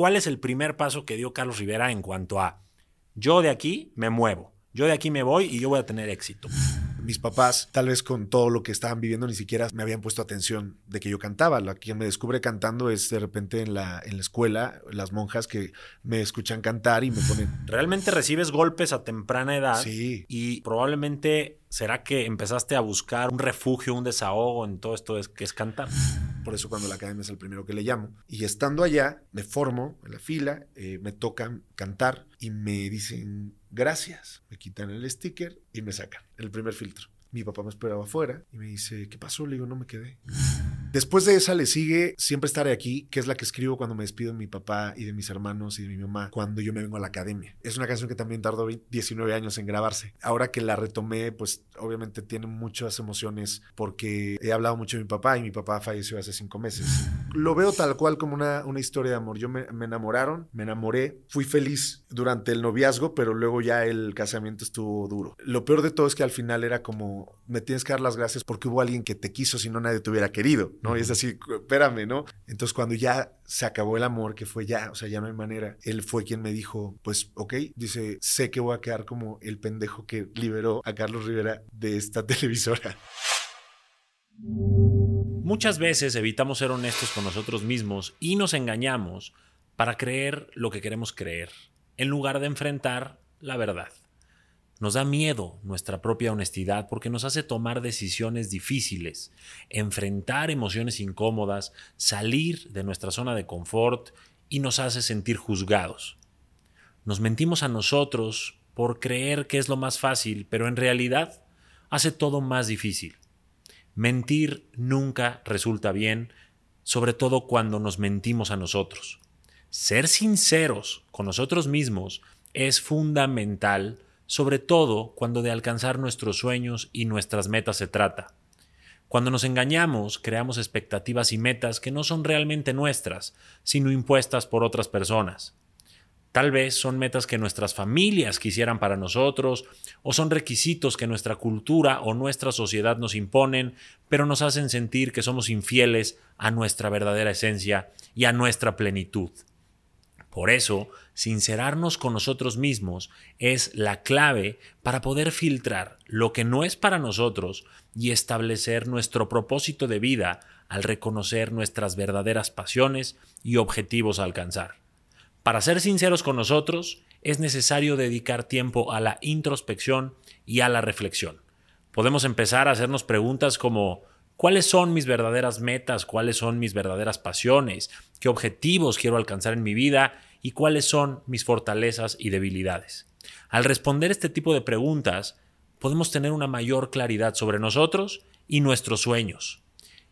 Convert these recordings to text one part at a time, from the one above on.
¿cuál es el primer paso que dio Carlos Rivera en cuanto a yo de aquí me muevo, yo de aquí me voy y yo voy a tener éxito? Mis papás, tal vez con todo lo que estaban viviendo, ni siquiera me habían puesto atención de que yo cantaba. La quien me descubre cantando es de repente en la, en la escuela, las monjas que me escuchan cantar y me ponen. Realmente recibes golpes a temprana edad. Sí. Y probablemente será que empezaste a buscar un refugio, un desahogo en todo esto que es cantar. Por eso cuando la academia es el primero que le llamo. Y estando allá, me formo en la fila, eh, me tocan cantar y me dicen gracias. Me quitan el sticker y me sacan el primer filtro. Mi papá me esperaba afuera y me dice, ¿qué pasó? Le digo, no me quedé. Después de esa le sigue Siempre estaré aquí, que es la que escribo cuando me despido de mi papá y de mis hermanos y de mi mamá cuando yo me vengo a la academia. Es una canción que también tardó 19 años en grabarse. Ahora que la retomé, pues obviamente tiene muchas emociones porque he hablado mucho de mi papá y mi papá falleció hace cinco meses. Lo veo tal cual como una, una historia de amor. Yo me, me enamoraron, me enamoré, fui feliz durante el noviazgo, pero luego ya el casamiento estuvo duro. Lo peor de todo es que al final era como, me tienes que dar las gracias porque hubo alguien que te quiso, si no nadie te hubiera querido. ¿no? Y es así, espérame, ¿no? Entonces cuando ya se acabó el amor, que fue ya, o sea, ya no hay manera, él fue quien me dijo, pues, ok, dice, sé que voy a quedar como el pendejo que liberó a Carlos Rivera de esta televisora. Muchas veces evitamos ser honestos con nosotros mismos y nos engañamos para creer lo que queremos creer, en lugar de enfrentar la verdad. Nos da miedo nuestra propia honestidad porque nos hace tomar decisiones difíciles, enfrentar emociones incómodas, salir de nuestra zona de confort y nos hace sentir juzgados. Nos mentimos a nosotros por creer que es lo más fácil, pero en realidad hace todo más difícil. Mentir nunca resulta bien, sobre todo cuando nos mentimos a nosotros. Ser sinceros con nosotros mismos es fundamental sobre todo cuando de alcanzar nuestros sueños y nuestras metas se trata. Cuando nos engañamos, creamos expectativas y metas que no son realmente nuestras, sino impuestas por otras personas. Tal vez son metas que nuestras familias quisieran para nosotros, o son requisitos que nuestra cultura o nuestra sociedad nos imponen, pero nos hacen sentir que somos infieles a nuestra verdadera esencia y a nuestra plenitud. Por eso, sincerarnos con nosotros mismos es la clave para poder filtrar lo que no es para nosotros y establecer nuestro propósito de vida al reconocer nuestras verdaderas pasiones y objetivos a alcanzar. Para ser sinceros con nosotros, es necesario dedicar tiempo a la introspección y a la reflexión. Podemos empezar a hacernos preguntas como ¿Cuáles son mis verdaderas metas? ¿Cuáles son mis verdaderas pasiones? ¿Qué objetivos quiero alcanzar en mi vida? ¿Y cuáles son mis fortalezas y debilidades? Al responder este tipo de preguntas, podemos tener una mayor claridad sobre nosotros y nuestros sueños.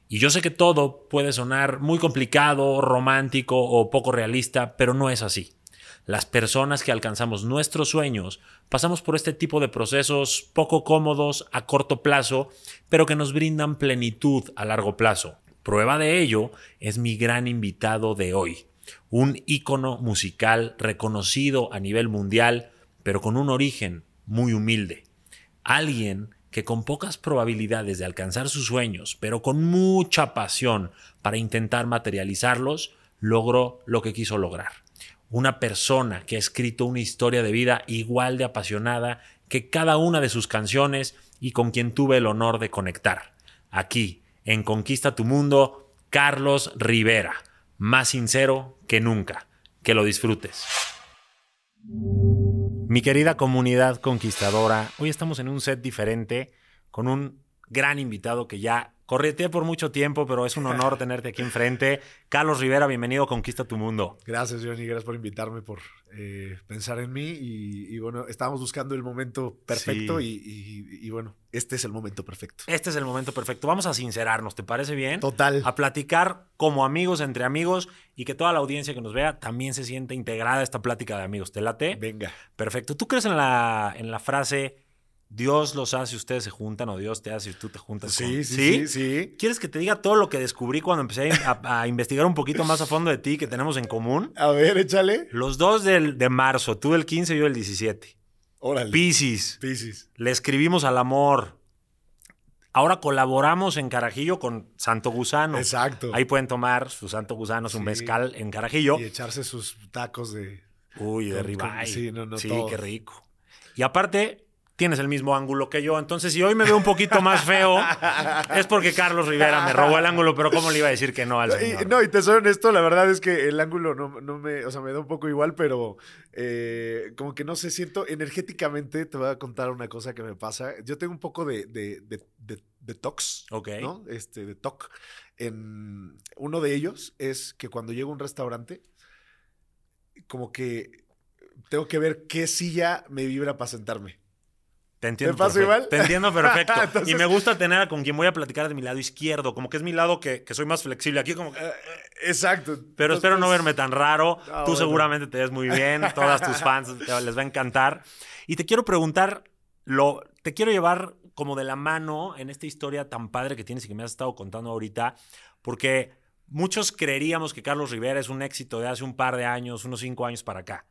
Y yo sé que todo puede sonar muy complicado, romántico o poco realista, pero no es así. Las personas que alcanzamos nuestros sueños pasamos por este tipo de procesos poco cómodos a corto plazo, pero que nos brindan plenitud a largo plazo. Prueba de ello es mi gran invitado de hoy, un ícono musical reconocido a nivel mundial, pero con un origen muy humilde. Alguien que con pocas probabilidades de alcanzar sus sueños, pero con mucha pasión para intentar materializarlos, logró lo que quiso lograr una persona que ha escrito una historia de vida igual de apasionada que cada una de sus canciones y con quien tuve el honor de conectar. Aquí, en Conquista tu Mundo, Carlos Rivera, más sincero que nunca. Que lo disfrutes. Mi querida comunidad conquistadora, hoy estamos en un set diferente con un gran invitado que ya correteé por mucho tiempo, pero es un honor tenerte aquí enfrente. Carlos Rivera, bienvenido a Conquista tu Mundo. Gracias, Johnny, gracias por invitarme, por eh, pensar en mí. Y, bueno, estábamos buscando el momento perfecto y, bueno, este es el momento perfecto. Este es el momento perfecto. Vamos a sincerarnos, ¿te parece bien? Total. A platicar como amigos, entre amigos, y que toda la audiencia que nos vea también se siente integrada a esta plática de amigos. ¿Te late? Venga. Perfecto. ¿Tú crees en la, en la frase Dios los hace, ustedes se juntan o Dios te hace y tú te juntas. Sí, sí, sí, ¿Quieres que te diga todo lo que descubrí cuando empecé a, investigar un poquito más a fondo de ti que tenemos en común? A ver, échale. Los dos del, de marzo, tú el 15 y yo el 17. Órale. Piscis. Piscis. Le escribimos al amor. Ahora colaboramos en Carajillo con Santo Gusano. Exacto. Ahí pueden tomar su Santo Gusano, su Sí. mezcal en Carajillo. Y echarse sus tacos de. Uy, de con- ribeye. sí, no, no, sí, todo. qué rico. Y aparte, tienes el mismo ángulo que yo. Entonces, si hoy me veo un poquito más feo, es porque Carlos Rivera me robó el ángulo, pero ¿cómo le iba a decir que no al Y- señor? no, y te soy honesto, la verdad es que el ángulo no, no me, o sea, me da un poco igual, pero eh, como que no sé, siento energéticamente, te voy a contar una cosa que me pasa. Yo tengo un poco de, de, de, de-. ¿no? Este, de TOC. En, uno de ellos es que cuando llego a un restaurante, como que tengo que ver qué silla me vibra para sentarme. Te entiendo. ¿Te perfecto. igual? Te entiendo perfecto. Entonces- y me gusta tener a con quien voy a platicar de mi lado izquierdo, como que es mi lado que, que soy más flexible. Aquí como que- Eh, Exacto. Pero espero no verme tan raro. Ah, Tú bueno. seguramente te ves muy bien. Todas tus fans te- les va a encantar. Y te quiero preguntar, lo, te quiero llevar como de la mano en esta historia tan padre que tienes y que me has estado contando ahorita, porque muchos creeríamos que Carlos Rivera es un éxito de hace un par de años, unos cinco años para acá.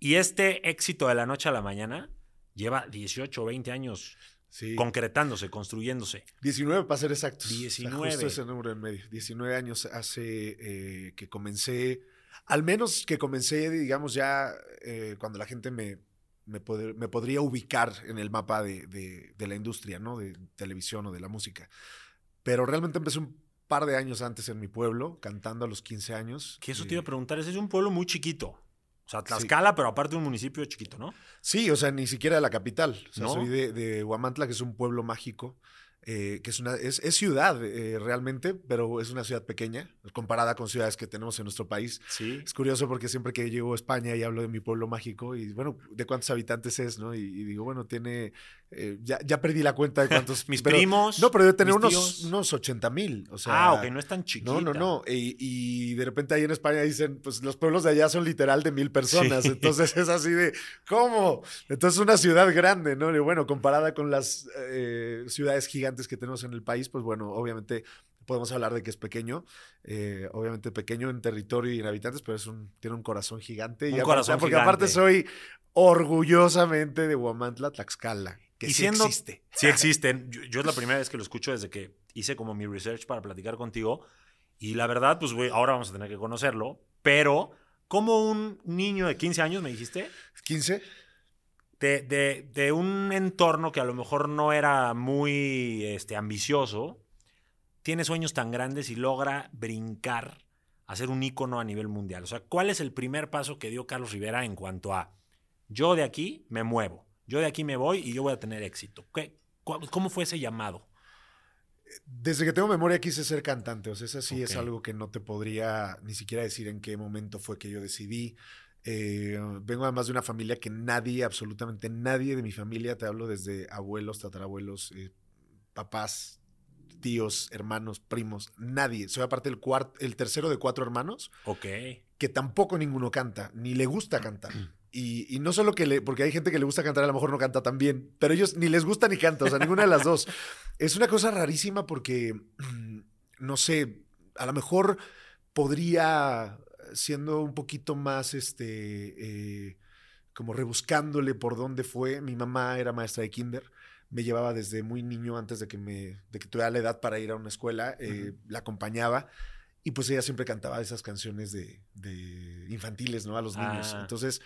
Y este éxito de la noche a la mañana lleva 18 o 20 años Sí. concretándose, construyéndose. 19 para ser exactos. O sea, 19. justo ese número en medio. 19 años hace eh, que comencé, al menos que comencé, digamos, ya eh, cuando la gente me, me, poder- me podría ubicar en el mapa de, de- de la industria, ¿no? De televisión o de la música. Pero realmente empecé un par de años antes en mi pueblo, cantando a los 15 años. Que eso te iba a preguntar, ese es un pueblo muy chiquito. O sea, Tlaxcala, pero aparte un municipio chiquito, ¿no? Sí, o sea, ni siquiera de la capital. O sea, ¿No? soy de, de Huamantla, que es un pueblo mágico, eh, que es una es, es ciudad eh, realmente, pero es una ciudad pequeña comparada con ciudades que tenemos en nuestro país. Sí. Es curioso porque siempre que llego a España y hablo de mi pueblo mágico y bueno, de cuántos habitantes es, ¿no? Y, y digo, bueno, tiene, eh, ya, ya perdí la cuenta de cuántos. Mis pero- primos. No, pero debe tener unos, tíos. unos 80 mil. O sea, ah, ok, no es tan chiquita. no, no, no. Y, y de repente ahí en España dicen, pues los pueblos de allá son literal de mil personas. Sí. Entonces es así de, ¿cómo? Entonces una ciudad grande, ¿no? Y bueno, comparada con las eh, ciudades gigantes que tenemos en el país, pues bueno, obviamente podemos hablar de que es pequeño, eh, obviamente pequeño en territorio y en habitantes, pero es un, tiene un corazón gigante. Un y aparte- corazón porque gigante. aparte soy orgullosamente de Huamantla, Tlaxcala, que Y sí siendo- existe. Sí existen. Yo, yo es la primera vez que lo escucho desde que hice como mi research para platicar contigo. Y la verdad, pues ahora vamos a tener que conocerlo. Pero, como un niño de 15 años, me dijiste, 15. de, de- de un entorno que a lo mejor no era muy este, ambicioso, tiene sueños tan grandes y logra brincar a ser un ícono a nivel mundial. O sea, ¿cuál es el primer paso que dio Carlos Rivera en cuanto a yo de aquí me muevo, yo de aquí me voy y yo voy a tener éxito? ¿Qué- ¿Cómo fue ese llamado? Desde que tengo memoria quise ser cantante, o sea, eso sí es algo que no te podría ni siquiera decir en qué momento fue que yo decidí. Eh, vengo además de una familia que nadie, absolutamente nadie de mi familia, te hablo desde abuelos, tatarabuelos, eh, papás, tíos, hermanos, primos, nadie. Soy aparte el, el tercero de cuatro hermanos Ok. que tampoco ninguno canta, ni le gusta cantar. Y, y no solo que le, porque hay gente que le gusta cantar, a lo mejor no canta tan bien, pero ellos ni les gusta ni canta, o sea, ninguna de las dos. Es una cosa rarísima porque, mm, no sé, a lo mejor podría, siendo un poquito más, este, eh, como rebuscándole por dónde fue, mi mamá era maestra de kinder, me llevaba desde muy niño, antes de que, me, de que tuviera la edad para ir a una escuela, eh, la acompañaba. Y pues ella siempre cantaba esas canciones de, de infantiles, ¿no? A los niños. Ah. Entonces,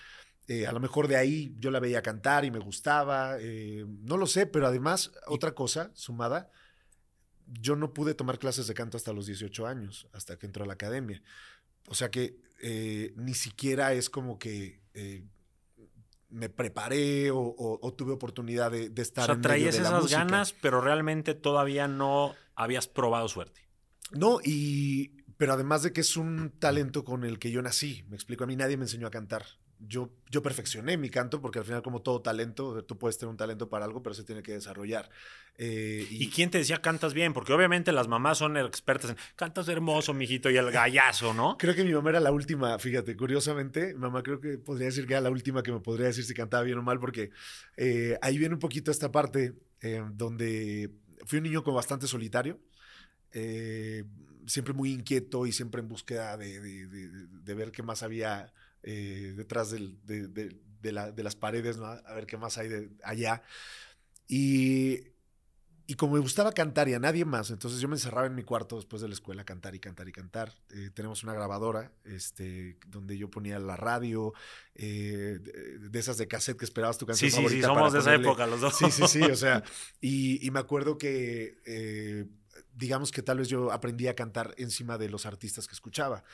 eh, a lo mejor de ahí yo la veía cantar y me gustaba. eh, no lo sé, pero además, otra cosa sumada, yo no pude tomar clases de canto hasta los 18 años, hasta que entró a la academia. O sea que eh, ni siquiera es como que me preparé o, o- o tuve oportunidad de, de O estar sea, en medio traías de esas ganas, pero realmente todavía no habías probado suerte. No, y pero además de que es un talento con el que yo nací, me explico, a mí nadie me enseñó a cantar. Yo, yo perfeccioné mi canto porque al final como todo talento, tú puedes tener un talento para algo, pero se tiene que desarrollar. Eh, ¿Y quién te decía cantas bien? Porque obviamente las mamás son expertas en cantas hermoso, mijito, y el gallazo, ¿no? Creo que mi mamá era la última, fíjate, curiosamente, mi mamá creo que podría decir que era la última que me podría decir si cantaba bien o mal, porque eh, ahí viene un poquito esta parte eh, donde fui un niño bastante solitario, siempre muy inquieto y siempre en búsqueda de, de- de- de ver qué más había eh, detrás del- de, de- de la- de las paredes, ¿no? a ver qué más hay de allá. Y, y como me gustaba cantar y a nadie más, entonces yo me encerraba en mi cuarto después de la escuela a cantar y cantar y cantar. Eh, tenemos una grabadora este, donde yo ponía la radio, eh, de, esas de cassette que esperabas tu canción sí, favorita. Sí, sí, somos de esa época los dos. Sí, sí, sí, o sea, y, me acuerdo que... Eh, digamos que tal vez yo aprendí a cantar encima de los artistas que escuchaba.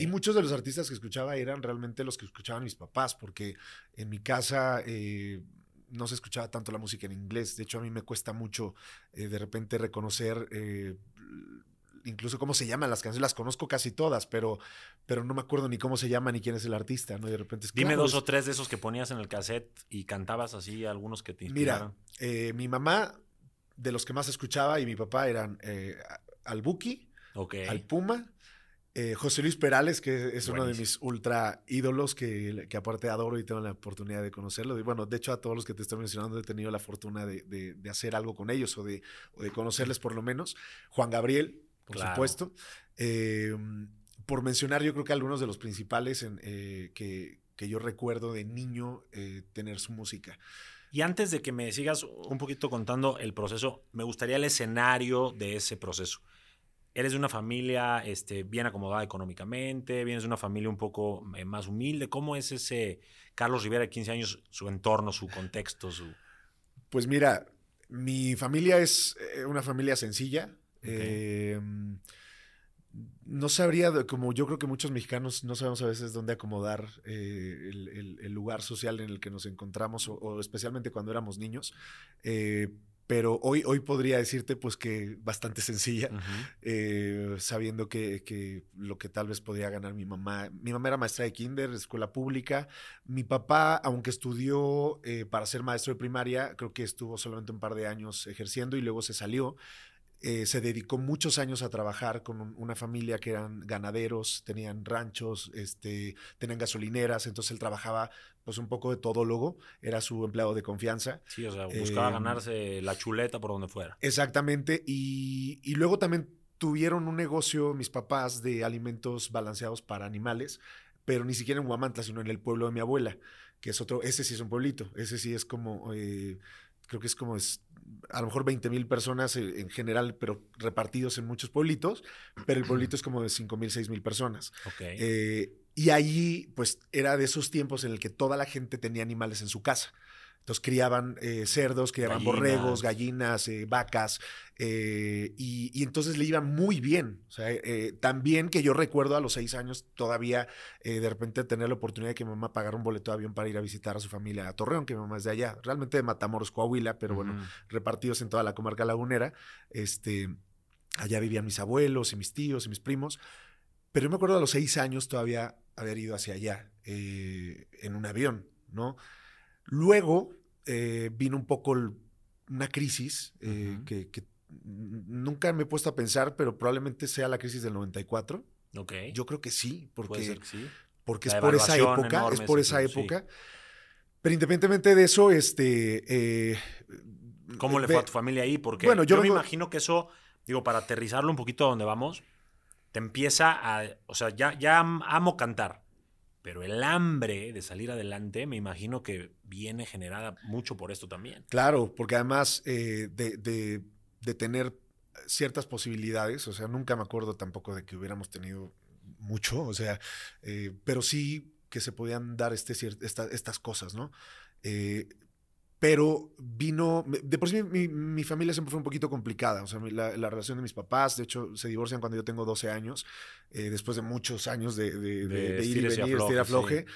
Y muchos de los artistas que escuchaba eran realmente los que escuchaban mis papás, porque en mi casa no se escuchaba tanto la música en inglés. De hecho, a mí me cuesta mucho eh, de repente reconocer eh, incluso cómo se llaman las canciones. Las conozco casi todas, pero, pero no me acuerdo ni cómo se llaman ni quién es el artista, ¿no? de repente Dime dos o tres de esos que ponías en el cassette y cantabas así algunos que te Mira, eh, mi mamá, de los que más escuchaba, y mi papá eran al Buki, al Puma, eh, José Luis Perales, que es uno de mis ultra ídolos, que, que, aparte adoro y tengo la oportunidad de conocerlo. Y bueno, de hecho, a todos los que te estoy mencionando he tenido la fortuna de, hacer algo con ellos o de, de, conocerles por lo menos. Juan Gabriel, por supuesto. Eh, por mencionar, yo creo que algunos de los principales en, eh, que, que, yo recuerdo de niño tener su música. Y antes de que me sigas un poquito contando el proceso, me gustaría el escenario de ese proceso eres de una familia este, bien acomodada económicamente, vienes de una familia un poco eh, más humilde. ¿Cómo es ese Carlos Rivera de 15 años, su entorno, su contexto? Su... Pues mira, mi familia es eh, una familia sencilla. Em, no sabría, como yo creo que muchos mexicanos no sabemos a veces dónde acomodar eh, el, lugar social en el que nos encontramos, o, especialmente cuando éramos niños pero hoy, hoy podría decirte pues que bastante sencilla, eh, sabiendo que, lo que tal vez podía ganar mi mamá. Mi mamá era maestra de kinder, escuela pública. Mi papá, aunque estudió eh, para ser maestro de primaria, creo que estuvo solamente un par de años ejerciendo y luego se salió. Eh, se dedicó muchos años a trabajar con una familia que eran ganaderos, tenían ranchos, este, tenían gasolineras, entonces él trabajaba pues un poco de todólogo, era su empleado de confianza. Sí, o sea, buscaba em, ganarse la chuleta por donde fuera. Exactamente, y, y luego también tuvieron un negocio mis papás de alimentos balanceados para animales, pero ni siquiera en Huamantla, sino en el pueblo de mi abuela, que es otro, ese sí es un pueblito, ese sí es como eh, creo que es como es, a lo mejor 20 mil personas eh, en general, pero repartidos en muchos pueblitos, pero el pueblito es como de 5 mil, 6 mil personas. Eh, y allí, pues, era de esos tiempos en el que toda la gente tenía animales en su casa. Entonces criaban eh, cerdos, criaban borregos, gallinas, eh, vacas, eh, y, entonces le iba muy bien. O sea, también que yo recuerdo a los seis años todavía de repente tener la oportunidad de que mi mamá pagara un boleto de avión para ir a visitar a su familia a Torreón, que mi mamá es de allá, realmente de Matamoros, Coahuila, pero bueno, repartidos en toda la comarca lagunera. Este, allá vivían mis abuelos y mis tíos y mis primos. Pero yo me acuerdo a los seis años todavía haber ido hacia allá en un avión, ¿no? Luego eh, vino un poco una crisis eh, que, nunca me he puesto a pensar, pero probablemente sea la crisis del 94. Okay. Yo creo que sí, porque, porque es por esa época, es por esa época. Pero independientemente de eso, este... Eh, ¿Cómo le fue a tu familia ahí? Porque bueno, yo, me imagino que eso, digo, para aterrizarlo un poquito a donde vamos, te empieza a... O sea, ya, ya amo cantar pero el hambre de salir adelante me imagino que viene generada mucho por esto también. Claro, porque además eh, de, tener ciertas posibilidades, o sea, nunca me acuerdo tampoco de que hubiéramos tenido mucho, o sea, eh, pero sí que se podían dar este, estas cosas, ¿no? Eh, pero vino, de por sí mi, familia siempre fue un poquito complicada, o sea, la, relación de mis papás, de hecho, se divorcian cuando yo tengo 12 años, eh, después de muchos años de, ir y venir, afloje, afloje.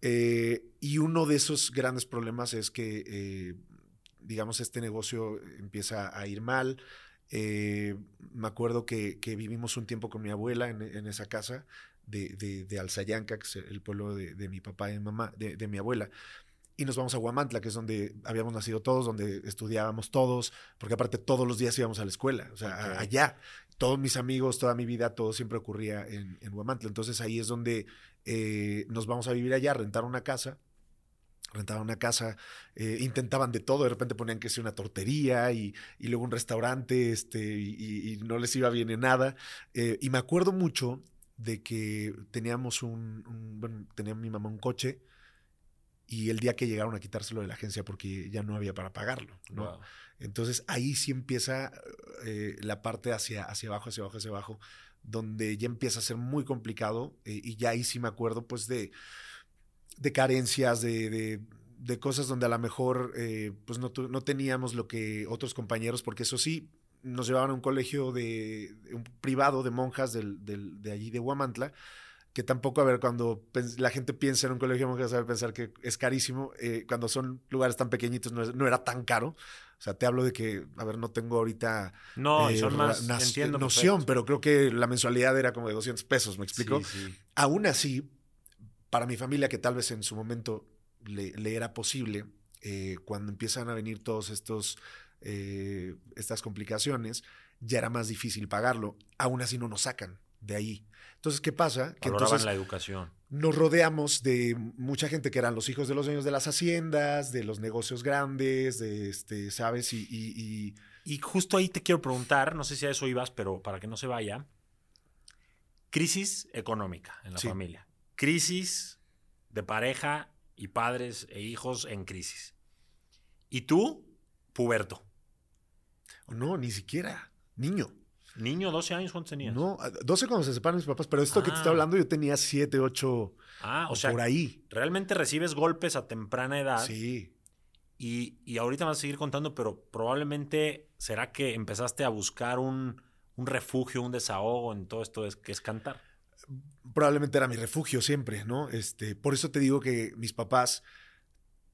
Eh, y uno de esos grandes problemas es que, eh, digamos, este negocio empieza a ir mal. me acuerdo que, vivimos un tiempo con mi abuela en, esa casa de, Alzayanca, que es el pueblo de, mi papá y mamá, de mi abuela y nos vamos a Huamantla, que es donde habíamos nacido todos, donde estudiábamos todos, porque aparte todos los días íbamos a la escuela, o sea, allá. Todos mis amigos, toda mi vida, todo siempre ocurría en, en Huamantla. Entonces ahí es donde eh, nos vamos a vivir allá, rentar una casa. Rentaban una casa, eh, intentaban de todo, de repente ponían que sea una tortería y, y luego un restaurante, este, y, no les iba bien en nada. Eh, y me acuerdo mucho de que teníamos un, un bueno, tenía mi mamá un coche, y el día que llegaron a quitárselo de la agencia porque ya no había para pagarlo, ¿no? Wow. Entonces ahí sí empieza eh, la parte hacia, hacia abajo, hacia abajo, hacia abajo, donde ya empieza a ser muy complicado eh, y ya ahí sí me acuerdo pues de, de carencias, de, de, de cosas donde a lo mejor eh, pues no, no teníamos lo que otros compañeros, porque eso sí, nos llevaban a un colegio de, de un privado de monjas del, del- de allí de Huamantla, que tampoco, a ver, cuando la gente piensa en un colegio de monjas, sabe pensar que es carísimo, eh, cuando son lugares tan pequeñitos no, es- no era tan caro. O sea, te hablo de que, a ver, no tengo ahorita No, eh, son más. entiendo noción, perfecto. pero creo que la mensualidad era como de 200 pesos, ¿me explico? Sí, sí. Aún así, para mi familia, que tal vez en su momento le, le era posible, eh, cuando empiezan a venir todos estos eh, estas complicaciones, ya era más difícil pagarlo. Aún así no nos sacan de ahí. Entonces, ¿qué pasa? Que Valoraban entonces la educación. nos rodeamos de mucha gente que eran los hijos de los dueños de las haciendas, de los negocios grandes, de este, ¿sabes? Y, y- y- Y justo ahí te quiero preguntar, no sé si a eso ibas, pero para que no se vaya. Crisis económica en la Sí. familia. Crisis de pareja y padres e hijos en crisis. Y tú, puberto. no, ni siquiera, niño. Niño, 12 años, ¿cuántos tenías? No, a- 12 cuando se separan mis papás, pero esto que te Ah. estoy hablando yo tenía 7, 8 Ah, o, sea, por ahí. realmente recibes golpes a temprana edad. Sí. Y, y ahorita vas a seguir contando, pero probablemente será que empezaste a buscar un, un refugio, un desahogo en todo esto es- que es cantar. probablemente era mi refugio siempre, ¿no? Este, por eso te digo que mis papás,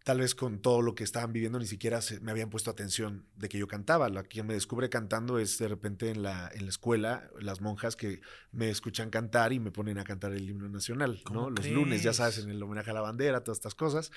tal vez con todo lo que estaban viviendo, ni siquiera se- me habían puesto atención de que yo cantaba. La quien me descubre cantando es de repente en la, en la escuela, las monjas que me escuchan cantar y me ponen a cantar el himno nacional, ¿Cómo ¿no? Los crees? lunes, ya sabes, en el homenaje a la bandera, todas estas cosas.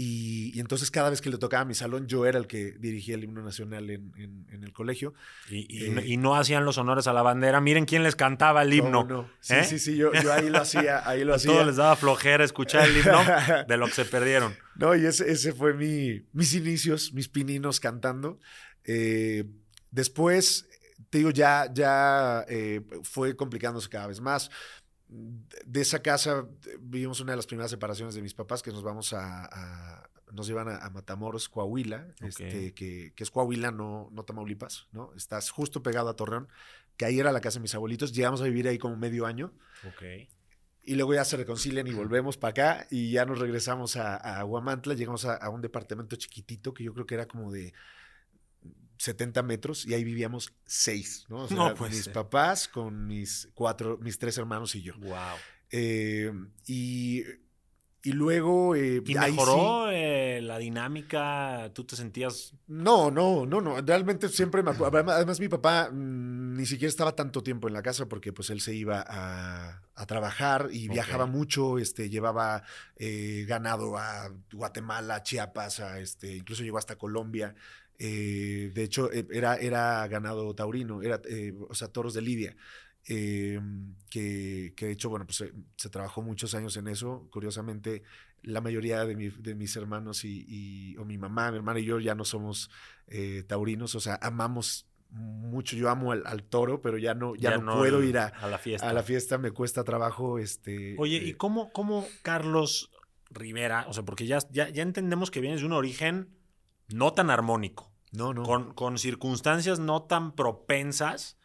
Y, y entonces cada vez que le tocaba a mi salón, yo era el que dirigía el himno nacional en, en- en el colegio. Y, y Eh, no, y no hacían los honores a la bandera. Miren quién les cantaba el himno. Sí, ¿Eh? sí, sí, yo, yo ahí lo hacía, ahí lo A hacía. todos les daba flojera escuchar el himno de lo que se perdieron. No, y ese, ese fue mi, mis inicios, mis pininos cantando. Eh, después, te digo, ya, ya eh, fue complicándose cada vez más. De esa casa vivimos una de las primeras separaciones de mis papás que nos vamos a, a- nos llevan a, a Matamoros, Coahuila, este, que, que es Coahuila, no, no Tamaulipas, ¿no? Estás justo pegado a Torreón, que ahí era la casa de mis abuelitos. Llegamos a vivir ahí como medio año. Ok. Y luego ya se reconcilian y volvemos para acá y ya nos regresamos a, a Huamantla. Llegamos a, a un departamento chiquitito que yo creo que era como de 70 metros y ahí vivíamos seis, ¿no? O sea, No mis papás con mis cuatro, mis tres hermanos y yo. Wow. Eh, y, y luego... eh, ¿Y sí- mejoró eh, la dinámica? ¿Tú te sentías No, no, no, no. Realmente siempre me acuerdo. Además, mi papá mm, ni siquiera estaba tanto tiempo en la casa porque pues él se iba a, a trabajar y viajaba mucho. Este, llevaba eh, ganado a Guatemala, Chiapas, a este, incluso llegó hasta Colombia. Eh, de hecho, eh, era, era ganado taurino, era, o sea, toros de Lidia. Eh, que, que de hecho, bueno, pues se, se trabajó muchos años en eso. Curiosamente, la mayoría de, mi- de mis hermanos y, y- o mi mamá, mi hermana y yo ya no somos eh, taurinos, o sea, amamos mucho. Yo amo al, al toro, pero ya no, ya no, puedo ir a, a la fiesta? a la fiesta, me cuesta trabajo. Este, Oye, eh, ¿y cómo, cómo Carlos Rivera? O sea, porque ya, ya, ya entendemos que vienes de un origen no tan armónico, no, no. con, con circunstancias no tan propensas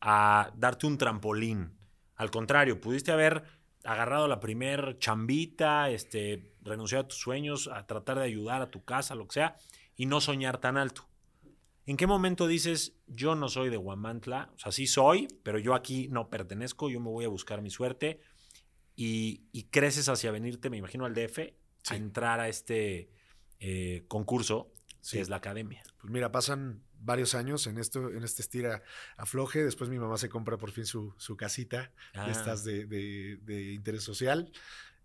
a darte un trampolín. Al contrario, pudiste haber agarrado la primer chambita, este, renunciado a tus sueños, a tratar de ayudar a tu casa, lo que sea, y no soñar tan alto. ¿En qué momento dices, yo no soy de Huamantla? O sea, sí soy, pero yo aquí no pertenezco, yo me voy a buscar mi suerte. Y, y creces hacia venirte, me imagino, al DF, Sí. a entrar a este eh, concurso, Sí. que es la academia. Pues mira, pasan varios años en esto, en este estira afloje. Después mi mamá se compra por fin su, su casita, Ah. de estas de, de- de interés social.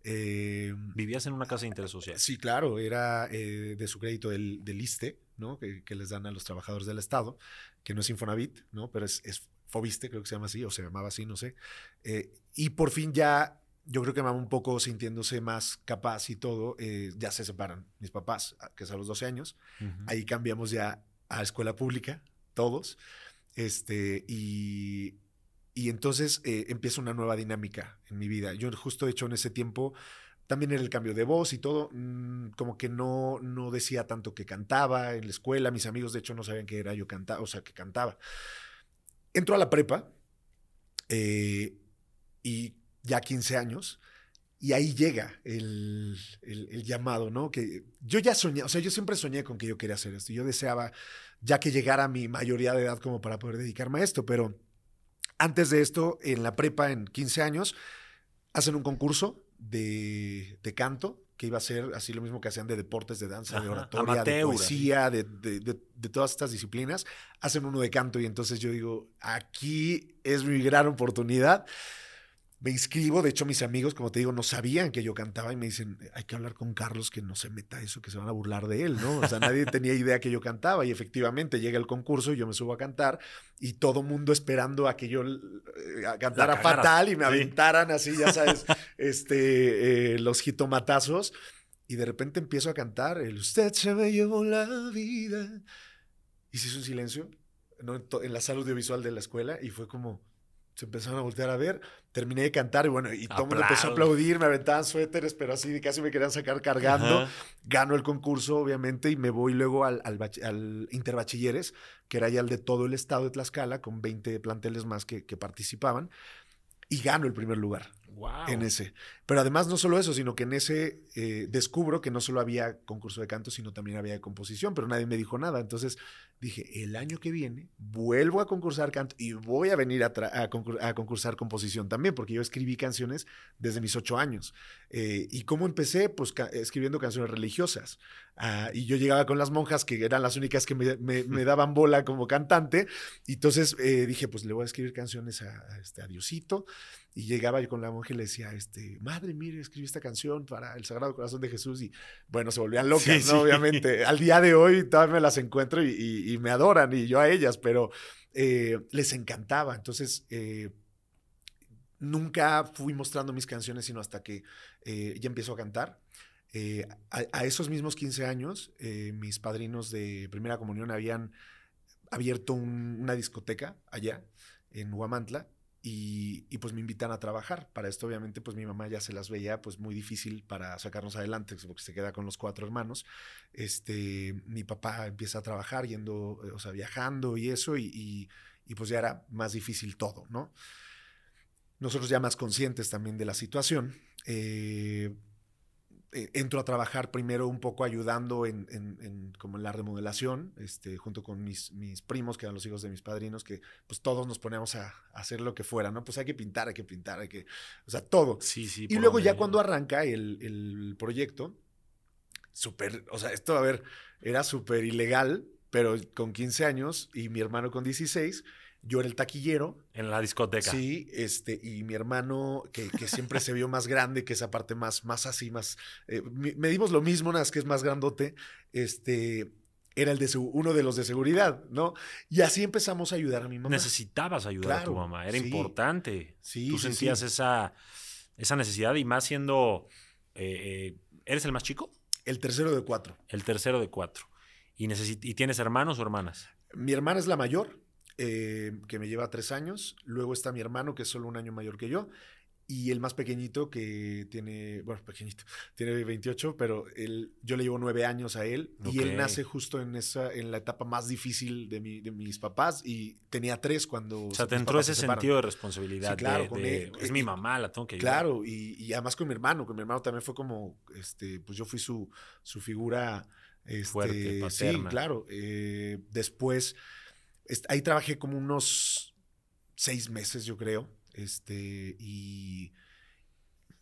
Eh, Vivías en una casa de interés social. sí, claro, era eh, de su crédito del, del ISTE, ¿no? Que, que les dan a los trabajadores del Estado, que no es Infonavit, ¿no? Pero es, es Fobiste, creo que se llama así, o se llamaba así, no sé. Eh, y por fin ya, yo creo que mamá un poco sintiéndose más capaz y todo, ya se separan mis papás, que es a los 12 años. Ahí cambiamos ya a escuela pública, todos. Este, y, y entonces eh, empieza una nueva dinámica en mi vida. Yo justo, de hecho, en ese tiempo también era el cambio de voz y todo, mm, como que no, no decía tanto que cantaba en la escuela, mis amigos de hecho no sabían que era yo cantaba, o sea, que cantaba. Entro a la prepa eh, y ya 15 años, y ahí llega el, el, llamado, ¿no? Que yo ya soñé, o sea, yo siempre soñé con que yo quería hacer esto. Yo deseaba ya que llegara mi mayoría de edad como para poder dedicarme a esto, pero antes de esto, en la prepa, en 15 años, hacen un concurso de, de canto que iba a ser así lo mismo que hacían de deportes, de danza, de oratoria, de poesía, de, de, de, todas estas disciplinas. Hacen uno de canto y entonces yo digo, aquí es mi gran oportunidad me inscribo, de hecho mis amigos, como te digo, no sabían que yo cantaba y me dicen, hay que hablar con Carlos que no se meta eso, que se van a burlar de él, ¿no? O sea, nadie tenía idea que yo cantaba y efectivamente llega el concurso y yo me subo a cantar y todo mundo esperando a que yo eh, cantara fatal y me aventaran así, ya sabes, este, eh, los jitomatazos y de repente empiezo a cantar, el usted se me llevó la vida y se hizo un silencio en la sala audiovisual de la escuela y fue como se empezaron a voltear a ver, terminé de cantar y bueno, y todo el mundo empezó a aplaudir, me aventaban suéteres, pero así casi me querían sacar cargando. Gano el concurso, obviamente, y me voy luego al, al, Interbachilleres, que era ya el de todo el estado de Tlaxcala, con 20 planteles más que, que participaban, y gano el primer lugar. En ese. Pero además no solo eso, sino que en ese eh, descubro que no solo había concurso de canto, sino también había de composición, pero nadie me dijo nada. Entonces dije, el año que viene vuelvo a concursar canto y voy a venir a, a, concursar composición también, porque yo escribí canciones desde mis ocho años. Eh, ¿Y cómo empecé? Pues escribiendo canciones religiosas. Ah, y yo llegaba con las monjas, que eran las únicas que me, daban bola como cantante. Y entonces eh, dije, pues le voy a escribir canciones a, este, a Diosito. Y llegaba yo con la monja y le decía, este, madre, mire, escribí esta canción para el Sagrado Corazón de Jesús. Y bueno, se volvían locas, ¿no? Obviamente. Al día de hoy todavía me las encuentro y, me adoran y yo a ellas, pero eh, les encantaba. Entonces, eh, nunca fui mostrando mis canciones, sino hasta que eh, ya empiezo a cantar. A, esos mismos 15 años, mis padrinos de primera comunión habían abierto una discoteca allá en Huamantla y, pues me invitan a trabajar. Para esto, obviamente, pues mi mamá ya se las veía pues muy difícil para sacarnos adelante, porque se queda con los cuatro hermanos. Este, mi papá empieza a trabajar yendo, o sea, viajando y eso, y, y pues ya era más difícil todo, ¿no? Nosotros ya más conscientes también de la situación. Eh, eh, entro a trabajar primero un poco ayudando en, como en la remodelación, este, junto con mis, mis, primos, que eran los hijos de mis padrinos, que pues todos nos poníamos a, hacer lo que fuera, ¿no? Pues hay que pintar, hay que pintar, hay que, o sea, todo. Sí, sí. Y luego ya cuando arranca el, el proyecto, súper, o sea, esto, a ver, era súper ilegal, pero con 15 años y mi hermano con 16, yo era el taquillero. En la discoteca. Sí, este, y mi hermano, que, siempre se vio más grande, que esa parte más, más así, más. Eh, medimos lo mismo, nada más que es más grandote. Este. Era el de uno de los de seguridad, ¿no? Y así empezamos a ayudar a mi mamá. Necesitabas ayudar a tu mamá, era importante. Sí. Tú sentías Esa, esa necesidad y más siendo. Eh, eh, ¿Eres el más chico? El tercero de cuatro. El tercero de cuatro. ¿Y, ¿Y tienes hermanos o hermanas? Mi hermana es la mayor, eh, que me lleva tres años. Luego está mi hermano, que es solo un año mayor que yo. Y el más pequeñito, que tiene, bueno, pequeñito, tiene 28, pero él, yo le llevo nueve años a él. Y él nace justo en, esa, en la etapa más difícil de, mi, de mis papás. Y tenía tres cuando. O sea, te entró ese sentido de responsabilidad. claro, con él, es mi mamá, la tengo que ayudar. Claro, y, además con mi hermano, con mi hermano también fue como, este, pues yo fui su, su figura. Este, Fuerte, paterna. Sí, claro. Eh, después Ahí trabajé como unos seis meses, yo creo. Este, y,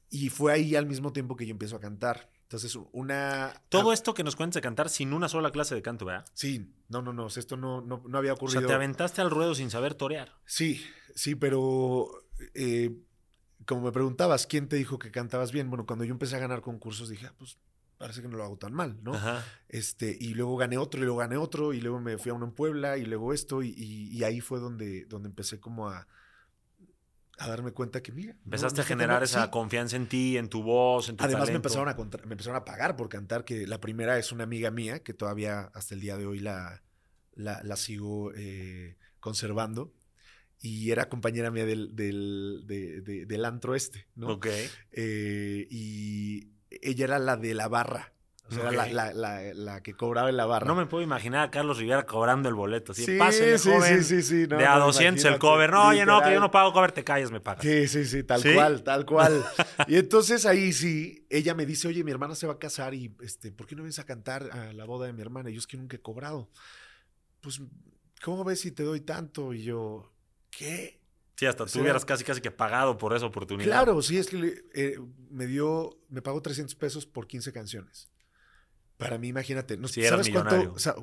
y fue ahí al mismo tiempo que yo empiezo a cantar. Entonces, una. Todo esto que nos cuentes de cantar sin una sola clase de canto, ¿verdad? Sí, no, no, no. Esto no, no, no había ocurrido. O sea, te aventaste al ruedo sin saber torear. Sí, sí, pero. Eh, como me preguntabas, ¿quién te dijo que cantabas bien? Bueno, cuando yo empecé a ganar concursos dije, ah, pues parece que no lo hago tan mal, ¿no? Este, y luego gané otro, y luego gané otro, y luego me fui a uno en Puebla, y luego esto, y, ahí fue donde, donde empecé como a, a darme cuenta que, mira. Empezaste a generar esa confianza en ti, en tu voz, en tu Además, me empezaron, a me empezaron a pagar por cantar, que la primera es una amiga mía, que todavía hasta el día de hoy la, la, sigo eh, conservando. y era compañera mía del, del, de- de- del antro este, ¿no? Ok. Eh, y ella era la de la barra. O sea, era la, la- la- la que cobraba en la barra. No me puedo imaginar a Carlos Rivera cobrando el boleto. Sí, pásele, sí, joven. sí, sí, sí, no, de a no, 200 el cover. No, oye, no, que yo no pago cover, te calles, me pagas. Sí, sí, sí, tal cual, tal cual. Y entonces ahí sí, ella me dice, oye, mi hermana se va a casar y, este, ¿por qué no vienes a cantar a la boda de mi hermana? Y yo es que nunca he cobrado. Pues, ¿cómo ves si te doy tanto? Y yo, ¿qué? Sí, hasta tú hubieras casi casi que pagado por esa oportunidad. Claro, sí, es que eh, me dio, me pagó 300 pesos por 15 canciones. Para mí, imagínate, no, eras ¿sabes, cuánto,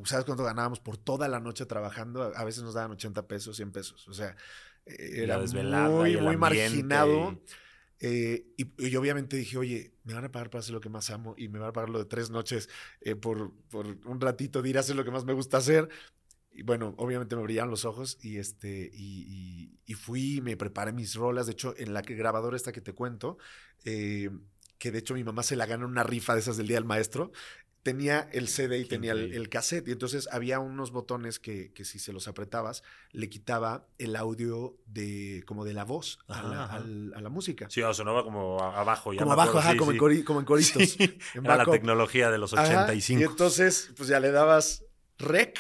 ¿sabes cuánto ganábamos por toda la noche trabajando? A- veces nos daban 80 pesos, 100 pesos. O sea, era muy, muy marginado. y- Eh, y, y obviamente dije, oye, me van a pagar para hacer lo que más amo y me van a pagar lo de tres noches eh, por, por un ratito de ir a hacer lo que más me gusta hacer. Y bueno, obviamente me brillaron los ojos y este y, y- y fui, me preparé mis rolas. De hecho, en la que- grabadora esta que te cuento, eh, que de hecho mi mamá se la gana una rifa de esas del Día del Maestro, tenía el CD y Qué tenía el, el cassette. Y entonces había unos botones que, que si se los apretabas, le quitaba el audio de como de la voz a, Ajá, la, ajá. al- a la música. Sí, o sonaba como abajo. ya como abajo, ajá, sí, como, sí. En cori- como en coritos. Sí, en Era la tecnología de los Ajá, 85. Y entonces, pues ya le dabas rec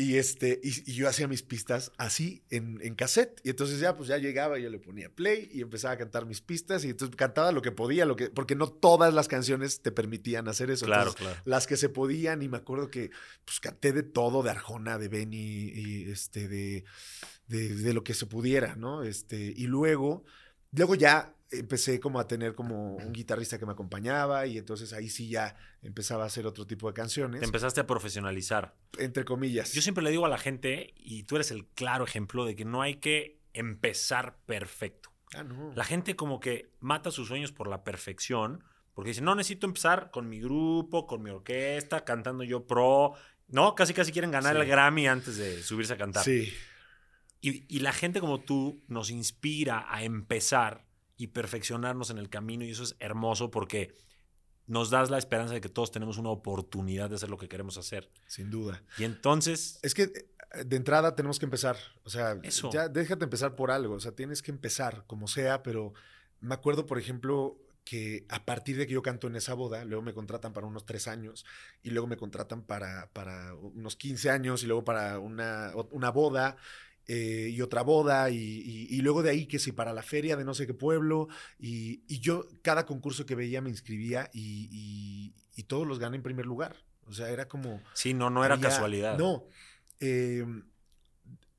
y este, y, y yo hacía mis pistas así en, en cassette. Y entonces ya, pues ya llegaba, yo le ponía play y empezaba a cantar mis pistas. Y entonces cantaba lo que podía, lo que, porque no todas las canciones te permitían hacer eso. claro, Entonces, claro. las que se podían, y me acuerdo que pues canté de todo, de Arjona, de Benny, y este, de, de, de lo que se pudiera, ¿no? Este, y luego, luego ya empecé como a tener como un guitarrista que me acompañaba, y entonces ahí sí ya empezaba a hacer otro tipo de canciones, Te empezaste a profesionalizar. entre comillas. Yo siempre le digo a la gente, y tú eres el claro ejemplo de que no hay que empezar perfecto. Ah, no. La gente como que mata sus sueños por la perfección, porque dice, no, necesito empezar con mi grupo, con mi orquesta, cantando yo pro. No, casi casi quieren ganar Sí. el Grammy antes de subirse a cantar. Sí, Y, y la gente como tú nos inspira a empezar y perfeccionarnos en el camino y eso es hermoso porque nos das la esperanza de que todos tenemos una oportunidad de hacer lo que queremos hacer. sin duda. Y entonces, Es que eh, de entrada tenemos que empezar. O sea, Eso. ya déjate empezar por algo. O sea, tienes que empezar como sea, pero me acuerdo, por ejemplo, que a partir de que yo canto en esa boda, luego me contratan para unos tres años y luego me contratan para, para unos 15 años y luego para una, una boda. Eh, y otra boda, y, y- y luego de ahí que sí, para la feria de no sé qué pueblo, y, y yo cada concurso que veía me inscribía y, todos los gané en primer lugar. O sea, era como... sí, no, no era había- casualidad. No. Eh,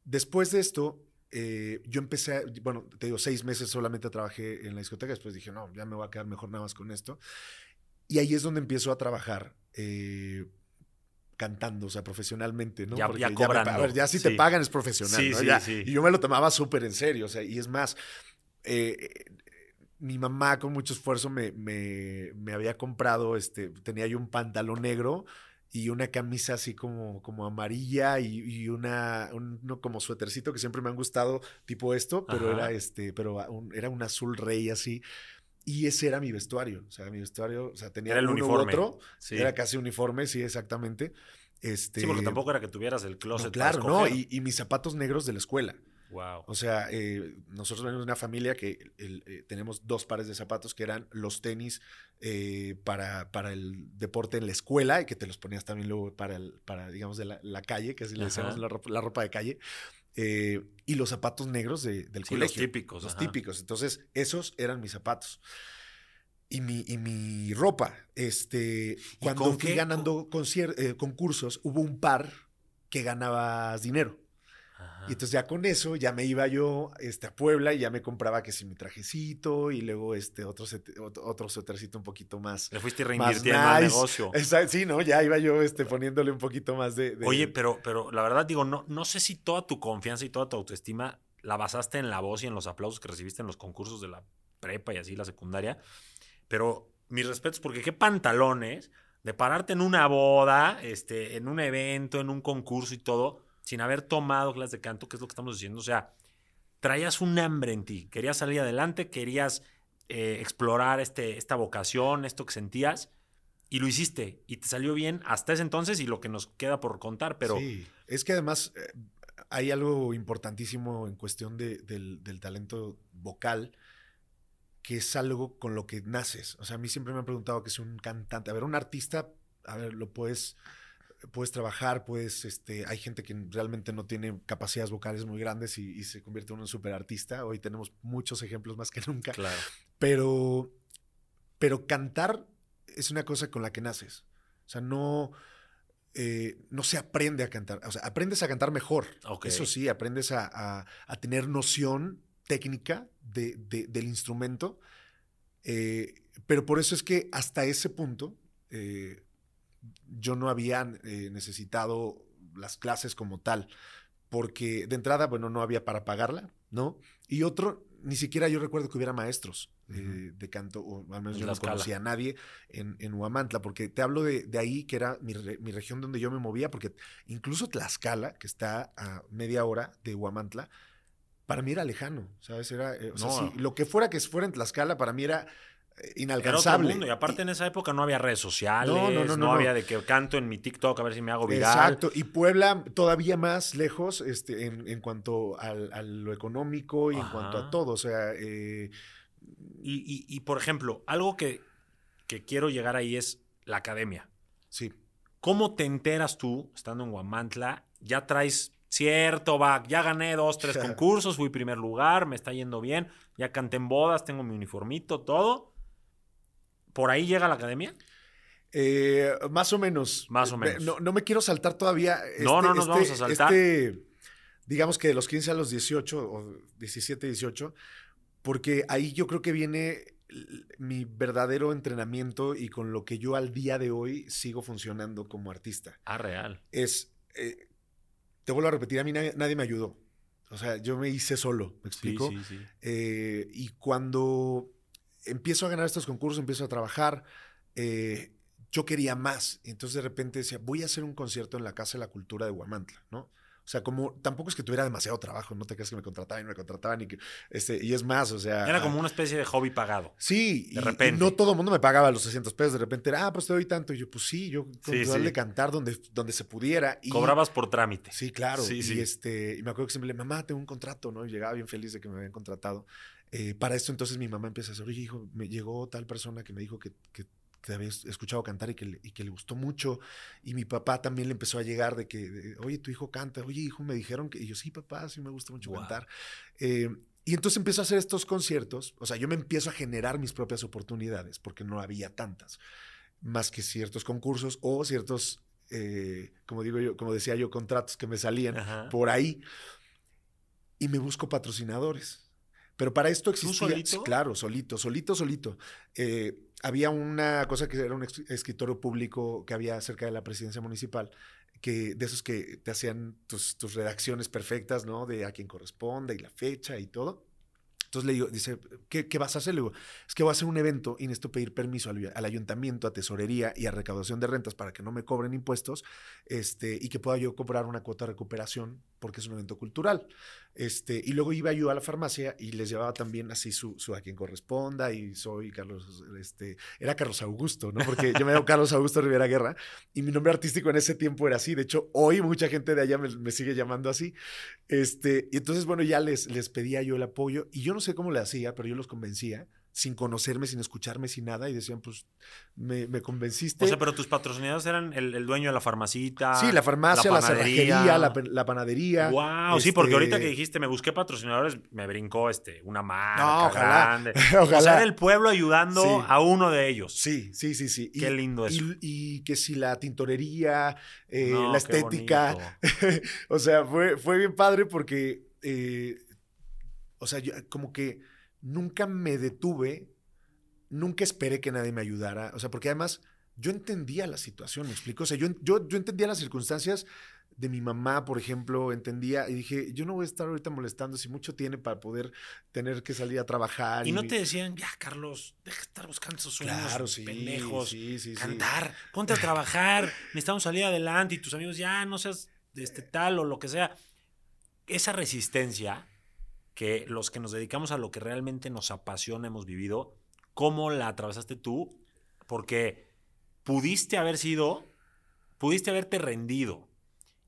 después de esto, eh, yo empecé, a- bueno, te digo, seis meses solamente trabajé en la discoteca, después dije, no, ya me voy a quedar mejor nada más con esto. Y ahí es donde empiezo a trabajar eh, cantando, o sea, profesionalmente, ¿no? Ya- Porque ya cobrando, pa- a ver, ya si te pagan es profesional, Sí, ¿no? sí, Ya- sí. Y yo me lo tomaba súper en serio, o sea, y es más, eh, eh, mi mamá con mucho esfuerzo me, me- me había comprado, este, tenía yo un pantalón negro y una camisa así como, como amarilla y, y una un, uno como suétercito que siempre me han gustado, tipo esto, pero Ajá. era este, pero un- era un azul rey así. Y ese era mi vestuario. O sea, mi vestuario, o sea, tenía Era el uno u uniforme. otro. Sí. Era casi uniforme, sí, exactamente. Este, Sí, porque tampoco era que tuvieras el closet. no, claro, para no. Y, y mis zapatos negros de la escuela. Wow. O sea, eh, nosotros venimos de una familia que el- eh, tenemos dos pares de zapatos que eran los tenis eh, para, para el deporte en la escuela y que te los ponías también luego para, el, para digamos, de la, la calle, que así le decíamos la ropa, la ropa de calle. Eh, y los zapatos negros de- del Sí, los colegio. típicos, Los ajá. típicos. Entonces, esos eran mis zapatos. Y mi, y mi ropa. Este, cuando fui qué? ganando eh, concursos, hubo un par que ganabas dinero. Ajá. Y entonces ya con eso ya me iba yo este, a Puebla y ya me compraba que sí mi trajecito y luego este otro, otro, suétercito un poquito más. Le fuiste más reinvirtiendo al nice. negocio. Esa- sí, ¿no? Ya iba yo este, poniéndole un poquito más de... de- Oye, pero, pero la verdad digo, no, no sé si toda tu confianza y toda tu autoestima la basaste en la voz y en los aplausos que recibiste en los concursos de la prepa y así la secundaria. Pero mis respetos, porque qué pantalones de pararte en una boda, este, en un evento, en un concurso y todo, sin haber tomado clases de canto, que es lo que estamos diciendo. O sea, traías un hambre en ti, querías salir adelante, querías eh, explorar este, esta vocación, esto que sentías, y lo hiciste, y te salió bien hasta ese entonces y lo que nos queda por contar, pero Sí, es que además, eh, hay algo importantísimo en cuestión de- del, talento vocal, que es algo con lo que naces. O sea, a mí siempre me han preguntado que es un cantante. A ver, un artista, a ver, lo puedes, puedes trabajar, puedes, este, hay gente que realmente no tiene capacidades vocales muy grandes y, y se convierte en un super artista. Hoy tenemos muchos ejemplos más que nunca. Claro. Pero, pero cantar es una cosa con la que naces. O sea, no, eh, no se aprende a cantar. O sea, aprendes a cantar mejor. Eso sí, aprendes a, a- a tener noción técnica de- de- del instrumento. Eh, pero por eso es que hasta ese punto eh, yo no había eh, necesitado las clases como tal. Porque de entrada, bueno, no había para pagarla, ¿no? Y otro, ni siquiera yo recuerdo que hubiera maestros eh, de canto, o al menos En yo no conocía a nadie en, en Huamantla, porque te hablo de, de ahí, que era mi, re- mi región donde yo me movía, porque incluso Tlaxcala, que está a media hora de Huamantla, para mí era lejano, ¿sabes? Era, eh, o sea, sí, lo que fuera que fuera en Tlaxcala, para mí era Era otro inalcanzable. mundo. Y aparte en esa época no había redes sociales, No, no, no, no, no, no. había de que canto en mi TikTok a ver si me hago viral. Exacto, y Puebla todavía más lejos este, en, en cuanto al- a lo económico y en cuanto a todo. O sea, eh, Y, y- y, por ejemplo, algo que, que quiero llegar ahí es la academia. sí. ¿Cómo te enteras tú, estando en Guamantla, ya traes cierto back, ya gané dos, tres concursos, fui primer lugar, me está yendo bien, ya canté en bodas, tengo mi uniformito, todo? ¿Por ahí llega la academia? Eh, más o menos. Más o menos. No, no me quiero saltar todavía. No, no nos vamos a saltar. este, digamos que de los 15 a los 18 o 17, 18, porque ahí yo creo que viene mi verdadero entrenamiento y con lo que yo al día de hoy sigo funcionando como artista. Ah, real. es, eh, te vuelvo a repetir, a mí nadie, nadie me ayudó. O sea, yo me hice solo, ¿me Sí, explico? sí, sí. Eh, y cuando empiezo a ganar estos concursos, empiezo a trabajar, eh, yo quería más. Entonces de repente decía, voy a hacer un concierto en la Casa de la Cultura de Huamantla, ¿no? O sea, como tampoco es que tuviera demasiado trabajo, no te creas que me contrataban y me contrataban y que, este, y es más, o sea. Era como una especie de hobby pagado. Sí, De y- repente. y no todo el mundo me pagaba los 600 pesos. De repente era, ah, pues te doy tanto. Y yo, pues sí, yo con Sí, sí. cantar donde, donde se pudiera. Y, Cobrabas por trámite. Sí, claro. Sí, y, sí. este, y me acuerdo que siempre le mamá, tengo un contrato, ¿no? Y llegaba bien feliz de que me habían contratado. Eh, para esto, entonces mi mamá empieza a decir, oye, hijo, me llegó tal persona que me dijo que, que había escuchado cantar y que, le, y que le gustó mucho. Y mi papá también le empezó a llegar de que, de, oye, tu hijo canta. Oye, hijo, me dijeron que. Y yo, sí, papá, sí me gusta mucho Wow. cantar. Eh, y entonces empiezo a hacer estos conciertos. O sea, yo me empiezo a generar mis propias oportunidades porque no había tantas. Más que ciertos concursos o ciertos, eh, como digo yo, como decía yo, contratos que me salían Ajá. por ahí. Y me busco patrocinadores. Pero para esto existía. solito? Claro, solito, solito, solito. Eh, había una cosa que era un escritorio público que había cerca de la presidencia municipal, que de esos que te hacían tus, tus redacciones perfectas, ¿no? De a quién corresponde y la fecha y todo. Entonces le digo, dice, ¿qué, qué vas a hacer? Le digo, es que voy a hacer un evento y necesito pedir permiso al, al ayuntamiento, a tesorería y a recaudación de rentas para que no me cobren impuestos este, y que pueda yo cobrar una cuota de recuperación porque es un evento cultural. Este, y luego iba yo a la farmacia y les llevaba también así su, su a quien corresponda y soy Carlos, este, era Carlos Augusto, ¿no? Porque yo me llamo Carlos Augusto Rivera Guerra y mi nombre artístico en ese tiempo era así. De hecho, hoy mucha gente de allá me, sigue llamando así. Este, y entonces, bueno, ya les, les pedía yo el apoyo y yo no sé cómo le hacía, pero yo los convencía sin conocerme, sin escucharme, sin nada, y decían, pues, me, me convenciste. O sea, pero tus patrocinadores eran el, el dueño de la farmacita. sí, la farmacia, la, cerrajería, la, la panadería. Wow, sí, porque este, ahorita que dijiste me busqué patrocinadores, me brincó este, una marca No, ojalá, grande. ojalá. O sea, era el pueblo ayudando Sí. a uno de ellos. Sí, sí, sí, sí. Qué lindo eso. Y, y que si la tintorería, eh, No, la estética. o sea, fue, fue bien padre porque, eh, o sea, yo como que nunca me detuve, nunca esperé que nadie me ayudara. O sea, porque además yo entendía la situación, ¿me explico? O sea, yo, yo, yo entendía las circunstancias de mi mamá, por ejemplo, entendía y dije, yo no voy a estar ahorita molestando si mucho tiene para poder tener que salir a trabajar. Y no te decían, ya, Carlos, deja de estar buscando esos sueños Claro, sí, pendejos. sí, sí, sí. cantar, ponte a trabajar, necesitamos salir adelante y tus amigos ya no seas este tal o lo que sea. Esa resistencia que los que nos dedicamos a lo que realmente nos apasiona hemos vivido, ¿cómo la atravesaste tú? Porque pudiste haber sido, pudiste haberte rendido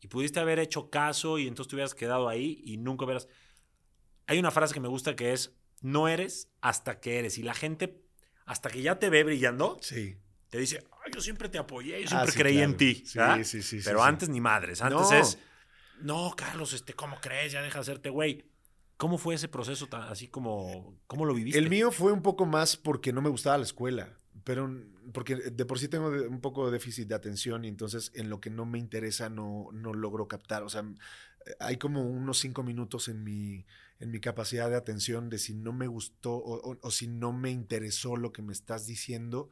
Y pudiste haber hecho caso y entonces te hubieras quedado ahí y nunca hubieras... Hay una frase que me gusta que es, no eres hasta que eres. Y la gente, hasta que ya te ve brillando, Sí. te dice, Ay, yo siempre te apoyé, yo Ah, siempre sí, creí en ti. Sí, sí, sí, Pero antes ni madres. Antes No. es, no, Carlos, este, ¿cómo crees? Ya deja de hacerte güey. ¿Cómo fue ese proceso tan- así como, cómo lo viviste? El mío fue un poco más porque no me gustaba la escuela, pero porque de por sí tengo un poco de déficit de atención y entonces en lo que no me interesa no, no logro captar. O sea, hay como unos cinco minutos en mi, en mi capacidad de atención de si no me gustó o si no me interesó lo que me estás diciendo,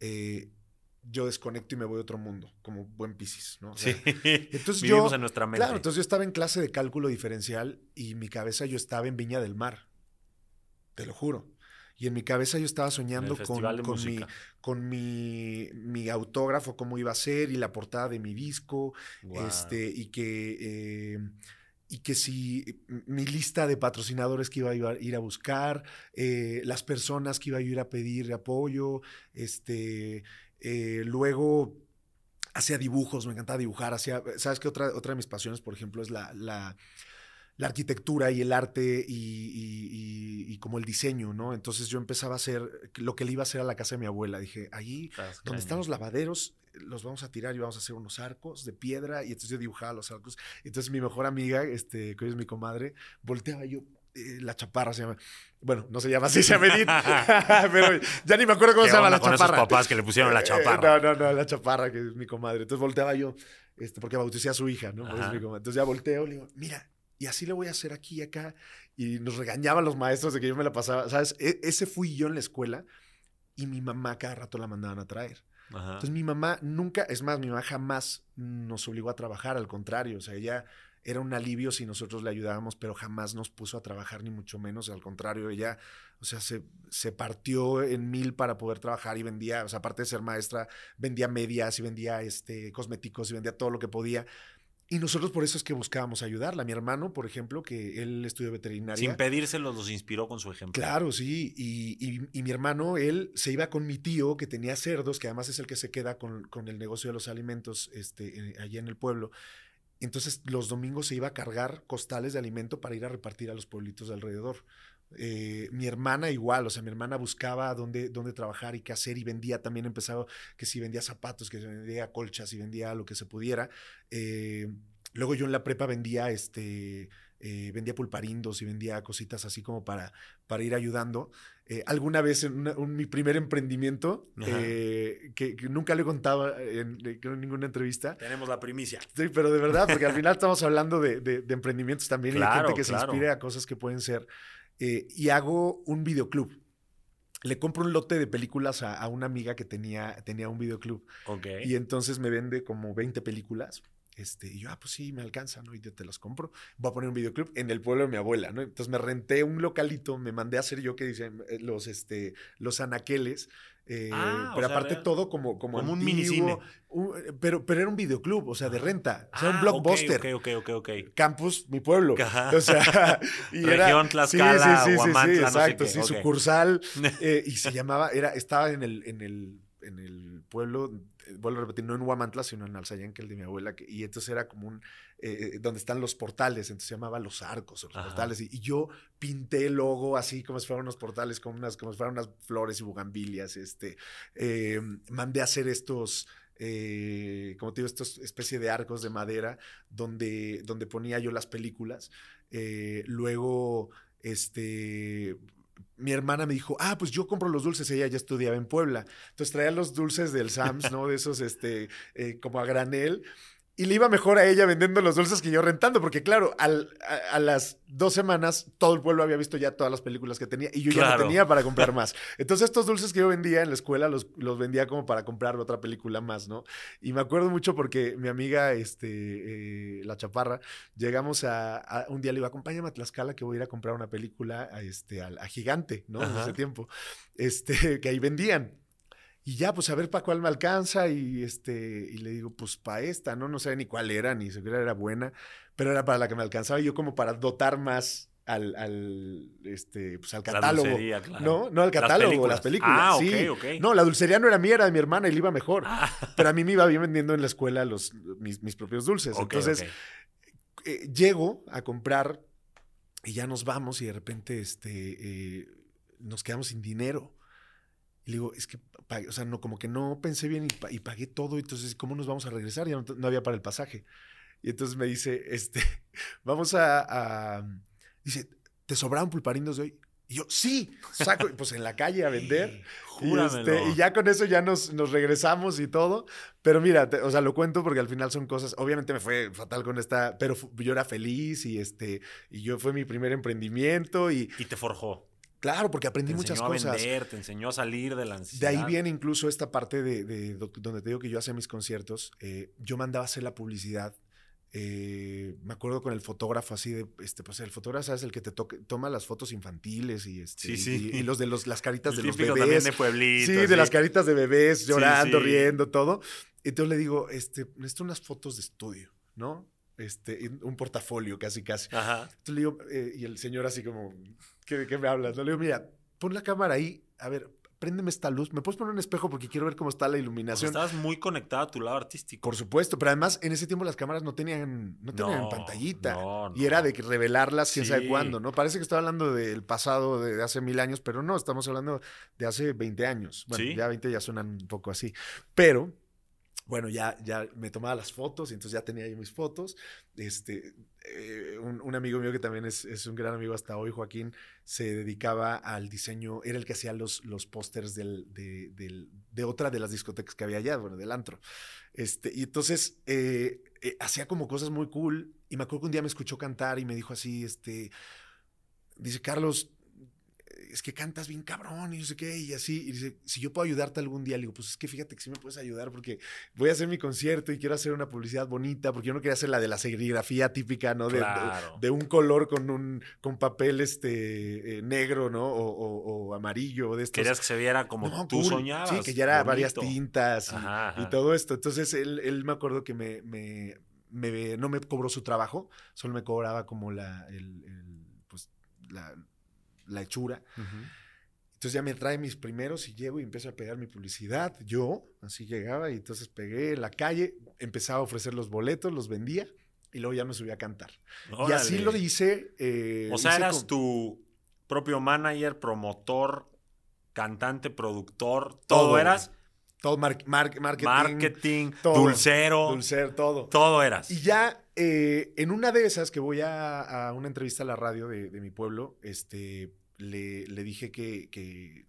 eh, yo desconecto y me voy a otro mundo, como buen Piscis, ¿no? O sea, Sí. Entonces Vivimos yo, en nuestra mente. Claro, entonces yo estaba en clase de cálculo diferencial y mi cabeza yo estaba en Viña del Mar. Te lo juro. Y en mi cabeza yo estaba soñando con, mi, con mi, mi autógrafo, cómo iba a ser y la portada de mi disco. Este, y que. eh, y que si mi lista de patrocinadores que iba a iba a ir a buscar, eh, las personas que iba a ir a pedir apoyo, este, eh, luego hacía dibujos, me encantaba dibujar, hacía, ¿sabes qué? Otra, otra de mis pasiones, por ejemplo, es la, la, la arquitectura y el arte y, y- y- y como el diseño, ¿no? Entonces yo empezaba a hacer lo que le iba a hacer a la casa de mi abuela. Dije, Estás donde están los lavaderos, los vamos a tirar y vamos a hacer unos arcos de piedra. Y entonces yo dibujaba los arcos. Entonces mi mejor amiga, este, que hoy es mi comadre, volteaba y yo, eh, la chaparra se llama. Bueno, no se llama así, se llama Edith. pero ya ni me acuerdo cómo ¿Qué se llama la con chaparra. esos papás que le pusieron la Eh, chaparra? no, no, no, la chaparra, que es mi comadre. Entonces volteaba yo, este, porque bauticé a su hija, ¿no? Por eso Ajá. es mi comadre. Entonces ya volteo, le digo, mira, y así le voy a hacer aquí y acá. Y nos regañaban los maestros de que yo me la pasaba, ¿sabes? E- ese fui yo en la escuela y mi mamá cada rato la mandaban a traer. Ajá. Entonces mi mamá nunca, es más, mi mamá jamás nos obligó a trabajar, al contrario, o sea, ella era un alivio si nosotros le ayudábamos, pero jamás nos puso a trabajar, ni mucho menos, al contrario, ella, o sea, se, se partió en mil para poder trabajar y vendía, o sea, aparte de ser maestra, vendía medias y vendía este, cosméticos y vendía todo lo que podía. Y nosotros por eso es que buscábamos ayudarla. Mi hermano, por ejemplo, que él estudió veterinaria. Sin pedírselos, los inspiró con su ejemplo. Claro, sí. Y, y- y mi hermano, él se iba con mi tío que tenía cerdos, que además es el que se queda con, con el negocio de los alimentos este, eh, allá en el pueblo. Entonces los domingos se iba a cargar costales de alimento para ir a repartir a los pueblitos de alrededor. Eh, mi hermana igual, o sea, mi hermana buscaba dónde, dónde trabajar y qué hacer y vendía también, empezaba que si vendía zapatos, que si vendía colchas y vendía lo que se pudiera. Eh, luego yo en la prepa vendía este eh, vendía pulparindos y vendía cositas así como para, para ir ayudando. Eh, alguna vez en una- un- mi primer emprendimiento, eh, que, que nunca lo he contado en, en ninguna entrevista, Tenemos la primicia. Sí, pero de verdad, porque al final estamos hablando de, de- de emprendimientos también y de Claro, gente que se claro. inspire a cosas que pueden ser. Eh, y hago un videoclub. Le compro un lote de películas a, a una amiga que tenía, tenía un videoclub. Ok. Y entonces me vende como 20 películas. Este, y yo, ah, pues sí, me alcanza, ¿no? Y yo te las compro. Voy a poner un videoclub en el pueblo de mi abuela, ¿no? Entonces me renté un localito, me mandé a hacer yo que dicen eh, los, este, los anaqueles. eh, Ah, o pero sea, aparte era todo como, como, como un minicine. un- pero, pero era un videoclub, o sea, de renta. O sea, Ah, un ok, blockbuster. Ok, ok, ok, ok. Campus, mi pueblo. Ajá. O sea, y era- Región Tlaxcala, no sé exacto, sí, sucursal. eh, y se llamaba, era, estaba en el, en el, en el pueblo, eh, vuelvo a repetir, no en Huamantla, sino en Alzayán, que el de mi abuela, que- y entonces era como un, eh, donde están los portales, entonces se llamaba Los Arcos o los Ajá. portales, y, y yo pinté el logo así como si fueran unos portales, como, unas, como si fueran unas flores y bugambilias, este, eh, mandé a hacer estos, eh, como te digo, estos especie de arcos de madera donde, donde ponía yo las películas. Eh, luego, este, mi hermana me dijo, ah, pues yo compro los dulces, ella ya estudiaba en Puebla. Entonces traía los dulces del Sams, ¿no? De esos, este, eh, como a granel. Y le iba mejor a ella vendiendo los dulces que yo rentando, porque claro, al- a, a las dos semanas todo el pueblo había visto ya todas las películas que tenía y yo ya no tenía para comprar más. Entonces estos dulces que yo vendía en la escuela los, los vendía como para comprar otra película más, ¿no? Y me acuerdo mucho porque mi amiga, este, eh, la chaparra, llegamos a, a- un día le digo, acompáñame a Tlaxcala que voy a ir a comprar una película a, este, a, a Gigante, ¿no? En ese tiempo, este, que ahí vendían. Y ya, pues a ver para cuál me alcanza. Y este, y le digo, pues para esta, ¿no? No sé ni cuál era, ni siquiera era buena, pero era para la que me alcanzaba. Y yo como para dotar más al, al, este, pues al La catálogo. dulcería, claro. No, no al catálogo, las películas. Ah, ok, sí. ok. No, la dulcería no era mía, era de mi hermana y le iba mejor. Ah, Pero a mí me iba bien vendiendo en la escuela los, mis, mis propios dulces. Entonces, eh, llego a comprar y ya nos vamos y de repente este, eh, nos quedamos sin dinero. Y le digo, es que, o sea, no, como que no pensé bien y, y pagué todo. Entonces, ¿cómo nos vamos a regresar? Ya no, no había para el pasaje. Y entonces me dice, este, vamos a, a- dice, ¿te sobraron pulparindos de hoy? Y yo, sí, saco, pues en la calle a vender. Y, este, y ya con eso ya nos, nos regresamos y todo. Pero mira, te- o sea, lo cuento porque al final son cosas. Obviamente me fue fatal con esta, pero yo era feliz y este, y yo fue mi primer emprendimiento. Y Y te forjó. Claro, porque Te aprendí enseñó muchas a cosas. vender, te enseñó a salir de la De ansiedad. ahí viene incluso esta parte de, de do- donde te digo que yo hacía mis conciertos. eh, yo mandaba a hacer la publicidad. eh, me acuerdo con el fotógrafo así de, este, pues el fotógrafo ¿sabes? el que te toque- toma las fotos infantiles y, este, Sí, sí. y, y los de los, las caritas El de los bebés. también de pueblito. Sí, de las caritas de bebés llorando, sí. riendo, todo. Entonces le digo, este, necesito unas fotos de estudio, ¿no? Este, un portafolio casi, casi. Ajá. Entonces le digo, eh, y el señor así como, ¿qué, ¿de qué me hablas? No le digo, mira, pon la cámara ahí, a ver, préndeme esta luz, ¿me puedes poner un espejo porque quiero ver cómo está la iluminación? estabas muy conectado a tu lado artístico. Por supuesto, pero además en ese tiempo las cámaras no tenían, no tenían No, pantallita. no, Y era de revelarlas quién sabe Sí. cuándo, ¿no? Parece que estaba hablando del pasado de, de hace mil años, pero no, estamos hablando de hace 20 años. Bueno, Sí. ya 20 ya suenan un poco así. Pero, bueno, ya, ya me tomaba las fotos y entonces ya tenía yo mis fotos. Este, eh, un, amigo mío que también es, es un gran amigo hasta hoy, Joaquín, se dedicaba al diseño, era el que hacía los, los pósters del, de, de otra de las discotecas que había allá, bueno, del antro. Este, y entonces eh, eh, hacía como cosas muy cool. Y me acuerdo que un día me escuchó cantar y me dijo así, este, dice, Carlos, es que cantas bien cabrón y no sé qué, y así. Y dice, si yo puedo ayudarte algún día, le digo, pues es que fíjate que sí me puedes ayudar porque voy a hacer mi concierto y quiero hacer una publicidad bonita, porque yo no quería hacer la de la serigrafía típica, ¿no? De, Claro. de, de un color con un con papel este eh, negro, ¿no? O, o- o amarillo, o de estos. Querías que se viera como No, tú cool. soñabas. Sí, que ya era bonito. varias tintas y, Ajá, ajá. y todo esto. Entonces él, él me acuerdo que me, me- me- no me cobró su trabajo, solo me cobraba como la, el, el, pues, la, la hechura. Entonces ya me trae mis primeros y llego y empiezo a pegar mi publicidad. Yo, así llegaba y entonces pegué en la calle, empezaba a ofrecer los boletos, los vendía y luego ya me subí a cantar. Y así lo hice. eh, O sea, hice eras con- tu propio manager, promotor, cantante, productor, todo, Todo. eras. todo mar- mar- marketing, marketing, todo. dulcero, dulcer, todo. todo eras. Y ya eh, en una de esas que voy a, a una entrevista a la radio de, de mi pueblo, este, le, le dije que, que,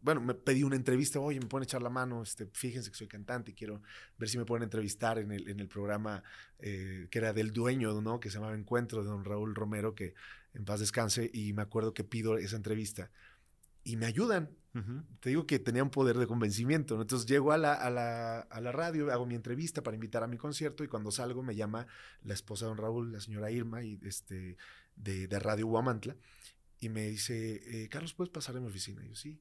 bueno, me pedí una entrevista, oye, me pueden echar la mano, este, fíjense que soy cantante y quiero ver si me pueden entrevistar en el, en el programa eh, que era del dueño, ¿no? Que se llamaba Encuentro de don Raúl Romero, que en paz descanse, y me acuerdo que pido esa entrevista y me ayudan Ujú. te digo que tenía un poder de convencimiento. ¿no? Entonces llego a la, a, la, a la radio, hago mi entrevista para invitar a mi concierto y cuando salgo me llama la esposa de don Raúl, la señora Irma, y este, de, de Radio Huamantla, y me dice, eh, Carlos, ¿puedes pasar a mi oficina? Y yo, sí.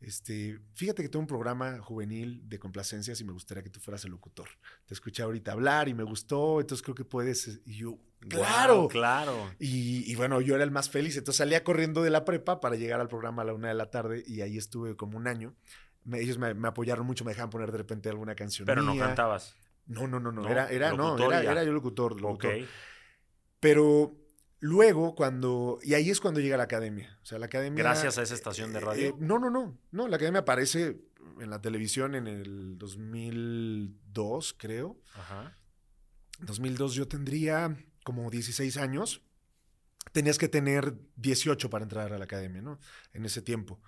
Este, fíjate que tengo un programa juvenil de complacencias y me gustaría que tú fueras el locutor. Te escuché ahorita hablar y me gustó, entonces creo que puedes. Y yo, claro, Guau, claro. y, y bueno, yo era el más feliz. Entonces salía corriendo de la prepa para llegar al programa a la una de la tarde y ahí estuve como un año. Me- ellos me, me apoyaron mucho, me dejaban poner de repente alguna canción. Pero no cantabas. No, no, no, no. No, Era, era, no, locutor era, yo locutor, Ok. locutor. Pero luego cuando. Y ahí es cuando llega la academia. O sea, la academia. Gracias a esa estación de radio. eh, no, no, no. No, la academia aparece en la televisión en el 2002, creo. Ajá. 2002 yo tendría como 16 años. Tenías que tener 18 para entrar a la academia, ¿no? En ese tiempo.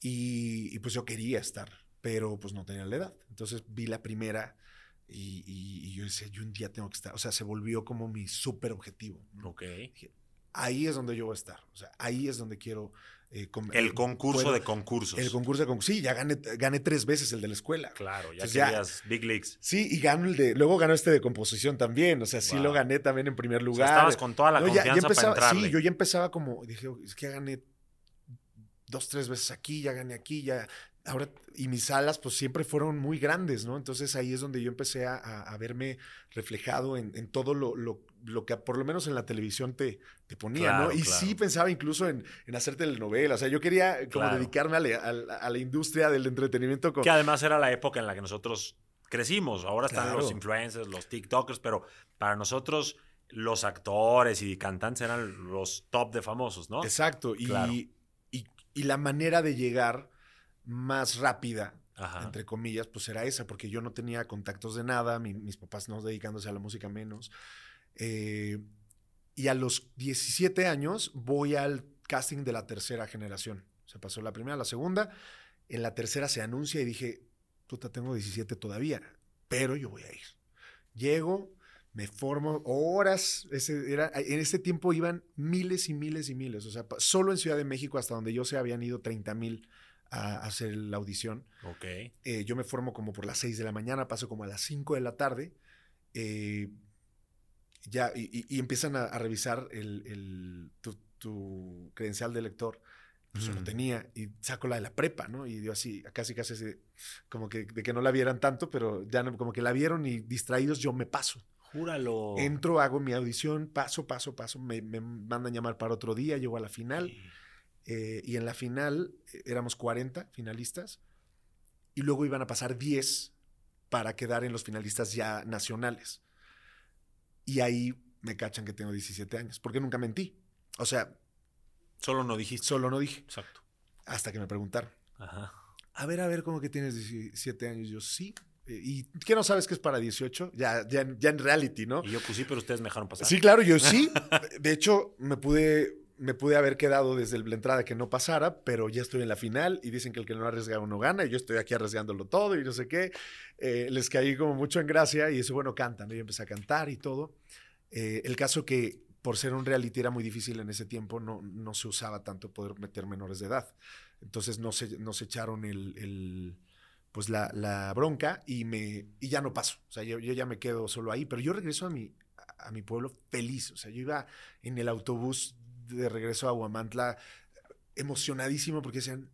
Y, y pues yo quería estar, pero pues no tenía la edad. Entonces vi la primera y, y- y yo decía, yo un día tengo que estar. O sea, se volvió como mi súper objetivo. Ok. Ahí es donde yo voy a estar. O sea, ahí es donde quiero... eh, El eh, concurso puedo- de concursos. El concurso de concursos. Sí, ya gané, gané tres veces el de la escuela. Claro, ya Entonces ya- querías Big Leagues. Sí, y gano el de. Luego ganó este de composición también. O sea, sí Wow. lo gané también en primer O sea, lugar. estabas con toda la No, ya- ya confianza empezaba- para entrarle. Sí, yo ya empezaba como. Dije, es que ya gané dos, tres veces aquí, ya gané aquí, ya. Ahora, y mis alas, pues siempre fueron muy grandes, ¿no? Entonces ahí es donde yo empecé a, a- a verme reflejado en, en todo lo, lo- lo que por lo menos en la televisión te, te ponía, ¿no? Y sí pensaba incluso en, en, hacer telenovelas. O sea, yo quería como dedicarme a la, industria del entretenimiento. Que además era la época en la que nosotros crecimos. Ahora están los influencers, los TikTokers, pero para nosotros los actores y cantantes eran los top de famosos, ¿no? Exacto. Y, y, la manera de llegar más rápida, entre comillas, pues era esa, porque yo no tenía contactos de nada, mis papás no dedicándose a la música menos. Eh, y a los 17 años voy al casting de la tercera generación. Se pasó la primera, la segunda. En la tercera se anuncia y dije, puta, tengo 17 todavía, pero yo voy a ir. Llego, me formo horas. Ese era, en ese tiempo iban miles y miles y miles. O sea, solo en Ciudad de México, hasta donde yo sé, habían ido 30 mil a, hacer la audición. Ok. Eh, yo me formo como por las 6 de la mañana, paso como a las 5 de la tarde. Eh, ya, y, empiezan a, revisar el, tu, credencial de lector. Pues yo lo tenía y saco la de la prepa, ¿no? Y yo así, casi, casi así, como que de que no la vieran tanto, pero ya no, como que la vieron y distraídos yo me paso. Júralo. Entro, hago mi audición, paso, paso, paso, me, me mandan llamar para otro día, llego a la final. Eh, y en la final eh, éramos 40 finalistas y luego iban a pasar 10 para quedar en los finalistas ya nacionales. Y ahí me cachan que tengo 17 años, porque nunca mentí. O sea... Solo no dijiste. Solo no dije. Exacto. Hasta que me preguntaron. Ajá. A ver, a ver, ¿cómo que tienes 17 años? Yo, sí. ¿Y qué no sabes que es para 18? Ya, ya, ya en reality, ¿no? Y yo, pues sí, pero ustedes me dejaron pasar. Sí, claro, yo sí. De hecho, me pude, me pude haber quedado desde la entrada que no pasara, pero ya estoy en la final y dicen que el que no arriesga no gana y yo estoy aquí arriesgándolo todo y no sé qué. Eh, les caí como mucho en gracia y eso, bueno, cantan. Y yo empecé a cantar y todo. Eh, el caso que por ser un reality era muy difícil en ese tiempo, no, no se usaba tanto poder meter menores de edad. Entonces no se, no se echaron el pues la, bronca y, me, y ya no paso. O sea, yo, ya me quedo solo ahí, pero yo regreso a mi, a mi pueblo feliz. O sea, yo iba en el autobús de regreso a Huamantla emocionadísimo porque decían,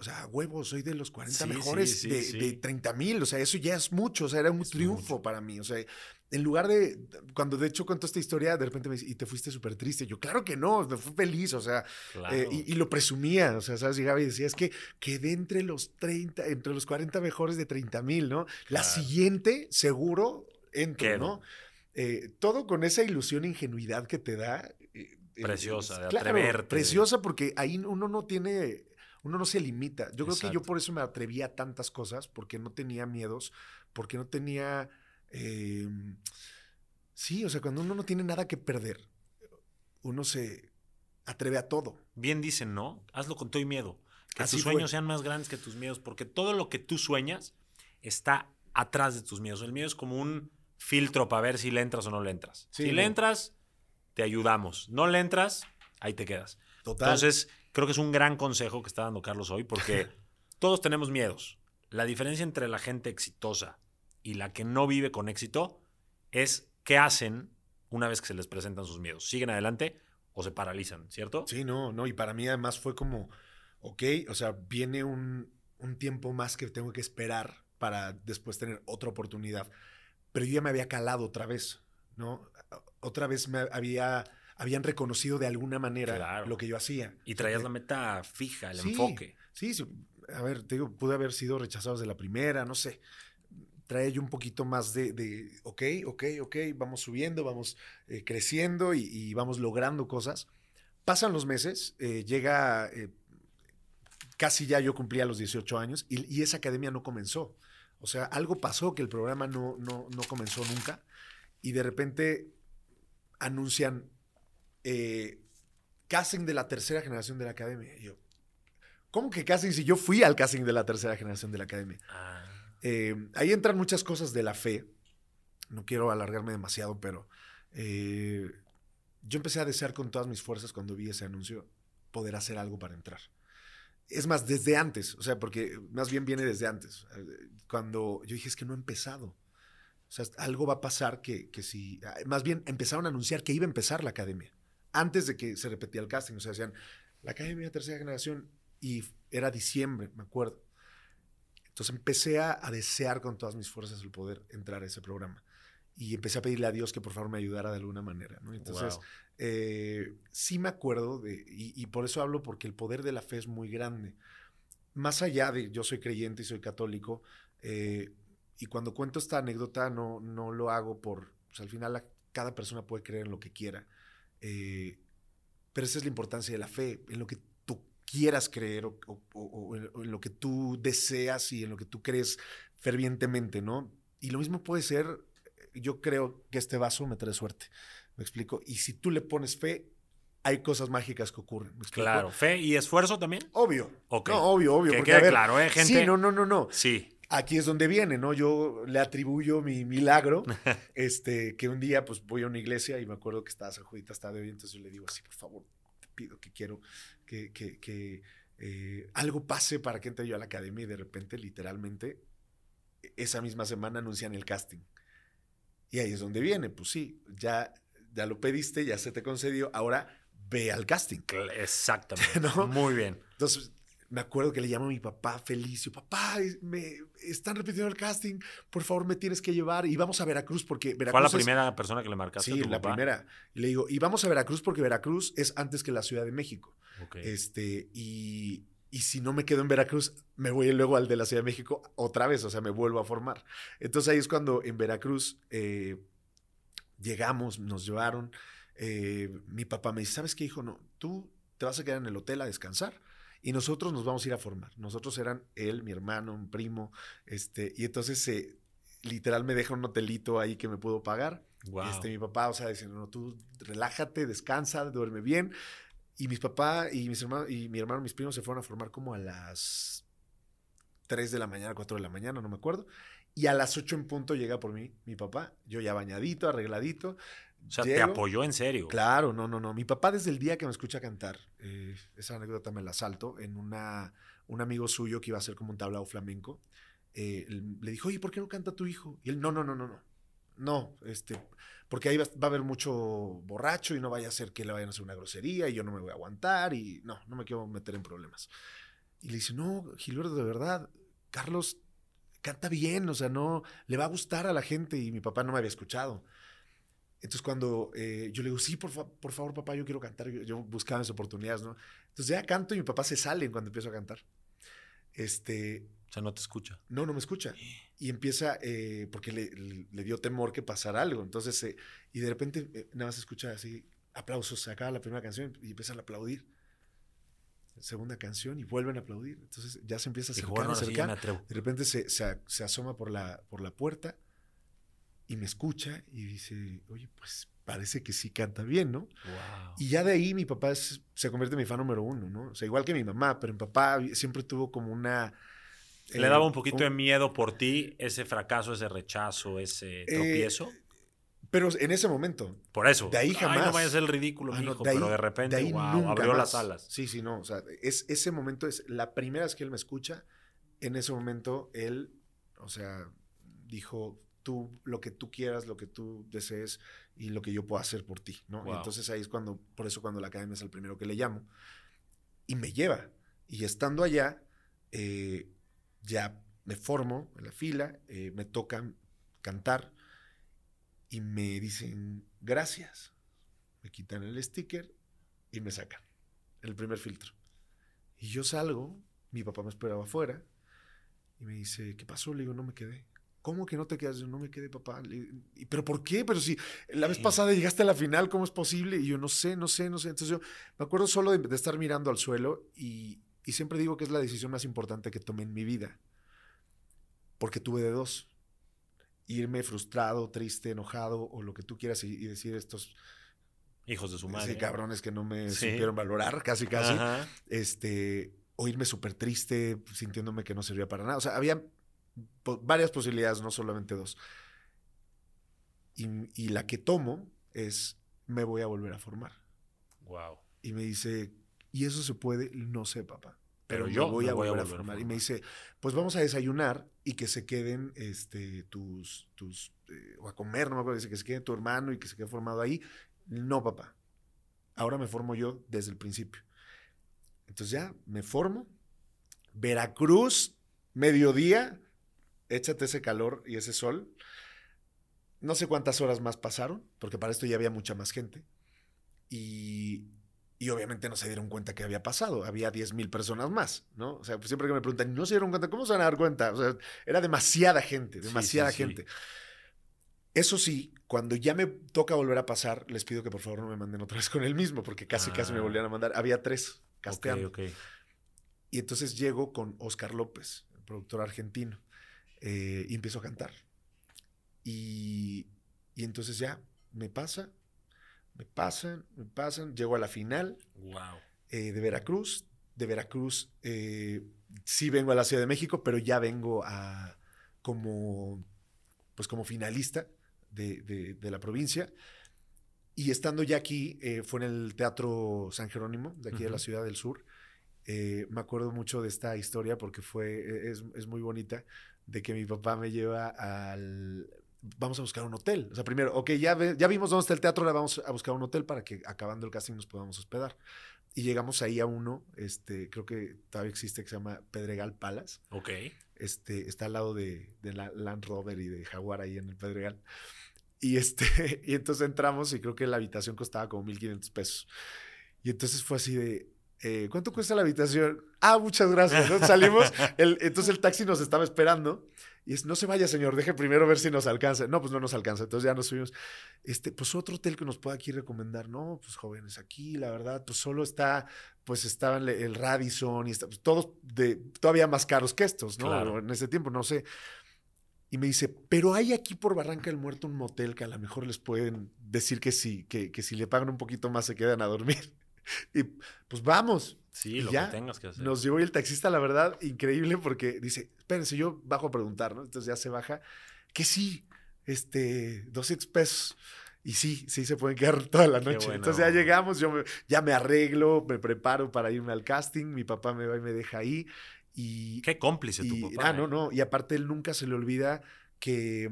o sea, huevo, soy de los 40 mejores de, de, 30 mil, o sea, eso ya es mucho, o sea, era un triunfo para mí, o sea, en lugar de, cuando de hecho contó esta historia, de repente me dice, y te fuiste súper triste, yo, claro que no, me fui feliz, o sea, eh, y, lo presumía, o sea, ¿sabes? Llegaba y decía, es que quedé entre los 30, entre los 40 mejores de 30 mil, ¿no? La siguiente, seguro, entro, ¿no? Eh, todo con esa ilusión e ingenuidad que te da. Preciosa, de atreverte. Preciosa porque ahí uno no tiene uno no se limita. Yo creo que yo por eso me atrevía a tantas cosas, porque no tenía miedos, porque no tenía... Em, sí, o sea, cuando uno no tiene nada que perder, uno se atreve a todo. Bien dicen, ¿no? Hazlo con todo y miedo. Que tus sueños sean más grandes que tus miedos, porque todo lo que tú sueñas está atrás de tus miedos. El miedo es como un filtro para ver si le entras o no le entras. si le entras, te ayudamos. No le entras, ahí te quedas. Total. Entonces, creo que es un gran consejo que está dando Carlos hoy porque todos tenemos miedos. La diferencia entre la gente exitosa y la que no vive con éxito es qué hacen una vez que se les presentan sus miedos. ¿Siguen adelante o se paralizan, cierto? Sí, no, no. Y para mí además fue como, ok, o sea, viene un, un tiempo más que tengo que esperar para después tener otra oportunidad. Pero yo ya me había calado otra vez, ¿no? Otra vez me había habían reconocido de alguna manera lo que yo hacía. Y traías la meta fija, el enfoque. Sí, a ver, te digo, pude haber sido rechazado de la primera, no sé. Trae yo un poquito más de, de ok, ok, ok, vamos subiendo, vamos eh, creciendo y, vamos logrando cosas. Pasan los meses, eh, llega, eh, casi ya yo cumplía los 18 años y, y, esa academia no comenzó. O sea, algo pasó que el programa no, no, no comenzó nunca y de repente anuncian eh, casting de la tercera generación de la academia. yo, ¿cómo que casting si yo fui al casting de la tercera generación de la academia? Ah. Eh, ahí entran muchas cosas de la fe. No quiero alargarme demasiado, pero eh, yo empecé a desear con todas mis fuerzas cuando vi ese anuncio poder hacer algo para entrar. Es más, desde antes, o sea, porque más bien viene desde antes. Cuando yo dije, es que no he empezado. O sea, algo va a pasar que, que si, más bien empezaron a anunciar que iba a empezar la academia antes de que se repetía el casting. O sea, decían, la Academia de Tercera Generación, y era diciembre, me acuerdo. Entonces empecé a, desear con todas mis fuerzas el poder entrar a ese programa. y empecé a pedirle a Dios que por favor me ayudara de alguna manera. ¿no? Entonces, Wow. eh, sí me acuerdo de, y, y por eso hablo porque el poder de la fe es muy grande. Más allá de yo soy creyente y soy católico, eh, y cuando cuento esta anécdota no, no lo hago por, pues, al final la- cada persona puede creer en lo que quiera, eh, pero esa es la importancia de la fe, en lo que tú quieras creer o, o- o- o en, o en lo que tú deseas y en lo que tú crees fervientemente, ¿no? Y lo mismo puede ser, yo creo que este vaso me trae suerte, ¿me explico? Y si tú le pones fe, hay cosas mágicas que ocurren, ¿me? Claro. ¿Fe y esfuerzo también? Obvio. Ok. No, obvio, obvio. Que porque, quede a ver, claro, ¿eh, gente? Sí, no, no, no, no. Sí. Aquí es donde viene, ¿no? Yo le atribuyo mi milagro, este, que un día pues voy a una iglesia y me acuerdo que estaba San Judita hasta de hoy, entonces yo le digo así, por favor, te pido que quiero que, que, que, eh, algo pase para que entre yo a la academia y de repente, literalmente, esa misma semana anuncian el casting. Y ahí es donde viene, pues sí, ya, ya lo pediste, ya se te concedió, ahora ve al casting. Exactamente. ¿No? Muy bien. Entonces, me acuerdo que le llamo a mi papá Felicio, papá, me están repitiendo el casting, por favor me tienes que llevar y vamos a Veracruz porque Veracruz ¿Fue la es- primera persona que le marcaste a Sí, tu la papá? primera. Y le digo, y vamos a Veracruz porque Veracruz es antes que la Ciudad de México. Ok. Este, y, y si no me quedo en Veracruz, me voy luego al de la Ciudad de México otra vez, o sea, me vuelvo a formar. Entonces ahí es cuando en Veracruz eh, llegamos, nos llevaron. eh, mi papá me dice, ¿sabes qué, hijo? No, tú te vas a quedar en el hotel a descansar y nosotros nos vamos a ir a formar. Nosotros eran él, mi hermano, un primo, este, y entonces eh, literal me deja un hotelito ahí que me pudo pagar. Wow. Este, mi papá, o sea, diciendo, no, tú relájate, descansa, duerme bien. Y mis papás y mis hermanos y mi hermano, mis primos se fueron a formar como a las 3 de la mañana, 4 de la mañana, no me acuerdo. Y a las 8 en punto llega por mí mi papá, yo ya bañadito, arregladito. O sea, te llego. apoyó en serio. Claro, no, no, no. Mi papá desde el día que me escucha cantar, eh, esa anécdota me la salto, en una, un amigo suyo que iba a hacer como un tablao flamenco, eh, le dijo, oye, ¿por qué no canta tu hijo? Y él, no, no, no, no, no. No, este, porque ahí va, va a haber mucho borracho y no vaya a ser que le vayan a hacer una grosería y yo no me voy a aguantar y no, no me quiero meter en problemas. Y le dice, no, Gilberto, de verdad, Carlos canta bien, o sea, no, le va a gustar a la gente y mi papá no me había escuchado. Entonces cuando eh, yo le digo, sí, por, fa- por favor, papá, yo quiero cantar, yo, yo buscaba esas oportunidades, ¿no? Entonces ya canto y mi papá se sale cuando empiezo a cantar. Este, O sea, no te escucha. no, no me escucha. Y empieza, eh, porque le, le- le dio temor que pasara algo. Entonces, eh, y de repente eh, nada más escucha así, aplausos, se acaba la primera canción y empiezan a aplaudir. Segunda canción y vuelven a aplaudir. Entonces ya se empieza a acercar, bueno, me atrevo. De repente se, se a- se asoma por la, por la puerta y me escucha y dice, oye, pues parece que sí canta bien, ¿no? Wow. Y ya de ahí mi papá es- se convierte en mi fan número uno, ¿no? O sea, igual que mi mamá, pero mi papá siempre tuvo como una... ¿Le eh, daba un poquito un- de miedo por ti ese fracaso, ese rechazo, ese tropiezo? Pero en ese momento, por eso. Eh, de ahí Ay, jamás. no vaya a ser el ridículo, Ah, no, mijo, de ahí- pero de repente, de ahí wow, nunca abrió más. las alas. Sí, sí, no. O sea, es, ese momento es la primera vez que él me escucha. En ese momento, él, o sea, dijo, tú, lo que tú quieras, lo que tú desees y lo que yo puedo hacer por ti, ¿no? Y entonces ahí es cuando, por eso cuando la academia es el primero que le llamo. Y me lleva. Y estando allá, eh, ya me formo en la fila, eh, me tocan cantar y me dicen gracias. Me quitan el sticker y me sacan el primer filtro. Y yo salgo, mi papá me esperaba afuera y me dice, ¿qué pasó? Le digo, no me quedé. ¿Cómo que no te quedas? Yo, no me quedé, papá. Le- "¿Y ¿Pero por qué? Pero si la vez pasada llegaste a la final, ¿cómo es posible? Y yo, no sé, no sé, no sé. Entonces yo me acuerdo solo de, de estar mirando al suelo y, y siempre digo que es la decisión más importante que tomé en mi vida. Porque tuve de dos. Irme frustrado, triste, enojado o lo que tú quieras y, y decir estos Hijos de su sí, madre. cabrones que no me Sí. supieron valorar, casi, casi. Ajá. Este, o irme súper triste, sintiéndome que no servía para nada. O sea, había po- varias posibilidades, no solamente dos. Y, y la que tomo es, me voy a volver a formar. Wow. Y me dice, ¿y eso se puede? No sé, papá. Pero Pero, yo voy, me a, voy a volver a formar. Y me dice, pues vamos a desayunar y que se queden este, tus, tus eh, o a comer, no me acuerdo, dice que se quede tu hermano y que se quede formado ahí. No, papá. Ahora me formo yo desde el principio. Entonces ya me formo. Veracruz, mediodía, échate ese calor y ese sol. no sé cuántas horas más pasaron, porque para esto ya había mucha más gente. Y, y obviamente no se dieron cuenta que había pasado. Había 10 mil personas más, ¿no? O sea, siempre que me preguntan, no se dieron cuenta, ¿cómo se van a dar cuenta? O sea, era demasiada gente, demasiada sí, sí. gente. Eso sí, cuando ya me toca volver a pasar, les pido que por favor no me manden otra vez con el mismo, porque casi, casi me Ah. volvían a mandar. Había tres casteando. ok. Y entonces llego con Oscar López, el productor argentino, eh, y empiezo a cantar. Y, y entonces ya me pasa, me pasan, me pasan, llego a la final Wow. eh, de Veracruz. De Veracruz eh, sí vengo a la Ciudad de México, pero ya vengo a como, pues como finalista de, de- de la provincia. Y estando ya aquí, eh, fue en el Teatro San Jerónimo, de aquí de la. Ciudad del Sur. Eh, me acuerdo mucho de esta historia porque fue, eh, es, es muy bonita, de que mi papá me lleva al... Vamos a buscar un hotel. O sea, primero, ok, ya, ve- ya vimos dónde está el teatro, ahora vamos a buscar un hotel para que acabando el casting nos podamos hospedar. Y llegamos ahí a uno, este, creo que todavía existe, que se llama Pedregal Palace. Ok. Este, está al lado de, de la Land Rover y de Jaguar ahí en el Pedregal. Y, este, y entonces entramos y creo que la habitación costaba como 1.500 pesos. Y entonces fue así de, eh, ¿cuánto cuesta la habitación? Ah, muchas gracias. ¿no? Salimos, el- entonces el taxi nos estaba esperando y es, no se vaya, señor, deje primero ver si nos alcanza. No, pues no nos alcanza. Entonces ya nos subimos. Este, pues otro hotel que nos pueda aquí recomendar. No, pues jóvenes, aquí la verdad, pues solo está, pues estaba el, el Radisson y está, pues, todos de, todavía más caros que estos, ¿no? Claro. En ese tiempo, no sé. Y me dice, pero hay aquí por Barranca del Muerto un motel que a lo mejor les pueden decir que sí, que, que si le pagan un poquito más se quedan a dormir. Y pues vamos. Sí, lo ya que tengas que hacer. Nos llevó y el taxista, la verdad, increíble porque dice, espérense, yo bajo a preguntar, ¿no? Entonces ya se baja, que sí, este, 200 pesos. Y sí, sí se pueden quedar toda la noche. bueno. Entonces ya llegamos, yo me- ya me arreglo, me preparo para irme al casting, mi papá me va y me deja ahí. Y, Qué cómplice tu papá. ah, no, ¿eh? no. Y aparte, él nunca se le olvida que,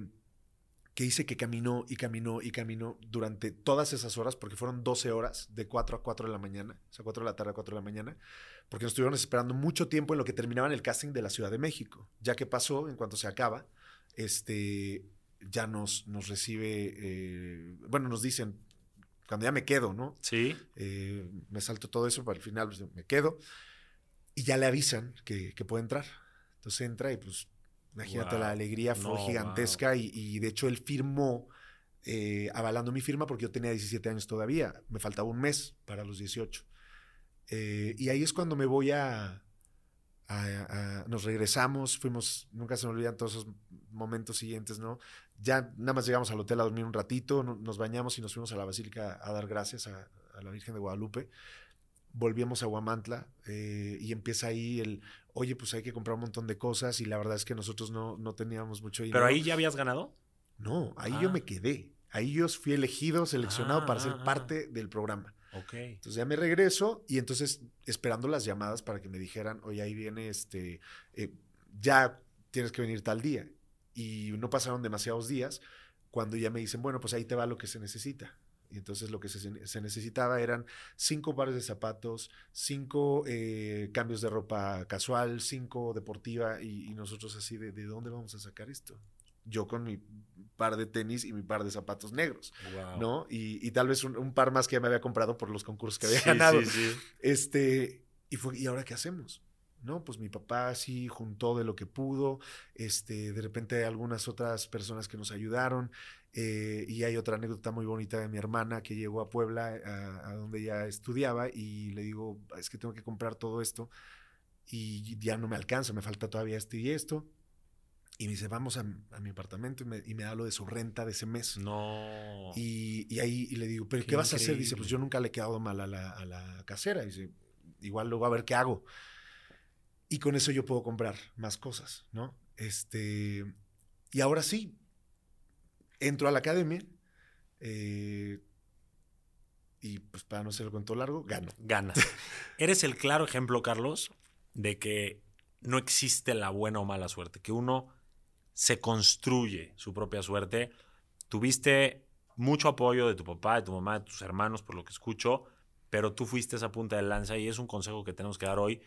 que dice que caminó y caminó y caminó durante todas esas horas, porque fueron 12 horas, de 4 a 4 de la mañana, o sea, 4 de la tarde a 4 de la mañana, porque nos estuvieron esperando mucho tiempo en lo que terminaban el casting de la Ciudad de México. Ya que pasó, en cuanto se acaba, este, ya nos, nos recibe, eh, bueno, nos dicen, cuando ya me quedo, ¿no? Sí. Eh, me salto todo eso, para el final pues, me quedo. Y ya le avisan que, que puede entrar. Entonces entra y pues, imagínate, Wow. la alegría fue No, gigantesca y, y de hecho él firmó eh, avalando mi firma porque yo tenía 17 años todavía. Me faltaba un mes para los 18. Eh, y ahí es cuando me voy a, a- a- Nos regresamos, fuimos, nunca se me olvidan todos esos momentos siguientes, ¿no? Ya nada más llegamos al hotel a dormir un ratito, no- nos bañamos y nos fuimos a la basílica a dar gracias a, a la Virgen de Guadalupe. Volvíamos a Huamantla eh, y empieza ahí el, oye, pues hay que comprar un montón de cosas y la verdad es que nosotros no, no teníamos mucho dinero. Pero ahí ya habías ganado. No, ahí Ah. yo me quedé. Ahí yo fui elegido, seleccionado Ah, para ser ah, ah. parte del programa. Ok. Entonces ya me regreso y entonces esperando las llamadas para que me dijeran, oye, ahí viene este, eh, ya tienes que venir tal día. Y no pasaron demasiados días cuando ya me dicen, bueno, pues ahí te va lo que se necesita. Y entonces lo que se, se necesitaba eran cinco pares de zapatos, cinco eh, cambios de ropa casual, cinco deportiva y, y nosotros así de, ¿de dónde vamos a sacar esto? Yo con mi par de tenis y mi par de zapatos negros. Wow. ¿no? Y, y tal vez un, un par más que ya me había comprado por los concursos que había Sí, ganado. sí, sí. Este, y fue, ¿y ahora qué hacemos? No, pues mi papá sí juntó de lo que pudo, este, de repente algunas otras personas que nos ayudaron, eh, y hay otra anécdota muy bonita de mi hermana que llegó a Puebla, a, a donde ella estudiaba, y le digo, es que tengo que comprar todo esto, y ya no me alcanza, me falta todavía esto y esto, y me dice, vamos a, a mi apartamento, y me, y me da lo de su renta de ese mes. No. Y, y ahí y le digo, ¿pero qué, Qué vas a hacer? Dice, pues yo nunca le he quedado mal a la, a la casera. Dice, igual luego a ver qué hago. Y con eso yo puedo comprar más cosas, ¿no? Este, y ahora sí, entro a la academia eh, y pues para no hacer el cuento largo, gano. Ganas. Eres el claro ejemplo, Carlos, de que no existe la buena o mala suerte, que uno se construye su propia suerte. Tuviste mucho apoyo de tu papá, de tu mamá, de tus hermanos, por lo que escucho, pero tú fuiste esa punta de lanza y es un consejo que tenemos que dar hoy.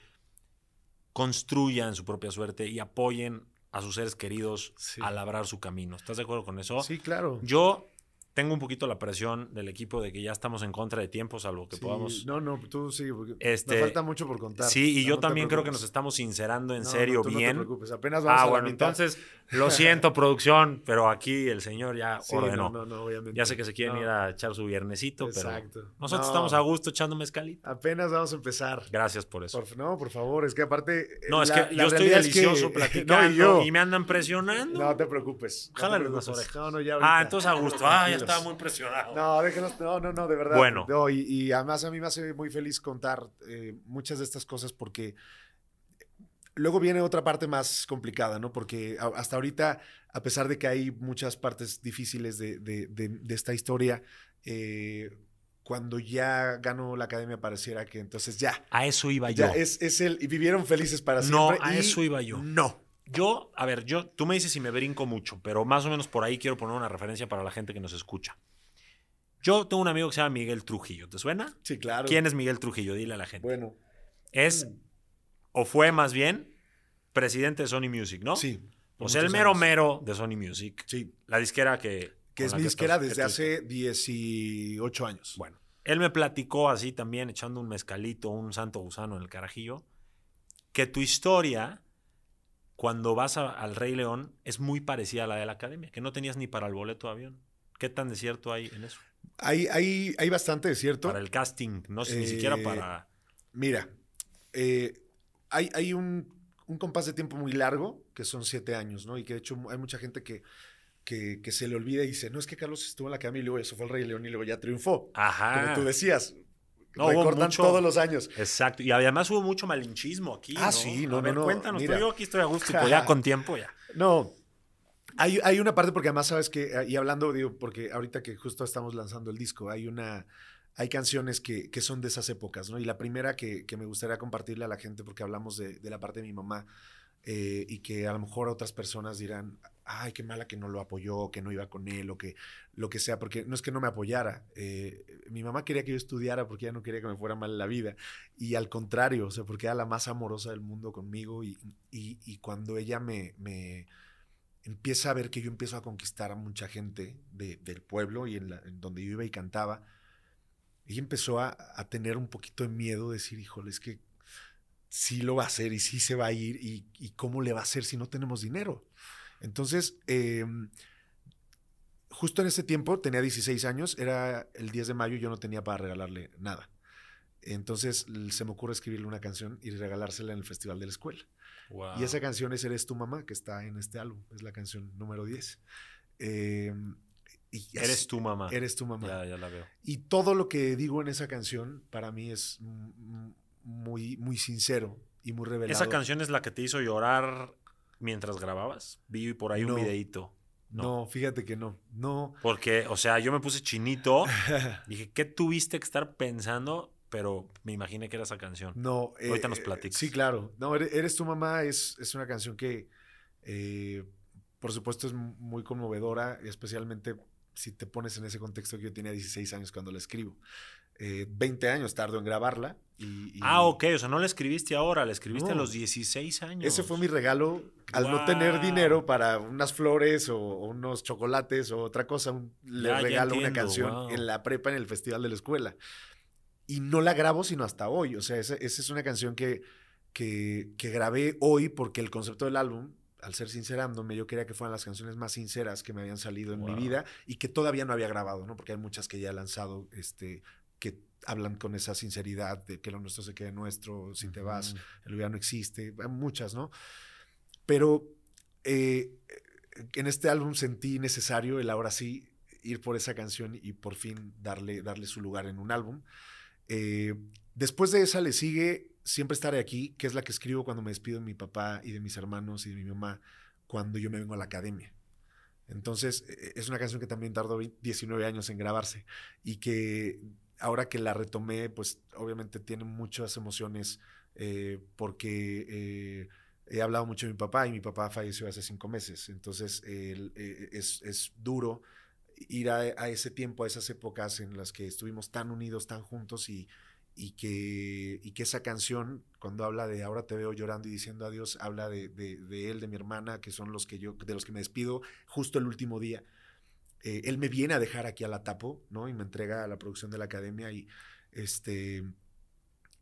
Construyan su propia suerte y apoyen a sus seres queridos Sí. a labrar su camino. ¿Estás de acuerdo con eso? Sí, claro. Yo tengo un poquito la presión del equipo de que ya estamos en contra de tiempo, salvo que Sí, podamos. No, no, tú sí, porque Este, me falta mucho por contar. Sí, y No, yo no también creo que nos estamos sincerando en No, serio no, tú No bien. te preocupes, apenas vamos ah, a la bueno, mitad. entonces lo siento, producción, pero aquí el señor ya Sí, ordenó. no, no, no, obviamente. Ya sé que se quieren No, ir a echar su viernesito, Exacto. pero nosotros No. estamos a gusto echando mezcalito. Apenas vamos a empezar. Gracias por eso. Por- no, por favor, es que aparte. no, es la- que la yo estoy es que- delicioso platicando No, y yo. y me andan presionando. No te preocupes. no Jálale orejas. No, no, ya ah, entonces a gusto. Ah, ya. Estaba muy presionado. No, déjenos, no, no, no, de verdad. Bueno. No, y, y además a mí me hace muy feliz contar eh, muchas de estas cosas porque luego viene otra parte más complicada, ¿no? Porque a- hasta ahorita, a pesar de que hay muchas partes difíciles de, de- de- de esta historia, eh, cuando ya ganó la academia pareciera que entonces ya, A eso iba yo. es, es el, y vivieron felices para No, siempre. a y eso iba yo. No. Yo, a ver, yo, tú me dices si me brinco mucho, pero más o menos por ahí quiero poner una referencia para la gente que nos escucha. Yo tengo un amigo que se llama Miguel Trujillo. ¿Te suena? Sí, claro. ¿Quién es Miguel Trujillo? Dile a la gente. Bueno, Es, o fue más bien, presidente de Sony Music, ¿no? sí. O sea, el mero años. mero de Sony Music. Sí, La disquera que... que es mi que disquera estás- desde hace 18 años. Bueno, él me platicó así también, echando un mezcalito, un santo gusano en el carajillo, que tu historia, cuando vas a- al Rey León, es muy parecida a la de la academia, que no tenías ni para el boleto de avión. ¿Qué tan de cierto hay en eso? Hay, hay, hay bastante de cierto. Para el casting, no sé, ni Eh, siquiera para... Mira, eh, hay, hay un, un compás de tiempo muy largo, que son siete años, ¿no? Y que de hecho hay mucha gente que, que, que se le olvida y dice, no, es que Carlos estuvo en la academia y luego eso fue el Rey León y luego ya triunfó. Ajá. Como tú decías, No, hubo recortan mucho- todos los años. Exacto. Y además hubo mucho malinchismo aquí. Ah, ¿no? sí, no, A ver, no, no, Cuéntanos, mira. yo aquí estoy a gusto, y pues ya con tiempo ya. No, hay, hay una parte porque además sabes que, y hablando, digo, porque ahorita que justo estamos lanzando el disco, hay una, hay canciones que, que son de esas épocas, ¿no? Y la primera que, que me gustaría compartirle a la gente, porque hablamos de, de la parte de mi mamá, eh, y que a lo mejor otras personas dirán, ay, qué mala que no lo apoyó, que no iba con él, o que lo que sea, porque no es que no me apoyara. eh, mi mamá quería que yo estudiara porque ella no quería que me fuera mal la vida. Y al contrario, o sea, porque era la más amorosa del mundo conmigo, y, y- cuando ella me, me empieza a ver que yo empiezo a conquistar a mucha gente de- del pueblo y en, la- donde yo iba y cantaba, ella empezó a, a tener un poquito de miedo, decir, híjole, es que sí lo va a hacer y sí se va a ir y, y cómo le va a hacer si no tenemos dinero. Entonces, eh, justo en ese tiempo, tenía 16 años, era el 10 de mayo, yo no tenía para regalarle nada. Entonces se me ocurre escribirle una canción y regalársela en el festival de la escuela. Wow. Y esa canción es Eres tu mamá, que está en este álbum. Es la canción número 10. Eh, y Eres tu mamá. Eres tu mamá. Ya, ya la veo. Y todo lo que digo en esa canción para mí es muy, muy sincero y muy revelado. ¿Esa canción es la que te hizo llorar mientras grababas? Vi por ahí No. un videíto. No. fíjate que no. No. Porque, o sea, yo me puse chinito. Dije, ¿qué tuviste que estar pensando? Pero me imaginé que era esa canción. No. eh, Ahorita nos eh, platicas. Sí, claro. No, Eres, Eres tu mamá es, es una canción que, eh, por supuesto, es muy conmovedora, especialmente si te pones en ese contexto que yo tenía 16 años cuando la escribo. Eh, 20 años tardo en grabarla. Y, y Ah, ok. O sea, no la escribiste ahora, la escribiste a los 16 años. Ese fue mi regalo al no tener dinero para unas flores o, o unos chocolates o otra cosa. un- le Ya, ya regalo una canción wow. en la prepa, en el festival de la escuela. Y no la grabo sino hasta hoy. O sea, esa, esa es una canción que, que, que grabé hoy porque el concepto del álbum, al ser sincerándome, yo quería que fueran las canciones más sinceras que me habían salido en mi vida y que todavía no había grabado, ¿no? Porque hay muchas que ya he lanzado este, hablan con esa sinceridad de que lo nuestro se quede nuestro, si te vas, el lugar no existe, muchas, ¿no? Pero eh, en este álbum sentí necesario el ahora sí ir por esa canción y por fin darle, darle su lugar en un álbum. Eh, después de esa le sigue Siempre estaré aquí, que es la que escribo cuando me despido de mi papá y de mis hermanos y de mi mamá cuando yo me vengo a la academia. Entonces, eh, es una canción que también tardó 20 19 años en grabarse y que ahora que la retomé, pues obviamente tiene muchas emociones eh, porque eh, he hablado mucho de mi papá y mi papá falleció hace cinco meses. Entonces, eh, es, es duro ir a, a ese tiempo, a esas épocas en las que estuvimos tan unidos, tan juntos y, y que, y que esa canción, cuando habla de ahora te veo llorando y diciendo adiós, habla de, de, él, de mi hermana, que son los que yo, de los que me despido justo el último día. Eh, él me viene a dejar aquí a la Tapo, ¿no? Y me entrega a la producción de la academia y este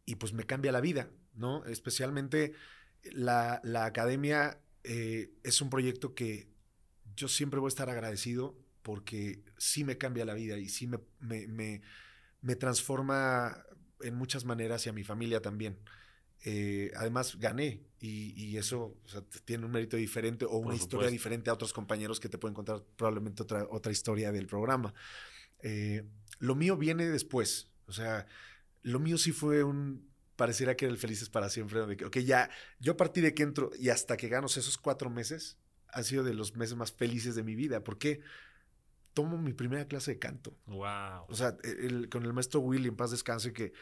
y pues me cambia la vida, ¿no? Especialmente la, la academia eh, es un proyecto que yo siempre voy a estar agradecido porque sí me cambia la vida y sí me, me, me transforma en muchas maneras y a mi familia también. Eh, además, gané y, eso tiene un mérito diferente o una historia diferente a otros compañeros que te pueden contar probablemente otra, otra historia del programa. Eh, lo mío viene después, o sea, lo mío sí fue un, pareciera que era el Felices para siempre, donde, ok, ya, yo a partir de que entro y hasta que gano esos cuatro meses, han sido de los meses más felices de mi vida. ¿Por qué? tomo mi primera clase de canto. Wow. O sea, el, con el maestro Willy, en paz descanse, que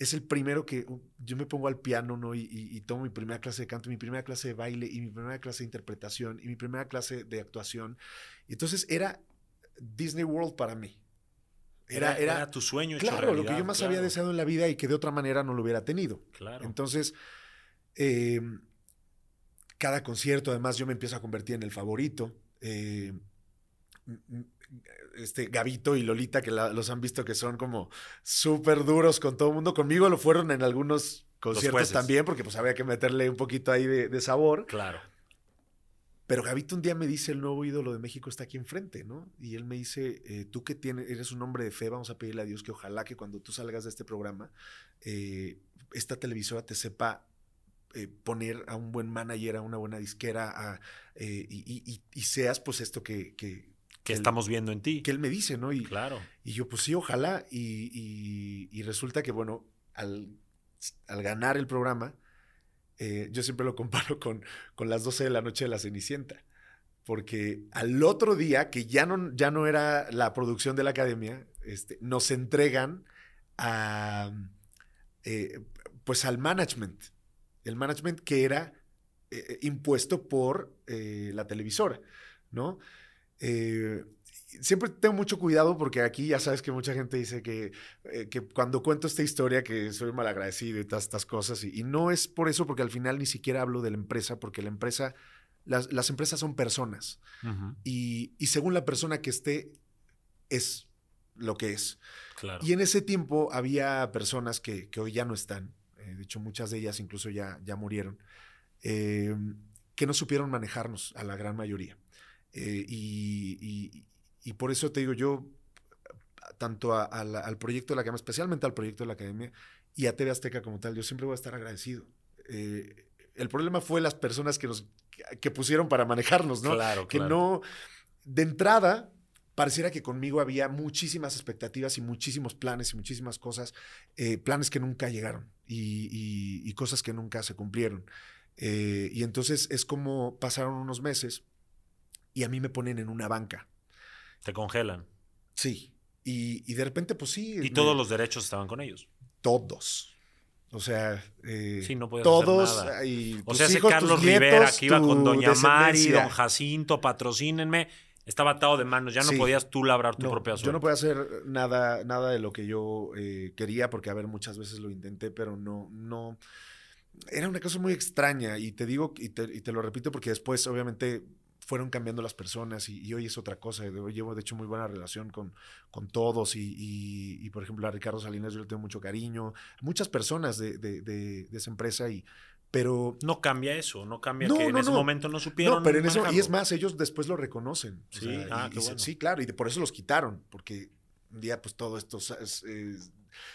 es el primero que yo me pongo al piano, ¿no? Y, tomo mi primera clase de canto, mi primera clase de baile, y mi primera clase de interpretación, y mi primera clase de actuación. Y entonces era Disney World para mí. Era, era, tu sueño hecho Claro, lo que yo más había deseado en la vida y que de otra manera no lo hubiera tenido. Claro. Entonces, em, cada concierto, además, yo me empiezo a convertir en el favorito. Eh, este Gabito y Lolita, que los han visto que son como súper duros con todo el mundo. Conmigo lo fueron en algunos conciertos también, porque pues había que meterle un poquito ahí de, sabor. Claro. Pero Gabito un día me dice, el nuevo ídolo de México está aquí enfrente, ¿no? Y él me dice, eh, tú que tienes, eres un hombre de fe, vamos a pedirle a Dios que ojalá que cuando tú salgas de este programa, eh, esta televisora te sepa eh, poner a un buen manager, a una buena disquera, y, seas pues esto que, que estamos viendo en ti. Que él me dice, ¿no? Y, claro. Y yo, pues sí, ojalá. Y, resulta que, bueno, al, ganar el programa, eh, yo siempre lo comparo con, con las 12 de la noche de la Cenicienta. Porque al otro día, que ya no, ya no era la producción de la academia, este, nos entregan a, eh, pues al management. El management que era eh, impuesto por la televisora, ¿no? Eh, siempre tengo mucho cuidado porque aquí ya sabes que mucha gente dice que, eh, que cuando cuento esta historia que soy malagradecido y todas estas cosas. Y, no es por eso porque al final ni siquiera hablo de la empresa porque la empresa, las, las empresas son personas. y, y, según la persona que esté, es lo que es. Claro. Y en ese tiempo había personas que, que hoy ya no están. Eh, de hecho, muchas de ellas incluso ya, ya murieron. que no supieron manejarnos a la gran mayoría. Eh, y, por eso te digo, yo, tanto al proyecto de la Academia, especialmente al proyecto de la Academia y a TV Azteca como tal, yo siempre voy a estar agradecido. Eh, el problema fue las personas que nos que pusieron para manejarnos, ¿no? Claro, que no, de entrada, pareciera que conmigo había muchísimas expectativas y muchísimos planes y muchísimas cosas, eh, planes que nunca llegaron y, cosas que nunca se cumplieron. y entonces es como pasaron unos meses y a mí me ponen en una banca. Te congelan. Sí. Y, de repente, pues sí. Y todos los derechos estaban con ellos. Todos. O sea, eh, sí, no todos. Hacer nada. o sea, ese Carlos Rivera que iba con Doña Mari, Don Jacinto, patrocínenme, estaba atado de manos. Ya no podías tú labrar tu propia suerte. Yo no podía hacer nada, nada de lo que yo eh, quería, porque a ver, muchas veces lo intenté, pero no, no. Era una cosa muy extraña. Y te digo, y te, y te lo repito, porque después, obviamente, fueron cambiando las personas y, hoy es otra cosa. Llevo, de hecho, muy buena relación con, con todos y, por ejemplo, a Ricardo Salinas yo le tengo mucho cariño. Muchas personas de, de, esa empresa y... Pero... No cambia eso, no cambia que en ese momento no supieron. No, pero en eso, y es más, ellos después lo reconocen. Sí, ah, sí, claro, y por eso los quitaron, porque un día pues todo esto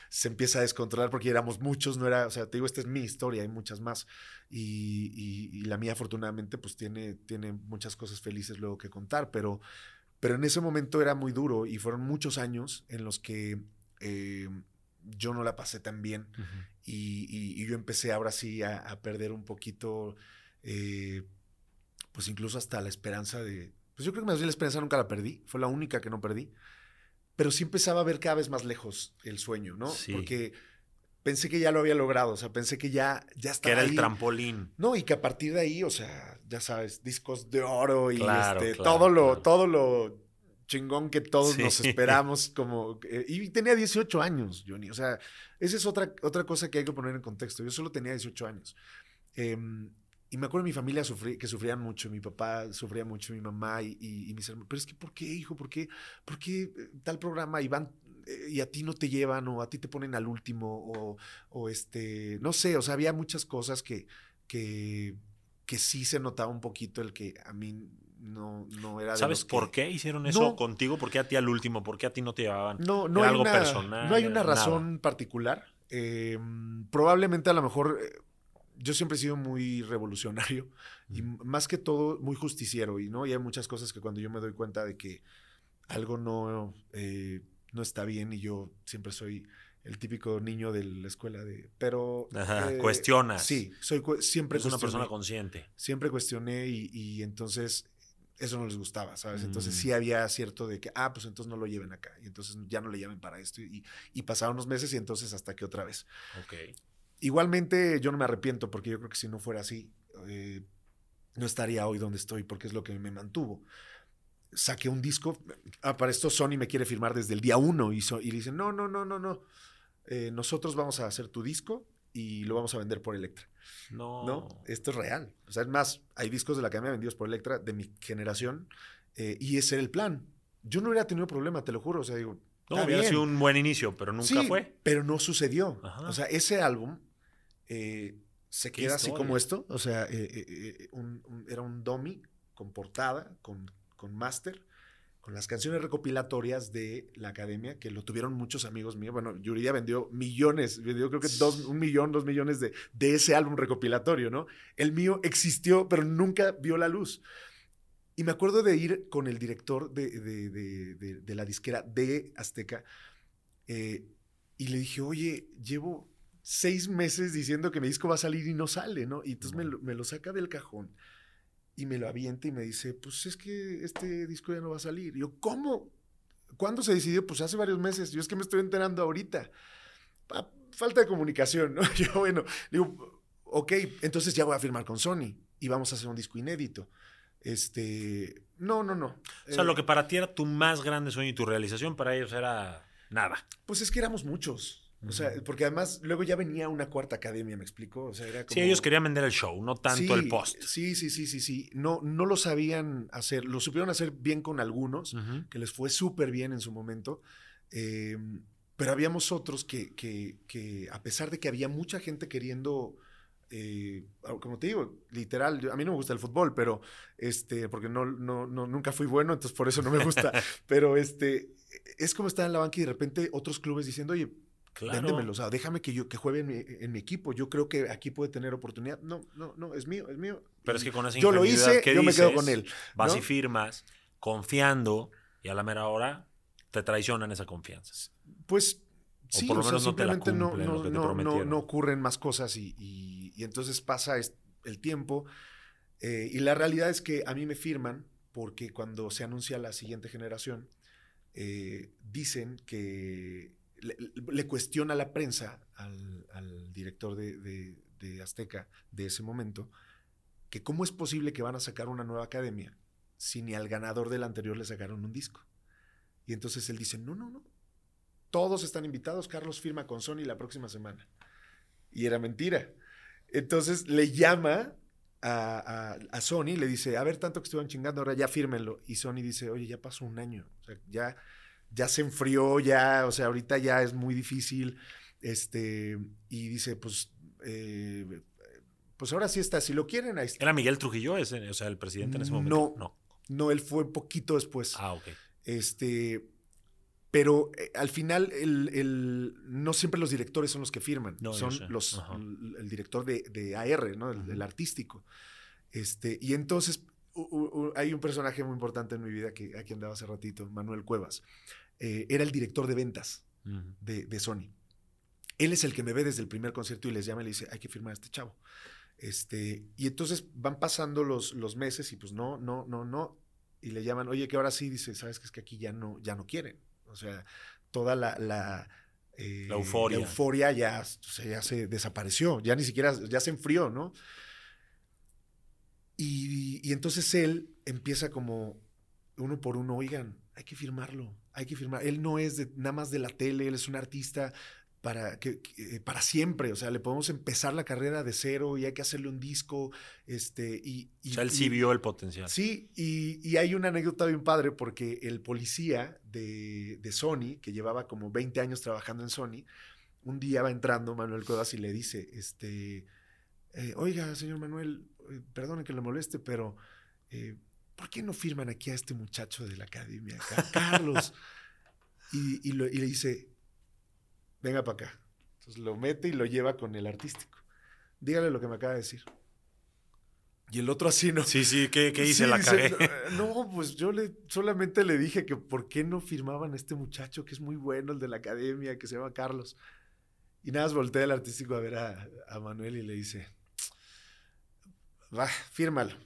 se empieza a descontrolar porque éramos muchos, no era, o sea, te digo, esta es mi historia, hay muchas más. Y, la mía afortunadamente pues tiene, tiene muchas cosas felices luego que contar, pero, pero en ese momento era muy duro y fueron muchos años en los que eh, yo no la pasé tan bien y, yo empecé ahora sí a, perder un poquito, eh, pues incluso hasta la esperanza de... Pues yo creo que más bien la esperanza nunca la perdí, fue la única que no perdí pero sí empezaba a ver cada vez más lejos el sueño, ¿no? Sí. Porque pensé que ya lo había logrado, o sea, pensé que ya, ya estaba. Que era el trampolín. No, y que a partir de ahí, o sea, ya sabes, discos de oro y este, todo lo, todo lo, chingón que todos Sí. nos esperamos como... eh, y tenía 18 años, Johnny. O sea, esa es otra, otra cosa que hay que poner en contexto. Yo solo tenía 18 años. Em, y me acuerdo de mi familia sufrí- que sufrían mucho, mi papá sufría mucho, mi mamá y, y- y mis hermanos. Pero es que, ¿por qué, hijo? ¿Por qué, por qué eh, tal programa y van eh, y a ti no te llevan o a ti te ponen al último o, o este, no sé, o sea, había muchas cosas que, que, que sí se notaba un poquito el que a mí no, no era de ¿Sabes los que- por qué hicieron eso No. contigo? ¿Por qué a ti al último? ¿Por qué a ti no te llevaban? No, no ¿Era hay algo una, personal? No hay una Nada. razón particular. Eh, probablemente a lo mejor eh, yo siempre he sido muy revolucionario y más que todo muy justiciero y no y hay muchas cosas que cuando yo me doy cuenta de que algo no eh, no está bien y yo siempre soy el típico niño de la escuela de pero Ajá, eh, cuestionas. sí soy siempre Es una persona consciente. siempre cuestioné y, y entonces eso no les gustaba, ¿sabes? Entonces Mm. sí había cierto de que, ah, pues entonces no lo lleven acá y entonces ya no le llamen para esto y, y pasaron unos meses y entonces hasta que otra vez. Ok. Igualmente yo no me arrepiento porque yo creo que si no fuera así, eh, no estaría hoy donde estoy porque es lo que me mantuvo. Saqué un disco, ah, para esto Sony me quiere firmar desde el día uno y, so- y le dicen, no, no, no, no, no, Eh, nosotros vamos a hacer tu disco y lo vamos a vender por Electra. No. No, esto es real. O sea, es más, hay discos de la Academia vendidos por Electra de mi generación eh, y ese era el plan. Yo no hubiera tenido problema, te lo juro. O sea, digo, No, hubiera sido un buen inicio, pero nunca Sí, fue. Pero no sucedió. Ajá. O sea, ese álbum eh, se queda así como esto. O sea, eh, eh, un- un- era un dummy con portada, con, con máster, con las canciones recopilatorias de la academia, que lo tuvieron muchos amigos míos. Bueno, Yuridia vendió millones, vendió creo que dos, un millón, dos millones de, de ese álbum recopilatorio, ¿no? El mío existió, pero nunca vio la luz. Y me acuerdo de ir con el director de, de- de- de- de la disquera de Azteca eh, y le dije, oye, llevo seis meses diciendo que mi disco va a salir y no sale, ¿no? Y entonces me, lo, me lo saca del cajón y me lo avienta y me dice, pues es que este disco ya no va a salir. Y yo, ¿cómo? ¿Cuándo se decidió? Pues hace varios meses. Yo es que me estoy enterando ahorita. Pa- falta de comunicación, ¿no? Yo, bueno, digo, ok, entonces ya voy a firmar con Sony y vamos a hacer un disco inédito. Este, no, no, no. O sea, Eh, lo que para ti era tu más grande sueño y tu realización, para ellos era nada. Pues es que éramos muchos. O sea, porque además luego ya venía una cuarta academia, ¿me explico? O sea, era como... Sí, ellos querían vender el show, no tanto Sí, el post. Sí, sí, sí, sí, sí. No, no lo sabían hacer. Lo supieron hacer bien con algunos, que les fue súper bien en su momento. Eh, pero habíamos otros que, que, que, a pesar de que había mucha gente queriendo, eh, como te digo, literal, a mí no me gusta el fútbol, pero este, porque no, no, no, nunca fui bueno, entonces por eso no me gusta. pero este, es como estar en la banca y de repente otros clubes diciendo, oye, Claro. Véndemelo, o sea, déjame que yo que juegue en mi, en mi equipo. Yo creo que aquí puede tener oportunidad. No, no, no, es mío, es mío. Pero es que con esa yo lo hice, que yo me quedo con él. Vas ¿no? y firmas, confiando, y a la mera hora te traicionan esa confianza. Pues O sí, por lo sea, menos no te la no, no, lo que te no, no, prometieron. no ocurren más cosas y, y- y entonces pasa el tiempo. eh, y la realidad es que a mí me firman porque cuando se anuncia la siguiente generación, eh, dicen que le, cuestiona la prensa al, director de Azteca de ese momento que cómo es posible que van a sacar una nueva academia si ni al ganador del anterior le sacaron un disco. Y entonces él dice, no, no, no. Todos están invitados, Carlos firma con Sony la próxima semana. Y era mentira. Entonces le llama a, a- a Sony, le dice, a ver, tanto que estuvieron chingando, ahora ya fírmenlo. Y Sony dice, oye, ya pasó un año. O sea, ya, ya se enfrió, ya, o sea, ahorita ya es muy difícil. Este, y dice, pues, eh, pues ahora sí está, si lo quieren, ahí está. ¿Era Miguel Trujillo, ese, o sea, el presidente en ese momento? No. No, él fue poquito después. Ah, ok. Este, pero eh, al final el, el- no siempre los directores son los que firman, No, son sé. los Ajá. el, director de, de AR, ¿no? El, artístico. Este, y entonces u- u- hay un personaje muy importante en mi vida que aquí andaba hace ratito, Manuel Cuevas. Eh, era el director de ventas de, de Sony. Él es el que me ve desde el primer concierto y les llama y le dice, hay que firmar a este chavo. Este, y entonces van pasando los, los meses y pues no, no, no, no. Y le llaman, oye, que ahora sí, dice, sabes que es que aquí ya no, ya no quieren. O sea, toda la, la, eh, La euforia. euforia ya, o sea, ya se desapareció, ya ni siquiera, ya se enfrió, ¿no? Y, y entonces él empieza como uno por uno, oigan, hay que firmarlo, hay que firmar. Él no es de, nada más de la tele, él es un artista para, que, para siempre. O sea, le podemos empezar la carrera de cero y hay que hacerle un disco. Este, y, o sea, él sí vio el potencial. Sí, y, hay una anécdota bien padre porque el policía de, de, Sony, que llevaba como 20 años trabajando en Sony, un día va entrando Manuel Codas y le dice, este, eh, oiga, señor Manuel, eh, perdone que le moleste, pero... Eh, ¿por qué no firman aquí a este muchacho de la academia, Carlos? y, le dice, venga para acá. Entonces lo mete y lo lleva con el artístico. Dígale lo que me acaba de decir. Y el otro así, ¿no? Sí, sí, ¿qué, hice? la cagué. No, pues yo le, solamente le dije que por qué no firmaban a este muchacho que es muy bueno, el de la academia, que se llama Carlos. Y nada más voltea el artístico a ver a, a Manuel y le dice, va, fírmalo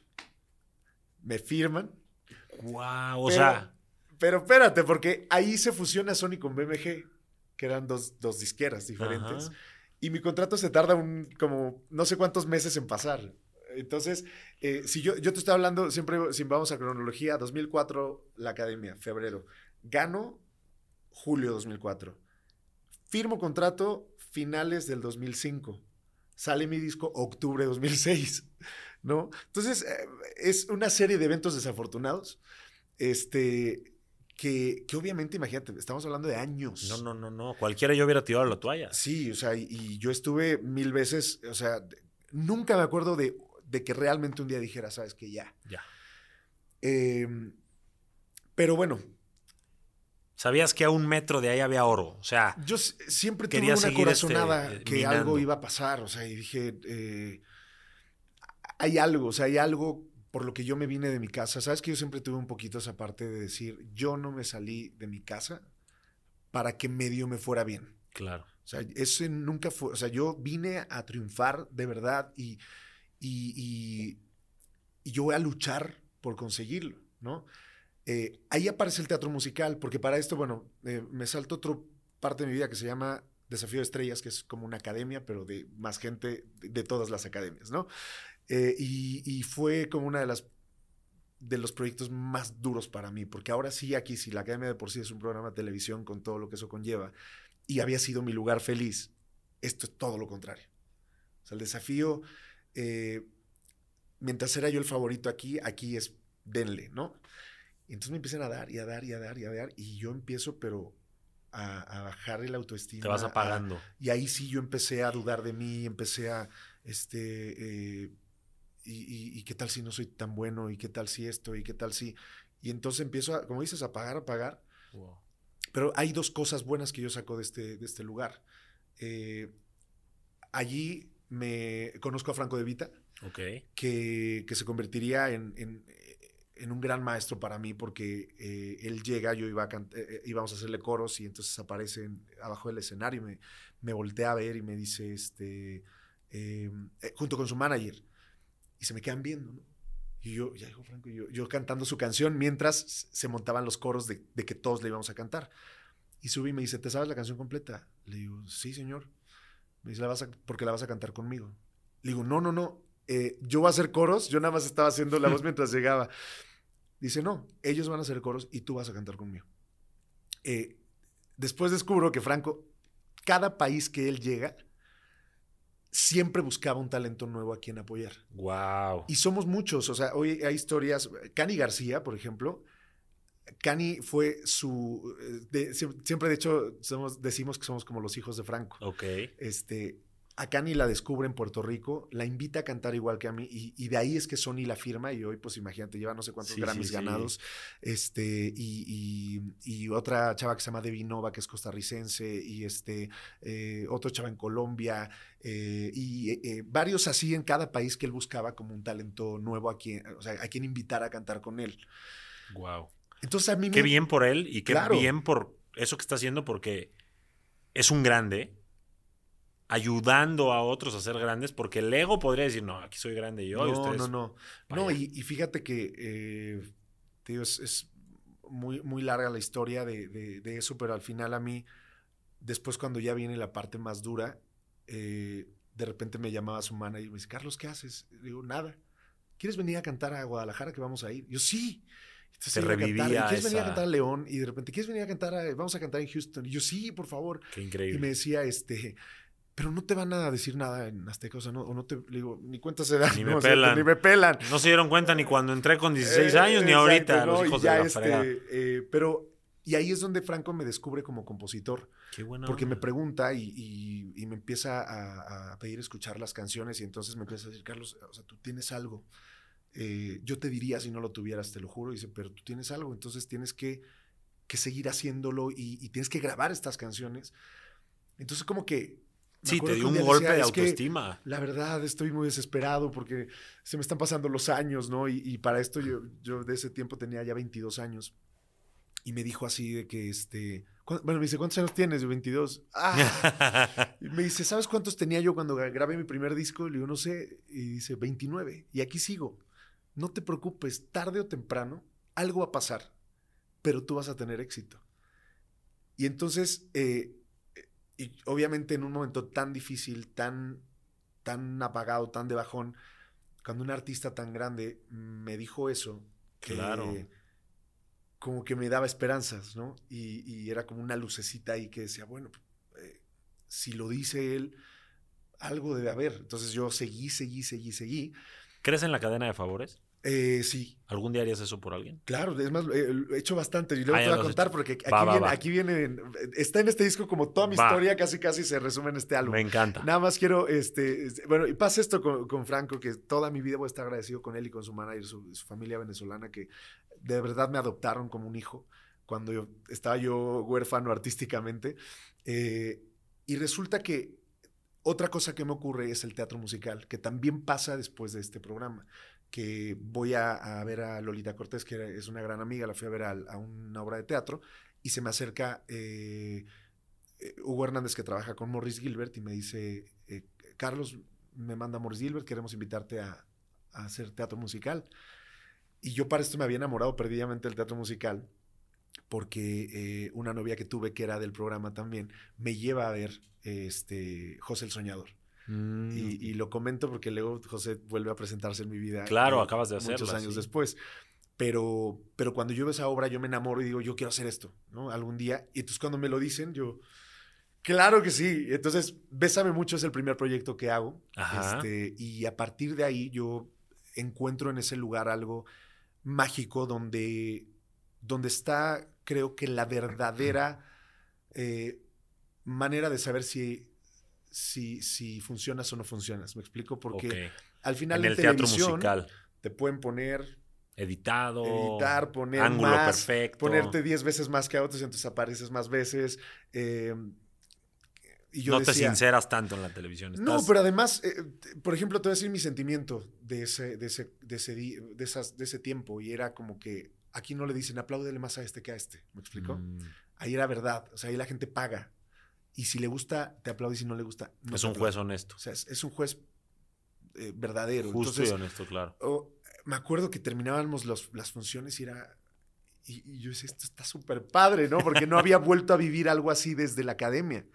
me firman. Wow, o sea. Pero espérate, porque ahí se fusiona Sony con BMG, que eran dos, dos disqueras diferentes. Y mi contrato se tarda un, como no sé cuántos meses en pasar. Entonces, eh, si yo, yo te estoy hablando, siempre, si vamos a cronología, 2004, la academia, febrero. Gano julio 2004. Firmo contrato finales del 2005. Sale mi disco octubre 2006. ¿No? Entonces, eh, es una serie de eventos desafortunados, este, que, que, obviamente, imagínate, estamos hablando de años. No, no, no, no, cualquiera yo hubiera tirado la toalla. Sí, o sea, y, yo estuve mil veces, o sea, nunca me acuerdo de, de, que realmente un día dijera, sabes que ya. Ya. Em, pero bueno, Sabías que a un metro de ahí había oro. O sea, yo siempre tuve una este, corazonada que algo iba a pasar. O sea, y dije, eh, hay algo, o sea, hay algo por lo que yo me vine de mi casa. Sabes que yo siempre tuve un poquito esa parte de decir, yo no me salí de mi casa para que medio me fuera bien. Claro. O sea, ese nunca fue, o sea, yo vine a triunfar de verdad y, y, yo voy a luchar por conseguirlo, ¿no? Eh, ahí aparece el teatro musical, porque para esto, bueno, eh, me salto otra parte de mi vida que se llama Desafío de Estrellas, que es como una academia, pero de más gente de todas las academias, ¿no? Eh, y, fue como una de las de los proyectos más duros para mí, porque ahora sí, aquí, si la Academia de por sí es un programa de televisión con todo lo que eso conlleva, y había sido mi lugar feliz, esto es todo lo contrario. O sea, el desafío, eh, mientras era yo el favorito aquí, aquí es denle, ¿no? Y entonces me empiezan a dar y a dar y a dar y a dar, y yo empiezo, pero a, bajar el autoestima. Te vas apagando. y ahí sí yo empecé a dudar de mí, empecé a, este, eh, y, qué tal si no soy tan bueno, y qué tal si esto, y qué tal si... Y entonces empiezo, a, como dices, a pagar, a pagar. Pero hay dos cosas buenas que yo saco de este, de este lugar. Eh, allí me conozco a Franco de Vita, que, que, se convertiría en, en, un gran maestro para mí porque eh, él llega, yo iba a eh, íbamos a hacerle coros y entonces aparece abajo del escenario y me, me voltea a ver y me dice, este, junto con su manager, y se me quedan viendo, ¿no? Y yo, ya dijo Franco, yo, yo cantando su canción mientras se montaban los coros de, que todos le íbamos a cantar. Y subí y me dice, ¿te sabes la canción completa? Le digo, sí, señor. Me dice, ¿La vas a, ¿por la vas a cantar conmigo? Le digo, no, no, no. Eh, yo voy a hacer coros. Yo nada más estaba haciendo la voz mientras llegaba. Dice, no, ellos van a hacer coros y tú vas a cantar conmigo. Eh, después descubro que Franco, cada país que él llega, siempre buscaba un talento nuevo a quien apoyar. Wow. Y somos muchos, o sea, hoy hay historias. Cani García, por ejemplo. Cani fue su. Eh, siempre, de hecho, somos, decimos que somos como los hijos de Franco. Ok. Este, a Cani la descubre en Puerto Rico, la invita a cantar igual que a mí, y, de ahí es que Sony la firma, y hoy, pues imagínate, lleva no sé cuántos Grammys ganados. Este, y, otra chava que se llama Devi Nova, que es costarricense, y este, eh, otro chava en Colombia, eh, y eh, varios así en cada país que él buscaba como un talento nuevo a quien, o sea, a quien invitar a cantar con él. Wow. Entonces a mí Qué bien por él y qué bien por eso que está haciendo, porque es un grande ayudando a otros a ser grandes, porque el ego podría decir, no, aquí soy grande yo. No, no, no. No, y, fíjate que, eh, es, muy, muy larga la historia de, eso, pero al final a mí, después cuando ya viene la parte más dura, eh, de repente me llamaba su manager y me dice, Carlos, ¿qué haces? digo, nada. ¿Quieres venir a cantar a Guadalajara que vamos a ir? yo, sí. Entonces cantar, revivía "¿Y ¿Quieres venir a cantar a León? Y de repente, ¿quieres venir a cantar? a- vamos a cantar en Houston. Y yo, sí, por favor. Qué Y increíble. me decía, este, pero no te van a decir nada en Azteca, o sea, no, o no te, digo, ni cuenta se da. Ni ¿no? me O sea, pelan. ni me pelan. No se dieron cuenta ni cuando entré con 16 Eh, años, ni exacto, ahorita, ¿no? los hijos ya de la este, eh, pero, y ahí es donde Franco me descubre como compositor, Qué buena porque me pregunta y, y- y me empieza a, a pedir escuchar las canciones y entonces me empieza a decir, Carlos, o sea, tú tienes algo. Eh, yo te diría si no lo tuvieras, te lo juro. Dice, pero tú tienes algo, entonces tienes que, que seguir haciéndolo y, y tienes que grabar estas canciones. Entonces como que... me Sí, te dio un golpe decía, de "Es que autoestima. la verdad, estoy muy desesperado porque se me están pasando los años, ¿no? Y, y para esto yo, yo de ese tiempo tenía ya 22 años. Y me dijo así de que, este... ¿cuán- Bueno, me dice, ¿cuántos años tienes? Yo, 22. ¡Ah! Y me dice, ¿sabes cuántos tenía yo cuando gra- grabé mi primer disco? Le digo, no sé. Y dice, 29. Y aquí sigo. No te preocupes, tarde o temprano, algo va a pasar, pero tú vas a tener éxito. Y entonces, eh, y obviamente en un momento tan difícil, tan, tan apagado, tan de bajón, cuando un artista tan grande me dijo eso, que Claro. como que me daba esperanzas, ¿no? Y, y era como una lucecita ahí que decía, bueno, eh, si lo dice él, algo debe haber. Entonces yo seguí, seguí, seguí, seguí. ¿Crees en la cadena de favores? Eh, sí, ¿Algún día harías eso por alguien? Claro, es más, eh, lo he hecho bastante y luego Ah, te voy a contar porque aquí, Va, viene, va. aquí viene, está en este disco como toda mi historia, casi casi se resume en este álbum. Me encanta. Nada más quiero, este, este, bueno, y pasa esto con, con Franco, que toda mi vida voy a estar agradecido con él y con su manager, su, su familia venezolana, que de verdad me adoptaron como un hijo cuando yo, estaba yo huérfano artísticamente. Eh, y resulta que otra cosa que me ocurre es el teatro musical, que también pasa después de este programa, que voy a, ver a Lolita Cortés, que es una gran amiga, la fui a ver a, una obra de teatro, y se me acerca eh, eh, Hugo Hernández, que trabaja con Morris Gilbert, y me dice, eh, Carlos, me manda Morris Gilbert, queremos invitarte a, hacer teatro musical. Y yo para esto me había enamorado perdidamente del teatro musical, porque una novia que tuve, que era del programa también, me lleva a ver este, José el Soñador. Mm, Y, y lo comento porque luego José vuelve a presentarse en mi vida. Claro, eh, acabas de Muchos hacerla, años sí. después. Pero, pero cuando yo veo esa obra, yo me enamoro y digo, yo quiero hacer esto, ¿no? Algún día. Y entonces cuando me lo dicen, yo, claro que sí. Entonces, Bésame mucho es el primer proyecto que hago. Ajá. Este, y a partir de ahí yo encuentro en ese lugar algo mágico donde, donde está, creo que la verdadera eh, manera de saber si, si, si funcionas o no funcionas. ¿Me explico? Porque al final En el teatro televisión musical. te pueden poner, Editado. editar, poner ángulo más, perfecto. ponerte 10 veces más que a otros, entonces apareces más veces. eh, y yo no te sinceras tanto en la televisión. no, pero además, eh, t- por ejemplo, te voy a decir mi sentimiento de ese, de ese, de ese, di- de esas, de ese tiempo. Y era como que aquí no le dicen apláudele más a este que a este. ¿Me explico? Mm, Ahí era verdad. O sea, ahí la gente paga. Y si le gusta, te aplaude. Y si no le gusta, no es un aplaude. juez honesto. O sea, es, es un juez eh, verdadero. Justo Entonces, y honesto, claro. oh, me acuerdo que terminábamos los- las funciones y era. Y, y yo decía, esto está súper padre, ¿no? Porque no había vuelto a vivir algo así desde la academia,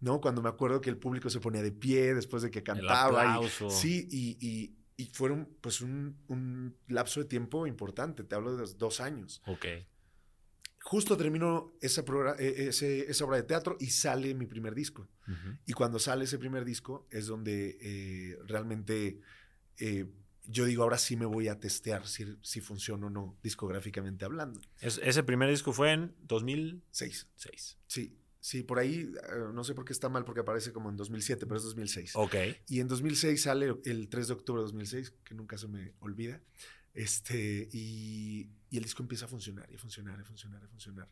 ¿no? Cuando me acuerdo que el público se ponía de pie después de que El cantaba. y- aplauso. sí, y, y, y fueron pues un, un lapso de tiempo importante, te hablo de los dos años. Ok. Justo esa, progra- eh, ese- esa obra de teatro y sale mi primer disco. Y cuando sale ese primer disco es donde eh, realmente eh, yo digo, ahora sí me voy a testear si, si funciona o no, discográficamente hablando. Es- ese primer disco fue en 2006. Seis. Sí, sí, por ahí, no sé por qué está mal porque aparece como en 2007, pero es 2006. Ok. Y en 2006 sale el 3 de octubre de 2006, que nunca se me olvida. Este, y, y el disco empieza a funcionar, y a funcionar, y a funcionar, y a funcionar.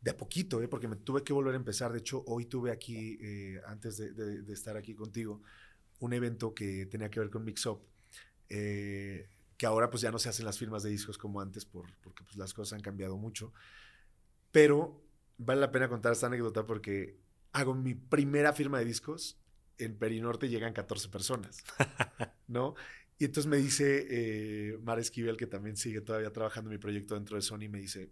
De a poquito, ¿eh? porque me tuve que volver a empezar. De hecho, hoy tuve aquí, eh, antes de, de- de estar aquí contigo, un evento que tenía que ver con Mix Up, eh, que ahora pues ya no se hacen las firmas de discos como antes, por, porque pues las cosas han cambiado mucho. Pero vale la pena contar esta anécdota porque hago mi primera firma de discos. En Perinorte llegan 14 personas, ¿no? Y entonces me dice eh, Mar Esquivel, que también sigue todavía trabajando en mi proyecto dentro de Sony, me dice,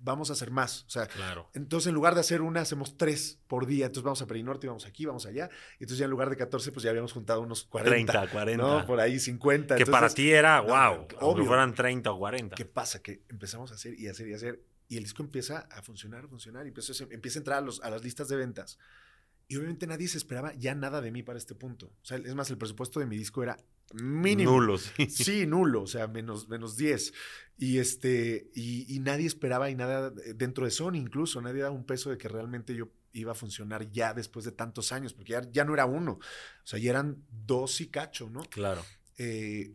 vamos a hacer más. O sea, Claro. entonces en lugar de hacer una, hacemos tres por día. Entonces vamos a Perinorte, vamos aquí, vamos allá. Y entonces ya en lugar de 14, pues ya habíamos juntado unos 40. 30, 40. ¿no? Por ahí 50. que para Entonces, ti era, no, wow, obvio. fueran 30 o 40. ¿Qué pasa? Que empezamos a hacer y hacer y hacer. Y el disco empieza a funcionar, a funcionar. Y empieza a entrar a, los- a las listas de ventas. Y obviamente nadie se esperaba ya nada de mí para este punto. O sea, es más, el presupuesto de mi disco era mínimo. Nulo, sí. Sí, nulo, o sea, menos, menos 10. Y, este, y, y nadie esperaba y nada dentro de Sony incluso, nadie daba un peso de que realmente yo iba a funcionar ya después de tantos años, porque ya, ya no era uno, o sea, ya eran dos y cacho, ¿no? Claro. Eh,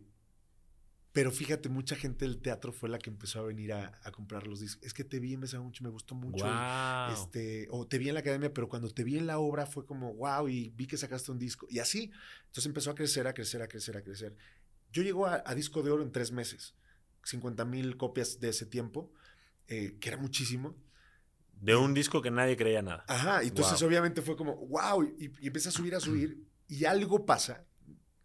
pero fíjate, mucha gente del teatro fue la que empezó a venir a, a comprar los discos. Es que te vi en Besa mucho, me gustó mucho. Wow. Este, o te vi en la academia, pero cuando te vi en la obra fue como, wow, y vi que sacaste un disco. Y así, entonces empezó a crecer, a crecer, a crecer, a crecer. Yo llego a, a disco de oro en tres meses, 50 mil copias de ese tiempo, eh, que era muchísimo. De un disco que nadie creía nada. Ajá, y entonces Wow. obviamente fue como, wow, y, y empieza a subir, a subir, y algo pasa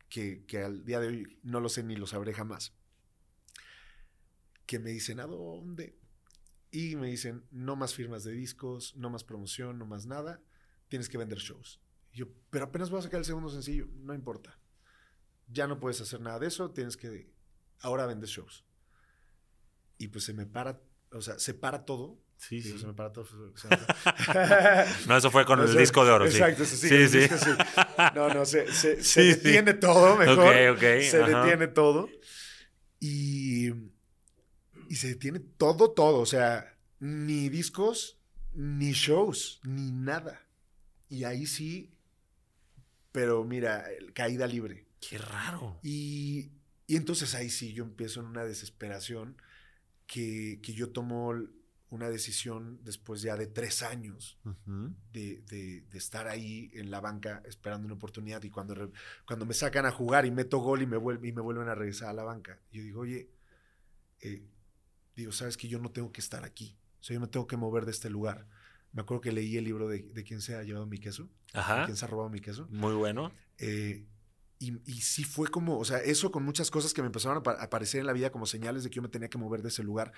que, que al día de hoy no lo sé ni lo sabré jamás. Que me dicen, ¿a dónde? Y me dicen, no más firmas de discos, no más promoción, no más nada, tienes que vender shows. Y yo, pero apenas voy a sacar el segundo sencillo, no importa. Ya no puedes hacer nada de eso, tienes que, ahora vendes shows. Y pues se me para, o sea, se para todo. Sí, sí. se me para todo. o sea, No, eso fue con el disco de oro, sí. Exacto, sí. Sí, sí. disco sí. No, no, se, se, se Sí, sí. detiene todo mejor. Ok, ok, Se ajá. detiene todo. Y, y se detiene todo, todo. O sea, ni discos, ni shows, ni nada. Y ahí sí, pero mira, caída libre. Qué raro. Y, y entonces ahí sí yo empiezo en una desesperación que, que yo tomo una decisión después ya de tres años de, de- de estar ahí en la banca esperando una oportunidad y cuando, re- cuando me sacan a jugar y meto gol y me, vuelven, y me vuelven a regresar a la banca, yo digo, oye, eh, digo, sabes que yo no tengo que estar aquí, o sea, yo me tengo que mover de este lugar. Me acuerdo que leí el libro de, de quién se ha llevado mi queso, de Ajá. quién se ha robado mi queso. Muy bueno. Eh, y, y sí fue como, o sea, eso con muchas cosas que me empezaron a apa- aparecer en la vida como señales de que yo me tenía que mover de ese lugar.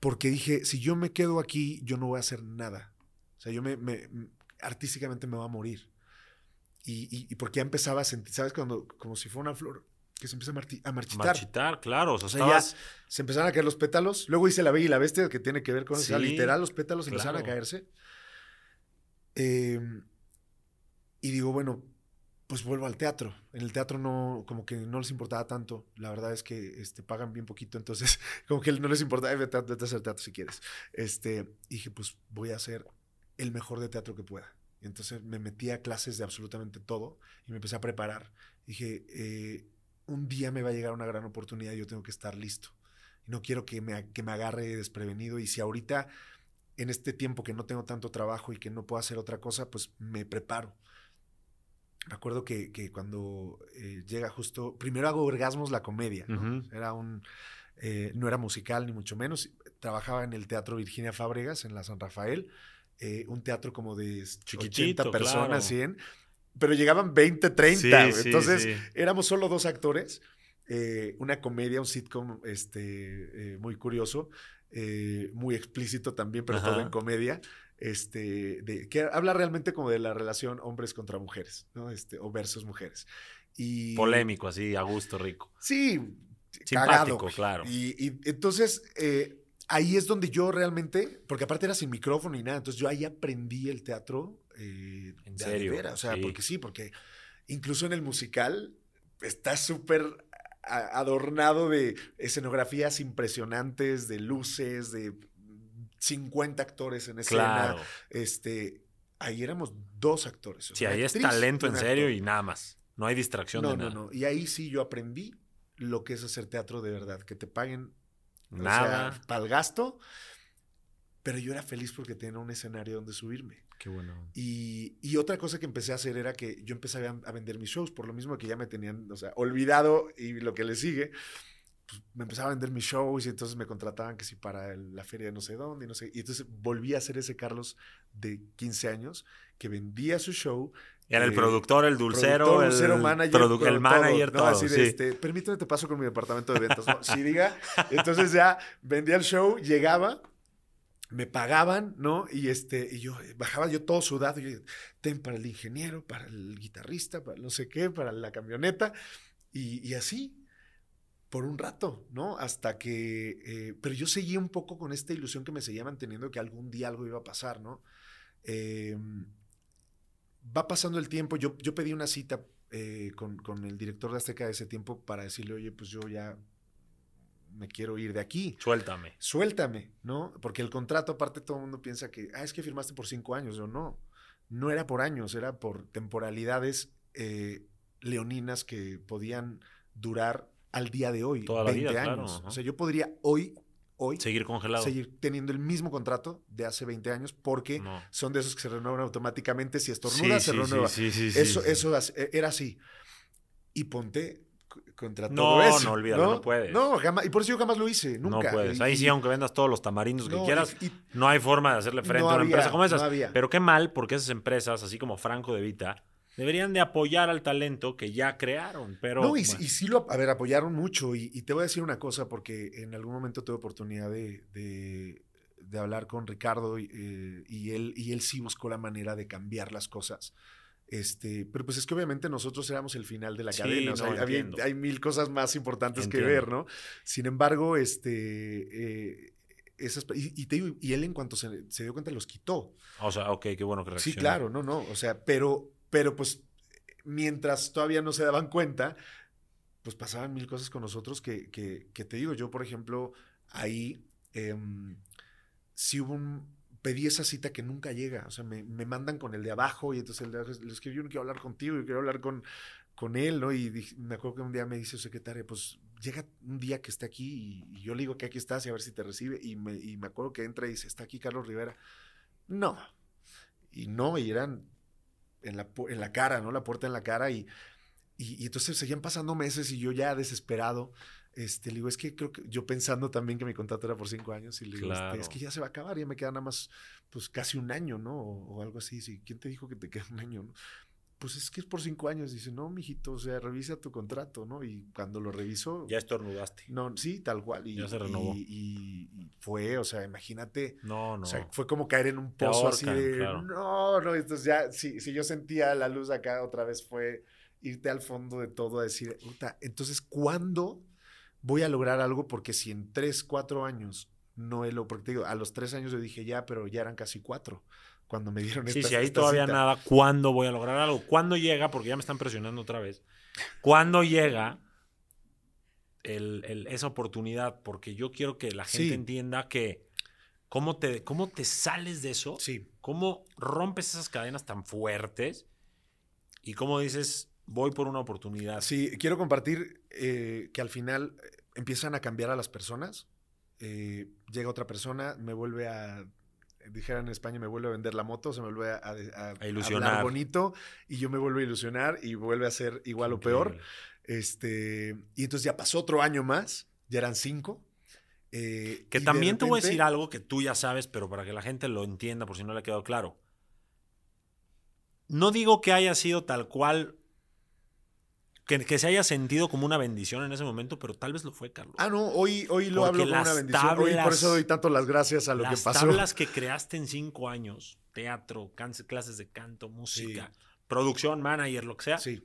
Porque dije, si yo me quedo aquí, yo no voy a hacer nada. O sea, yo me, artísticamente me voy a morir. Y, y, y porque ya empezaba a sentir, ¿sabes? Cuando, como si fuera una flor que se empieza a, marti- a marchitar. Marchitar, claro. O sea, O sea, ya se empezaron a caer los pétalos. Luego hice La Bella y la Bestia, que tiene que ver con eso. O sea, literal, los pétalos empezaron a claro. caerse. Eh, y digo, bueno, pues vuelvo al teatro. En el teatro no, como que no les importaba tanto. La verdad es que este, pagan bien poquito, entonces como que no les importaba, "Eh, vete, a- vete a hacer teatro si quieres. Este, dije, pues voy a hacer el mejor de teatro que pueda. Entonces me metí a clases de absolutamente todo y me empecé a preparar. Dije, eh, un día me va a llegar una gran oportunidad y yo tengo que estar listo. Y no quiero que me, que me agarre desprevenido. Y si ahorita, en este tiempo que no tengo tanto trabajo y que no puedo hacer otra cosa, pues me preparo. Me acuerdo que, que cuando eh, llega justo, primero hago Orgasmos la comedia, ¿no? Era un, eh, no era musical ni mucho menos. Trabajaba en el Teatro Virginia Fábregas en la San Rafael, eh, un teatro como de Chiquitito, 80 personas, claro. 100, pero llegaban 20, 30. Sí, Entonces sí. éramos solo dos actores, eh, una comedia, un sitcom este, eh, muy curioso, eh, muy explícito también, pero Ajá. todo en comedia. Este, de, que habla realmente como de la relación hombres contra mujeres, ¿no? Este, o versus mujeres. Y, Polémico, así, a gusto, rico. Sí, Simpático, cagado, claro. Y, y entonces ahí es donde yo realmente, porque aparte era sin micrófono y nada, entonces yo ahí aprendí el teatro eh, ¿En de serio? de veras, o sea, Sí. porque sí, porque incluso en el musical está súper adornado de escenografías impresionantes, de luces, de 50 actores en escena. Claro. Este, ahí éramos dos actores. Sí, ahí es talento en serio actor. y nada más. No hay distracción No, de no, nada. no. Y ahí sí yo aprendí lo que es hacer teatro de verdad, que te paguen Nada. para el gasto, pero yo era feliz porque tenía un escenario donde subirme. Qué bueno. Y, y otra cosa que empecé a hacer era que yo empecé a, a vender mis shows, por lo mismo que ya me tenían, o sea, olvidado y lo que le sigue, pues me empezaba a vender mis shows y entonces me contrataban que si para el- la feria de no sé dónde y no sé. Y entonces volví a ser ese Carlos de 15 años que vendía su show. Era el eh, productor, el dulcero, productor, el, dulcero, manager, produ- todo, el manager, ¿no? todo. Así de, sí. este, permíteme te paso con mi departamento de ventas. ¿no? Sí, diga. Entonces ya vendía el show, llegaba, me pagaban, ¿no? Y este, y yo bajaba yo todo sudado, y yo, ten para el ingeniero, para el guitarrista, para no sé qué, para la camioneta, y, así, por un rato, ¿no? Hasta que, eh, pero yo seguía un poco con esta ilusión que me seguía manteniendo que algún día algo iba a pasar, ¿no? Eh, va pasando el tiempo, yo, yo pedí una cita eh, con, con, el director de Azteca de ese tiempo para decirle, oye, pues yo ya me quiero ir de aquí. Suéltame. Suéltame, ¿no? Porque el contrato, aparte, todo el mundo piensa que, ah, es que firmaste por cinco años. o no, no era por años, era por temporalidades eh, leoninas que podían durar al día de hoy, Toda 20 la vida, años. Claro, o sea, yo podría hoy, hoy, seguir congelado. seguir teniendo el mismo contrato de hace 20 años porque No. son de esos que se renuevan automáticamente. Si estornuda, Sí, se sí, renueva. sí, sí, sí, eso, eso e, era así. Y ponte contra No, todo eso. no, olvídalo, no puedes. No, jamás. Y por eso yo jamás lo hice, nunca. No puedes. Ahí sí, aunque vendas todos los tamarindos que no, quieras, y- y- no hay forma de hacerle frente No a una había, empresa como esas. no había. Pero qué mal, porque esas empresas, así como Franco de Vita, deberían de apoyar al talento que ya crearon. Pero no, y, bueno, y sí lo, a ver, apoyaron mucho. Y, te voy a decir una cosa, porque en algún momento tuve oportunidad de, de- de hablar con Ricardo y, eh, y él, y él sí buscó la manera de cambiar las cosas. Este, pero pues es que obviamente nosotros éramos el final de la Sí, cadena. o sea, no, había- entiendo. hay mil cosas más importantes Entiendo. que ver, ¿no? Sin embargo, este, eh, esas, y, y te digo, y él en cuanto se, se dio cuenta los quitó. o sea, ok, qué bueno que Sí, reaccionó. claro, no, no. O sea, pero, pero pues mientras todavía no se daban cuenta, pues pasaban mil cosas con nosotros que, que, que te digo, yo, por ejemplo, ahí em, sí hubo un. Pedí esa cita que nunca llega. O sea, me, me mandan con el de abajo y entonces les que yo no quiero hablar contigo, yo quiero hablar con, con él, ¿no? Y dije- me acuerdo que un día me dice su secretaria, pues llega un día que esté aquí y, y yo le digo que aquí estás y a ver si te recibe. Y me, y me acuerdo que entra y dice, está aquí Carlos Rivera. No. Y no, y eran en la, en la cara, ¿no? La puerta en la cara y, y, y entonces seguían pasando meses y yo ya desesperado, este, le digo, es que creo que yo pensando también que mi contrato era por cinco años y le digo, este, es que ya se va a acabar, ya me queda nada más, pues casi un año, ¿no? O, o algo así, sí. ¿Quién te dijo que te queda un año, no? Pues es que es por cinco años. Dice, no, mijito, o sea, revisa tu contrato, ¿no? Y cuando lo revisó, Ya estornudaste. no, sí, tal cual. Y, Ya se renovó. Y, y- y fue, o sea, imagínate, No, no. o sea, fue como caer en un pozo así de, claro. no, no, entonces ya, si, si yo sentía la luz acá otra vez fue irte al fondo de todo a decir, "Puta, entonces, ¿cuándo voy a lograr algo? Porque si en tres, cuatro años no he lo, porque te digo, a los tres años yo dije ya, pero ya eran casi cuatro cuando me dieron Sí, esta si ahí todavía cita. nada, ¿cuándo voy a lograr algo? ¿Cuándo llega? Porque ya me están presionando otra vez. ¿Cuándo llega el- el- esa oportunidad? Porque yo quiero que la gente Sí. entienda que cómo te, cómo te sales de eso, Sí, cómo rompes esas cadenas tan fuertes y cómo dices, voy por una oportunidad. Sí, quiero compartir eh, que al final eh, empiezan a cambiar a las personas. Eh, llega otra persona, me vuelve a, dijera en España, me vuelve a vender la moto, se me vuelve a, a- a ilusionar. hablar bonito y yo me vuelvo a ilusionar y vuelve a ser igual o peor. Increíble. Este, y entonces ya pasó otro año más, ya eran cinco. eh, Que también te voy a decir algo que tú ya sabes, pero para que la gente lo entienda, por si no le ha quedado claro. No digo que haya sido tal cual, que, que se haya sentido como una bendición en ese momento, pero tal vez lo fue, Carlos. Ah, no, hoy, hoy lo Porque hablo como una las bendición. hoy por eso doy tanto las gracias a lo Las que pasó. tablas que creaste en cinco años, teatro, clases de canto, música, producción, manager, lo que sea, Sí.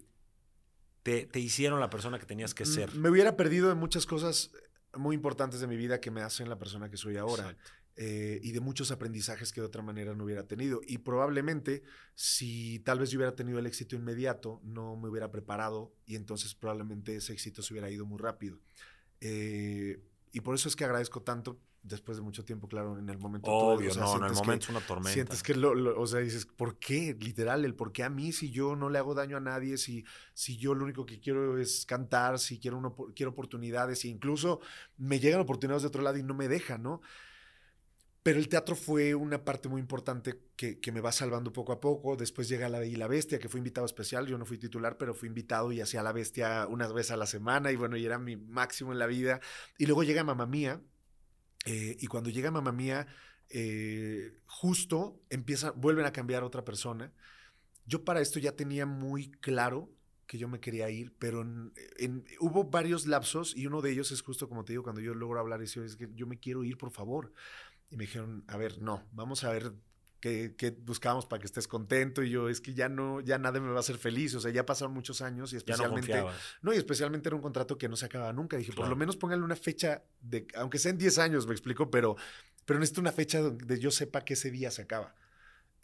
te, te hicieron la persona que tenías que ser. Me hubiera perdido de muchas cosas muy importantes de mi vida que me hacen la persona que soy ahora. Exacto. Eh, y de muchos aprendizajes que de otra manera no hubiera tenido. Y probablemente, si tal vez yo hubiera tenido el éxito inmediato, no me hubiera preparado y entonces probablemente ese éxito se hubiera ido muy rápido. Eh, y por eso es que agradezco tanto, después de mucho tiempo, claro, en el momento. Obvio, o sea, no, en el que- momento es una tormenta. Sientes que lo, lo- o sea, dices, ¿por qué? Literal, el por qué a mí si yo no le hago daño a nadie, si, si yo lo único que quiero es cantar, si quiero, una, quiero oportunidades, e incluso me llegan oportunidades de otro lado y no me dejan, ¿no? Pero el teatro fue una parte muy importante que, que me va salvando poco a poco. Después llega La Bella y la Bestia, que fue invitado especial. Yo no fui titular, pero fui invitado y hacía La Bestia unas veces a la semana. Y bueno, y era mi máximo en la vida. Y luego llega Mamá Mía. eh, y cuando llega Mamá Mía, eh, justo empieza, vuelven a cambiar otra persona. Yo para esto ya tenía muy claro que yo me quería ir, pero en, hubo varios lapsos y uno de ellos es justo como te digo, cuando yo logro hablar y decir, es que yo me quiero ir, por favor. Y me dijeron, a ver, no, vamos a ver qué, qué, buscamos para que estés contento. Y yo, es que ya no, ya nada me va a hacer feliz. O sea, ya pasaron muchos años y especialmente. No, y especialmente era un contrato que no se acababa nunca. Dije, por lo menos póngale una fecha de, aunque sean 10 años, me explico, pero, pero necesito una fecha donde yo sepa que ese día se acaba.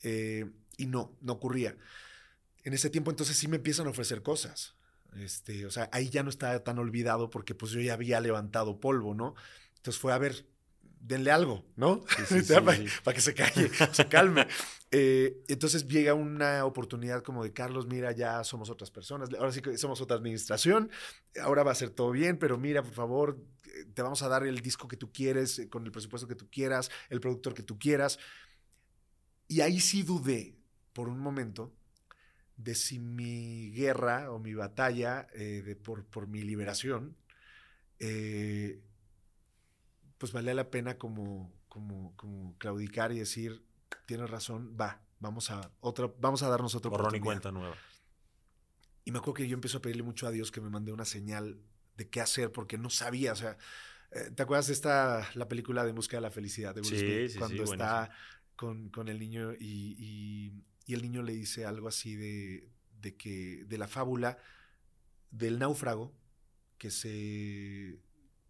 Eh, y no, no ocurría en ese tiempo entonces sí me empiezan a ofrecer cosas. Este, o sea, ahí ya no estaba tan olvidado porque pues yo ya había levantado polvo, ¿no? Entonces fue a ver, denle algo, ¿no? para, que se calle, se calme. Eh, entonces llega una oportunidad como de Carlos, mira, ya somos otras personas, ahora sí que somos otra administración, ahora va a ser todo bien, pero mira, por favor, te vamos a dar el disco que tú quieres, eh, con el presupuesto que tú quieras, el productor que tú quieras. Y ahí sí dudé por un momento de si mi guerra o mi batalla eh, de por, por, mi liberación, eh, pues valía la pena como, como, como claudicar y decir, tienes razón, va, vamos a, otra, vamos a darnos otra Borrón y cuenta nueva. Y me acuerdo que yo empiezo a pedirle mucho a Dios que me mande una señal de qué hacer, porque no sabía, o sea, eh, ¿te acuerdas de esta, la película de Busca de la Felicidad de sí, sí, Cuando está con, con, el niño y y el niño le dice algo así de, de que, de la fábula del náufrago que se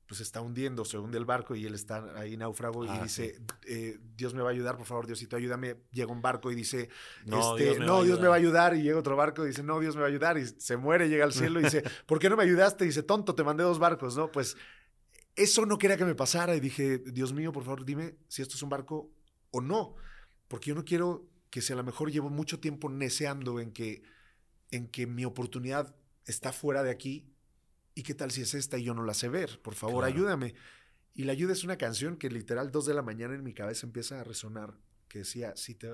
pues está hundiendo, se hunde el barco y él está ahí náufrago y ah, dice, eh, Dios me va a ayudar, por favor, Diosito, ayúdame. Llega un barco y dice, no, este, Dios, me, no Dios me va a ayudar. Y llega otro barco y dice, no, Dios me va a ayudar. Y se muere, llega al cielo y dice, ¿por qué no me ayudaste? Y dice, tonto, te mandé dos barcos, ¿no? Pues eso no quería que me pasara y dije, Dios mío, por favor, dime si esto es un barco o no, porque yo no quiero que si a lo mejor llevo mucho tiempo neceando en que, en que mi oportunidad está fuera de aquí, ¿y qué tal si es esta y yo no la sé ver? Por favor, ayúdame. Y la ayuda es una canción que literal dos de la mañana en mi cabeza empieza a resonar, que decía, si te,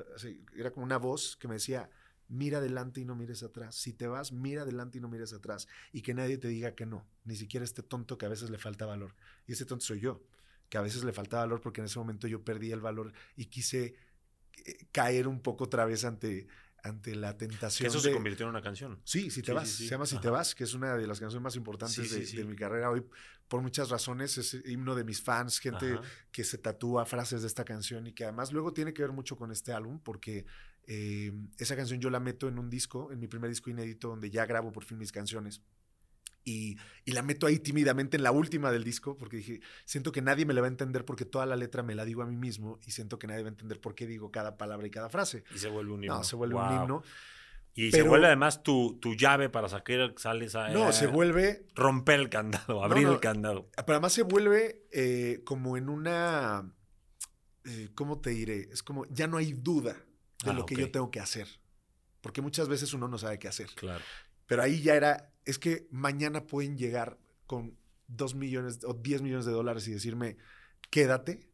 era como una voz que me decía, mira adelante y no mires atrás. Si te vas, mira adelante y no mires atrás. Y que nadie te diga que no, ni siquiera este tonto que a veces le falta valor. Y ese tonto soy yo, que a veces le falta valor porque en ese momento yo perdí el valor y quise eh, caer un poco otra vez ante, ante la tentación. eso se convirtió en una canción. Sí, Si te vas. Se llama Si te vas, que es una de las canciones más importantes de, mi carrera hoy. Por muchas razones es himno de mis fans, gente que se tatúa frases de esta canción y que además luego tiene que ver mucho con este álbum porque eh, esa canción yo la meto en un disco, en mi primer disco inédito donde ya grabo por fin mis canciones. Y, la meto ahí tímidamente en la última del disco, porque dije, siento que nadie me la va a entender porque toda la letra me la digo a mí mismo y siento que nadie va a entender por qué digo cada palabra y cada frase. Y se vuelve un himno. No, se vuelve un himno. Y se vuelve además tu, tu, llave para sacar, sales a... No, se vuelve... Romper el candado, abrir el candado. Pero además se vuelve eh, como en una... Eh, ¿Cómo te diré? Es como, ya no hay duda de ah, lo que yo tengo que hacer. Porque muchas veces uno no sabe qué hacer. Claro. Pero ahí ya era, es que mañana pueden llegar con dos millones o 10 millones de dólares y decirme, quédate.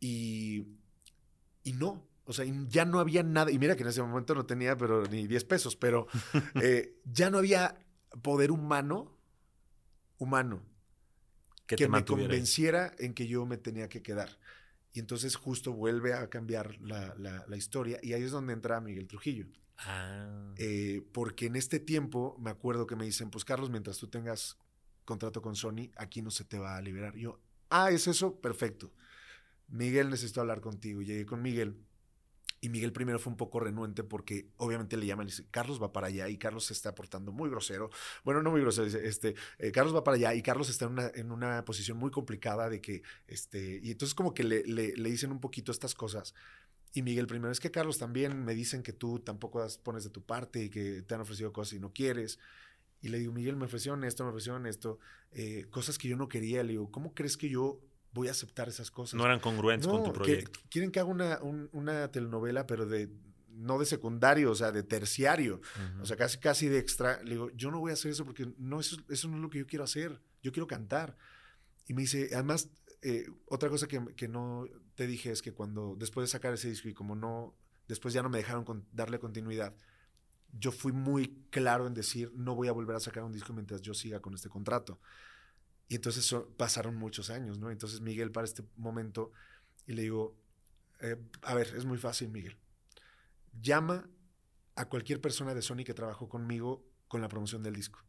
Y, y no, o sea, ya no había nada. Y mira que en ese momento no tenía pero ni 10 pesos, pero eh, ya no había poder humano, humano, que, me convenciera en que yo me tenía que quedar. Y entonces justo vuelve a cambiar la, la historia y ahí es donde entra Miguel Trujillo. Ah. Eh, porque en este tiempo me acuerdo que me dicen, pues Carlos, mientras tú tengas contrato con Sony, aquí no se te va a liberar. yo, ah, ¿es eso? Perfecto. Miguel, necesito hablar contigo. Llegué con Miguel. Y Miguel primero fue un poco renuente porque obviamente le llaman y dice, Carlos va para allá y Carlos se está portando muy grosero. Bueno, no muy grosero, dice, este, eh, Carlos va para allá y Carlos está en una, en una, posición muy complicada de que, este, y entonces como que le, le, le dicen un poquito estas cosas. Y Miguel, primero es que Carlos también me dicen que tú tampoco pones de tu parte y que te han ofrecido cosas y no quieres. Y le digo, Miguel, me ofrecieron esto, me ofrecieron esto, eh, cosas que yo no quería. Le digo, ¿cómo crees que yo voy a aceptar esas cosas? No eran congruentes con tu proyecto. quieren que haga una, una, telenovela, pero de no de secundario, o sea, de terciario, o sea, casi casi de extra. Le digo, yo no voy a hacer eso porque no, eso, eso no es lo que yo quiero hacer. Yo quiero cantar. Y me dice, además, eh, otra cosa que, no te dije es que cuando, después de sacar ese disco y como no, después ya no me dejaron darle continuidad, yo fui muy claro en decir, no voy a volver a sacar un disco mientras yo siga con este contrato. Y entonces pasaron muchos años, ¿no? Entonces Miguel para este momento, y le digo, eh, a ver, es muy fácil, Miguel. Llama a cualquier persona de Sony que trabajó conmigo con la promoción del disco.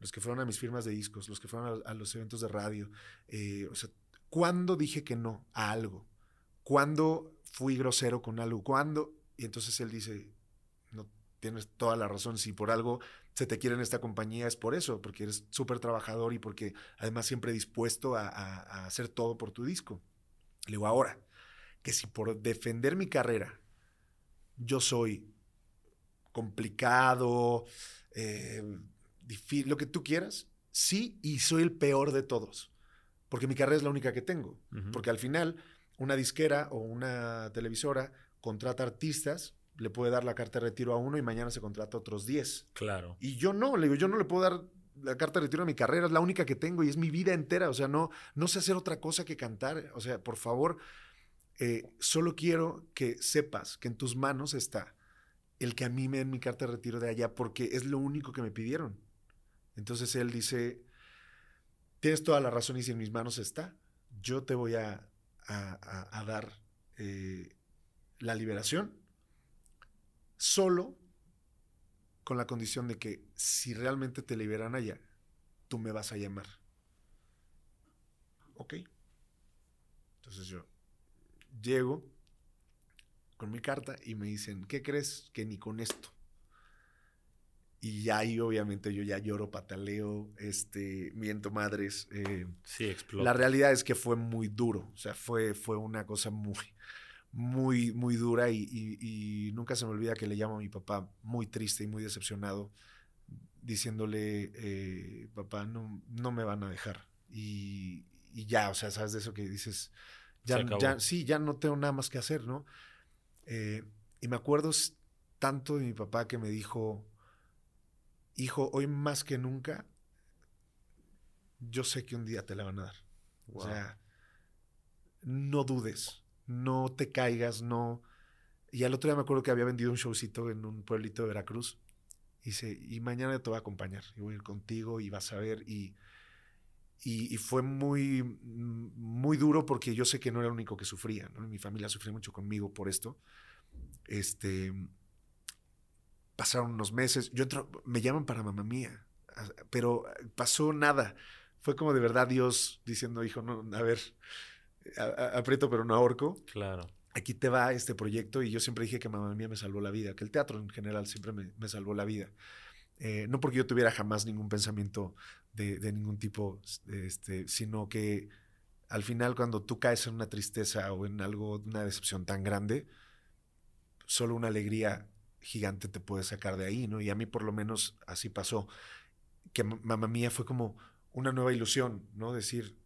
Los que fueron a mis firmas de discos, los que fueron a, los eventos de radio. Eh, o sea, ¿cuándo dije que no a algo? ¿Cuándo fui grosero con algo? ¿Cuándo? Y entonces él dice, no tienes toda la razón, si por algo se te quiere en esta compañía es por eso, porque eres súper trabajador y porque además siempre dispuesto a, hacer todo por tu disco. Le digo, ahora, que si por defender mi carrera yo soy complicado, eh, difícil, lo que tú quieras, sí, y soy el peor de todos, porque mi carrera es la única que tengo, porque al final una disquera o una televisora contrata artistas, le puede dar la carta de retiro a uno y mañana se contrata a otros 10. Claro. Y yo no, le digo, yo no le puedo dar la carta de retiro a mi carrera, es la única que tengo y es mi vida entera, o sea, no, no sé hacer otra cosa que cantar, o sea, por favor, eh, solo quiero que sepas que en tus manos está el que a mí me den mi carta de retiro de allá, porque es lo único que me pidieron. Entonces él dice, tienes toda la razón y si en mis manos está, yo te voy a, a, dar eh, la liberación, solo con la condición de que si realmente te liberan allá, tú me vas a llamar. Ok. Entonces yo, llego con mi carta y me dicen, ¿qué crees? Que ni con esto. Y ya ahí obviamente yo ya lloro, pataleo, este, miento madres. Eh, sí, explota. La realidad es que fue muy duro, o sea, fue, fue una cosa muy, muy, muy dura y, nunca se me olvida que le llamo a mi papá muy triste y muy decepcionado, diciéndole, eh, papá, no, no me van a dejar. Y, y ya, o sea, sabes de eso que dices, ya, sí, ya no tengo nada más que hacer, ¿no? Eh, y me acuerdo tanto de mi papá que me dijo, hijo, hoy más que nunca, yo sé que un día te la van a dar. O sea, no dudes, no te caigas, no... Y al otro día me acuerdo que había vendido un showcito en un pueblito de Veracruz. Y, dice, y mañana te voy a acompañar, y voy a ir contigo y vas a ver. Y, y, fue muy, muy duro porque yo sé que no era el único que sufría. Mi familia sufría mucho conmigo por esto. Este, pasaron unos meses. Yo entro, me llaman para mamá mía, pero pasó nada. Fue como de verdad Dios diciendo, hijo, no, a ver, aprieto pero no ahorco. Claro. Aquí te va este proyecto y yo siempre dije que mamá mía me salvó la vida, que el teatro en general siempre me, me salvó la vida. Eh, no porque yo tuviera jamás ningún pensamiento de, ningún tipo, este, sino que al final cuando tú caes en una tristeza o en algo, una decepción tan grande, solo una alegría gigante te puede sacar de ahí, ¿no? Y a mí por lo menos así pasó, que mamá mía fue como una nueva ilusión, ¿no? Decir,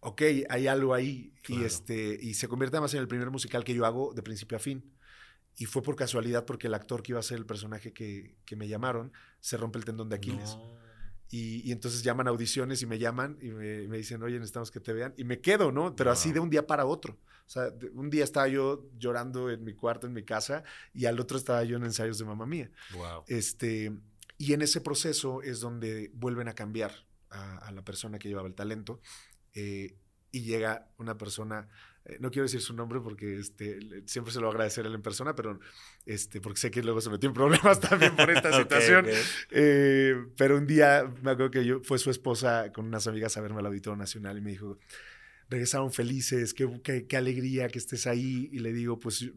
ok, hay algo ahí y, este, y se convierte además en el primer musical que yo hago de principio a fin. Y fue por casualidad porque el actor que iba a ser el personaje que, me llamaron se rompe el tendón de Aquiles. Y, entonces llaman audiciones y me llaman y me, dicen, oye, necesitamos que te vean. Y me quedo, ¿no? Pero así de un día para otro. O sea, un día estaba yo llorando en mi cuarto, en mi casa, y al otro estaba yo en ensayos de mamá mía. Wow. Este, y en ese proceso es donde vuelven a cambiar a, la persona que llevaba el talento. Eh, y llega una persona eh, no quiero decir su nombre porque este, siempre se lo voy a agradecer él en persona, pero este, porque sé que luego se metió en problemas también por esta situación. Eh, pero un día me acuerdo que yo, fue su esposa con unas amigas a verme al Auditorio Nacional y me dijo, regresaron felices, qué, qué, alegría que estés ahí. Y le digo, pues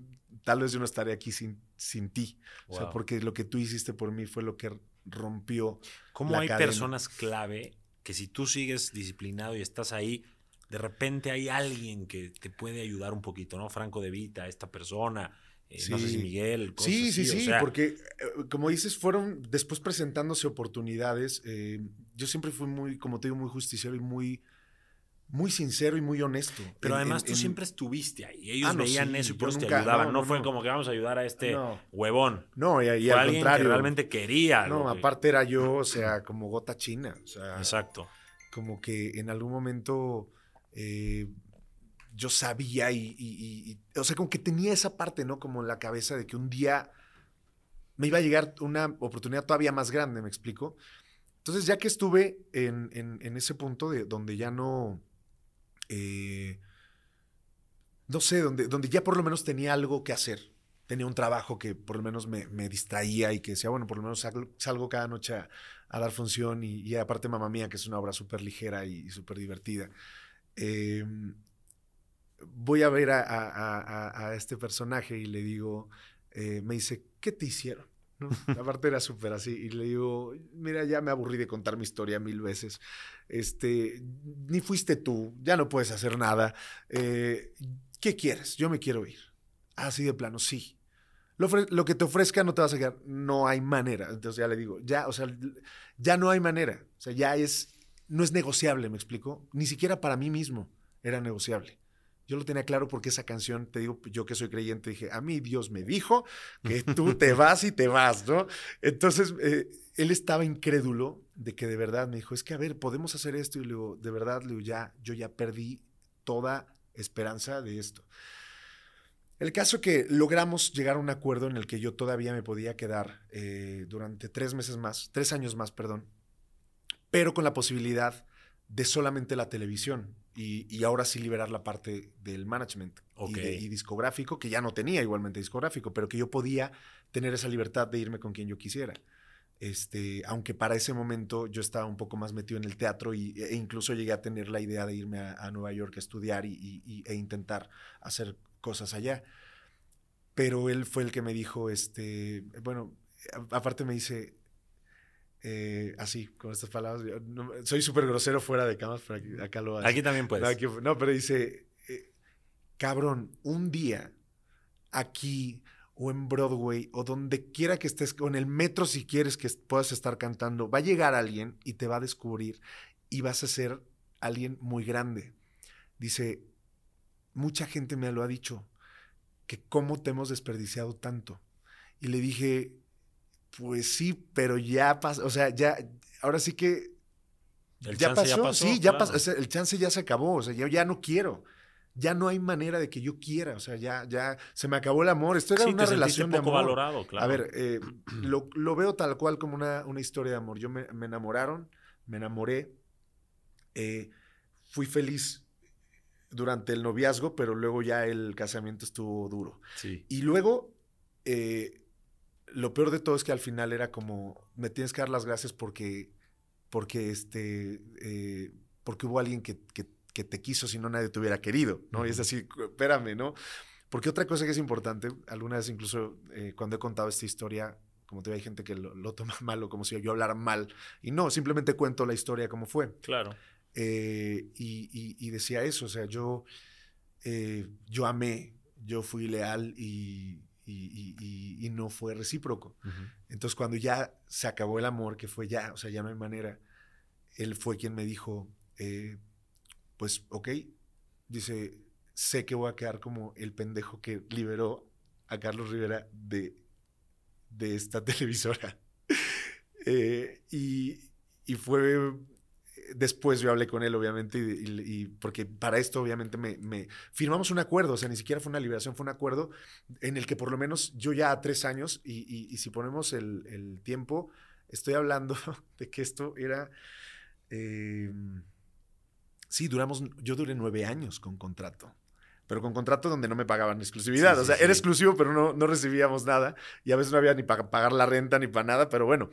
tal vez yo no estaré aquí sin, sin ti. O sea, porque lo que tú hiciste por mí fue lo que rompió. ¿Cómo hay personas clave que si tú sigues disciplinado y estás ahí, de repente hay alguien que te puede ayudar un poquito, ¿no? Franco de Vita, esta persona, eh, no sé si Miguel. sí, sí, sí, porque eh, como dices, fueron después presentándose oportunidades. Eh, yo siempre fui muy, como te digo, muy justiciero y muy, muy sincero y muy honesto. Pero además tú siempre estuviste ahí. Ellos ah, veían eso y por eso te ayudaban. No, fue como que vamos a ayudar a este huevón. No, y, y fue al contrario. que realmente quería. No, aparte era yo, o sea, como gota china. O sea, Exacto. Como que en algún momento eh, yo sabía y, o sea, como que tenía esa parte, ¿no? Como en la cabeza de que un día me iba a llegar una oportunidad todavía más grande, ¿me explico? Entonces, ya que estuve en, ese punto de donde ya no, eh, no sé, donde, donde ya por lo menos tenía algo que hacer, tenía un trabajo que por lo menos me, me distraía y que decía, bueno, por lo menos salgo, cada noche a, dar función y, y aparte Mamá Mía, que es una obra súper ligera y, y súper divertida. Eh, voy a ver a, a, a, este personaje y le digo, eh, me dice, ¿qué te hicieron? ¿No? Aparte era súper así. Y le digo, mira, ya me aburrí de contar mi historia mil veces. Este, ni fuiste tú, ya no puedes hacer nada. Eh, ¿Qué quieres? Yo me quiero ir. Así de plano, sí. Lo, lo, que te ofrezca no te vas a quedar. No hay manera. Entonces ya le digo, ya, o sea, ya no hay manera. O sea, ya es, no es negociable, me explico. Ni siquiera para mí mismo era negociable. Yo lo tenía claro porque esa canción, te digo, yo que soy creyente, dije, a mí Dios me dijo que tú te vas y te vas, ¿no? Entonces, eh, él estaba incrédulo de que de verdad me dijo, es que, a ver, podemos hacer esto. Y le digo, de verdad, le digo, ya, yo ya perdí toda esperanza de esto. El caso que logramos llegar a un acuerdo en el que yo todavía me podía quedar eh, durante tres meses más, tres años más, perdón, pero con la posibilidad de solamente la televisión y, y ahora sí liberar la parte del management Ok. y, de- y discográfico, que ya no tenía igualmente discográfico, pero que yo podía tener esa libertad de irme con quien yo quisiera. Este, aunque para ese momento yo estaba un poco más metido en el teatro y, e incluso llegué a tener la idea de irme a, a Nueva York a estudiar y, e intentar hacer cosas allá. Pero él fue el que me dijo, este, bueno, aparte me dice, eh, así, con estas palabras, yo no- soy súper grosero fuera de camas, pero aquí- acá lo hace. Aquí también puedes. No, aquí- no, pero dice, eh, cabrón, un día aquí o en Broadway o donde quiera que estés, o en el metro si quieres que puedas estar cantando, va a llegar alguien y te va a descubrir y vas a ser alguien muy grande. Dice, mucha gente me lo ha dicho, que cómo te hemos desperdiciado tanto. Y le dije, pues sí, pero ya pasó, o sea, ya, ahora sí que El ya chance pasó, ya pasó, sí, ya claro. pasó, o sea, el chance ya se acabó, o sea, yo ya no quiero. Ya no hay manera de que yo quiera, o sea, ya, ya se me acabó el amor. Esto era Sí, una te relación de amor. valorado, claro. A ver, eh, lo, lo veo tal cual como una, una historia de amor. Yo me, me enamoraron, me enamoré, eh, fui feliz durante el noviazgo, pero luego ya el casamiento estuvo duro. Sí. Y luego, eh, lo peor de todo es que al final era como, me tienes que dar las gracias porque, porque, este, eh, porque hubo alguien que, que, que te quiso, si no nadie te hubiera querido, ¿no? Y es así, espérame, ¿no? Porque otra cosa que es importante, alguna vez incluso eh, cuando he contado esta historia, como te digo, hay gente que lo, lo toma mal o como si yo hablara mal, y no, simplemente cuento la historia como fue. Claro. Eh, y, y- y decía eso, o sea, yo, yo amé, yo fui leal y, y- y- y- no fue recíproco. Ujú. Entonces cuando ya se acabó el amor, que fue ya, o sea, ya no hay manera, él fue quien me dijo, eh, pues, ok, dice, sé que voy a quedar como el pendejo que liberó a Carlos Rivera de, de esta televisora. Eh, y, y fue después yo hablé con él, obviamente, y, porque para esto, obviamente, me, firmamos un acuerdo, o sea, ni siquiera fue una liberación, fue un acuerdo en el que por lo menos yo ya a tres años, y, si ponemos el, el tiempo, estoy hablando de que esto era... eh, sí, duramos, yo duré nueve años con contrato. Pero con contrato donde no me pagaban exclusividad. Sí, o sea, sí. era exclusivo, pero no, no recibíamos nada. Y a veces no había ni para pagar la renta ni para nada. Pero bueno,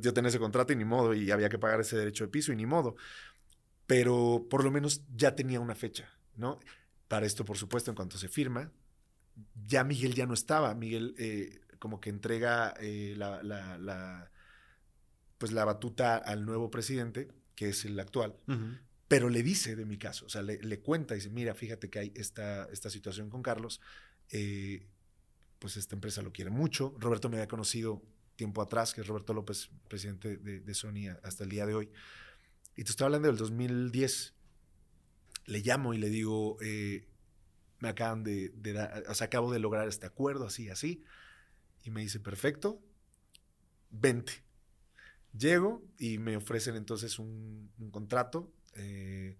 yo tenía ese contrato y ni modo. Y había que pagar ese derecho de piso y ni modo. Pero por lo menos ya tenía una fecha, ¿no? Para esto, por supuesto, en cuanto se firma, ya Miguel ya no estaba. Miguel eh, como que entrega eh, la, la- la, pues la batuta al nuevo presidente, que es el actual, Ujú. Pero le dice de mi caso, o sea, le, le cuenta, dice, mira, fíjate que hay esta, esta situación con Carlos, eh, pues esta empresa lo quiere mucho. Roberto me había conocido tiempo atrás, que es Roberto López, presidente de, Sony hasta el día de hoy. Y te estoy hablando del 2010. Le llamo y le digo, eh, me acaban de, de o sea, acabo de lograr este acuerdo, así, así. Y me dice, perfecto, vente. Llego y me ofrecen entonces un contrato eh,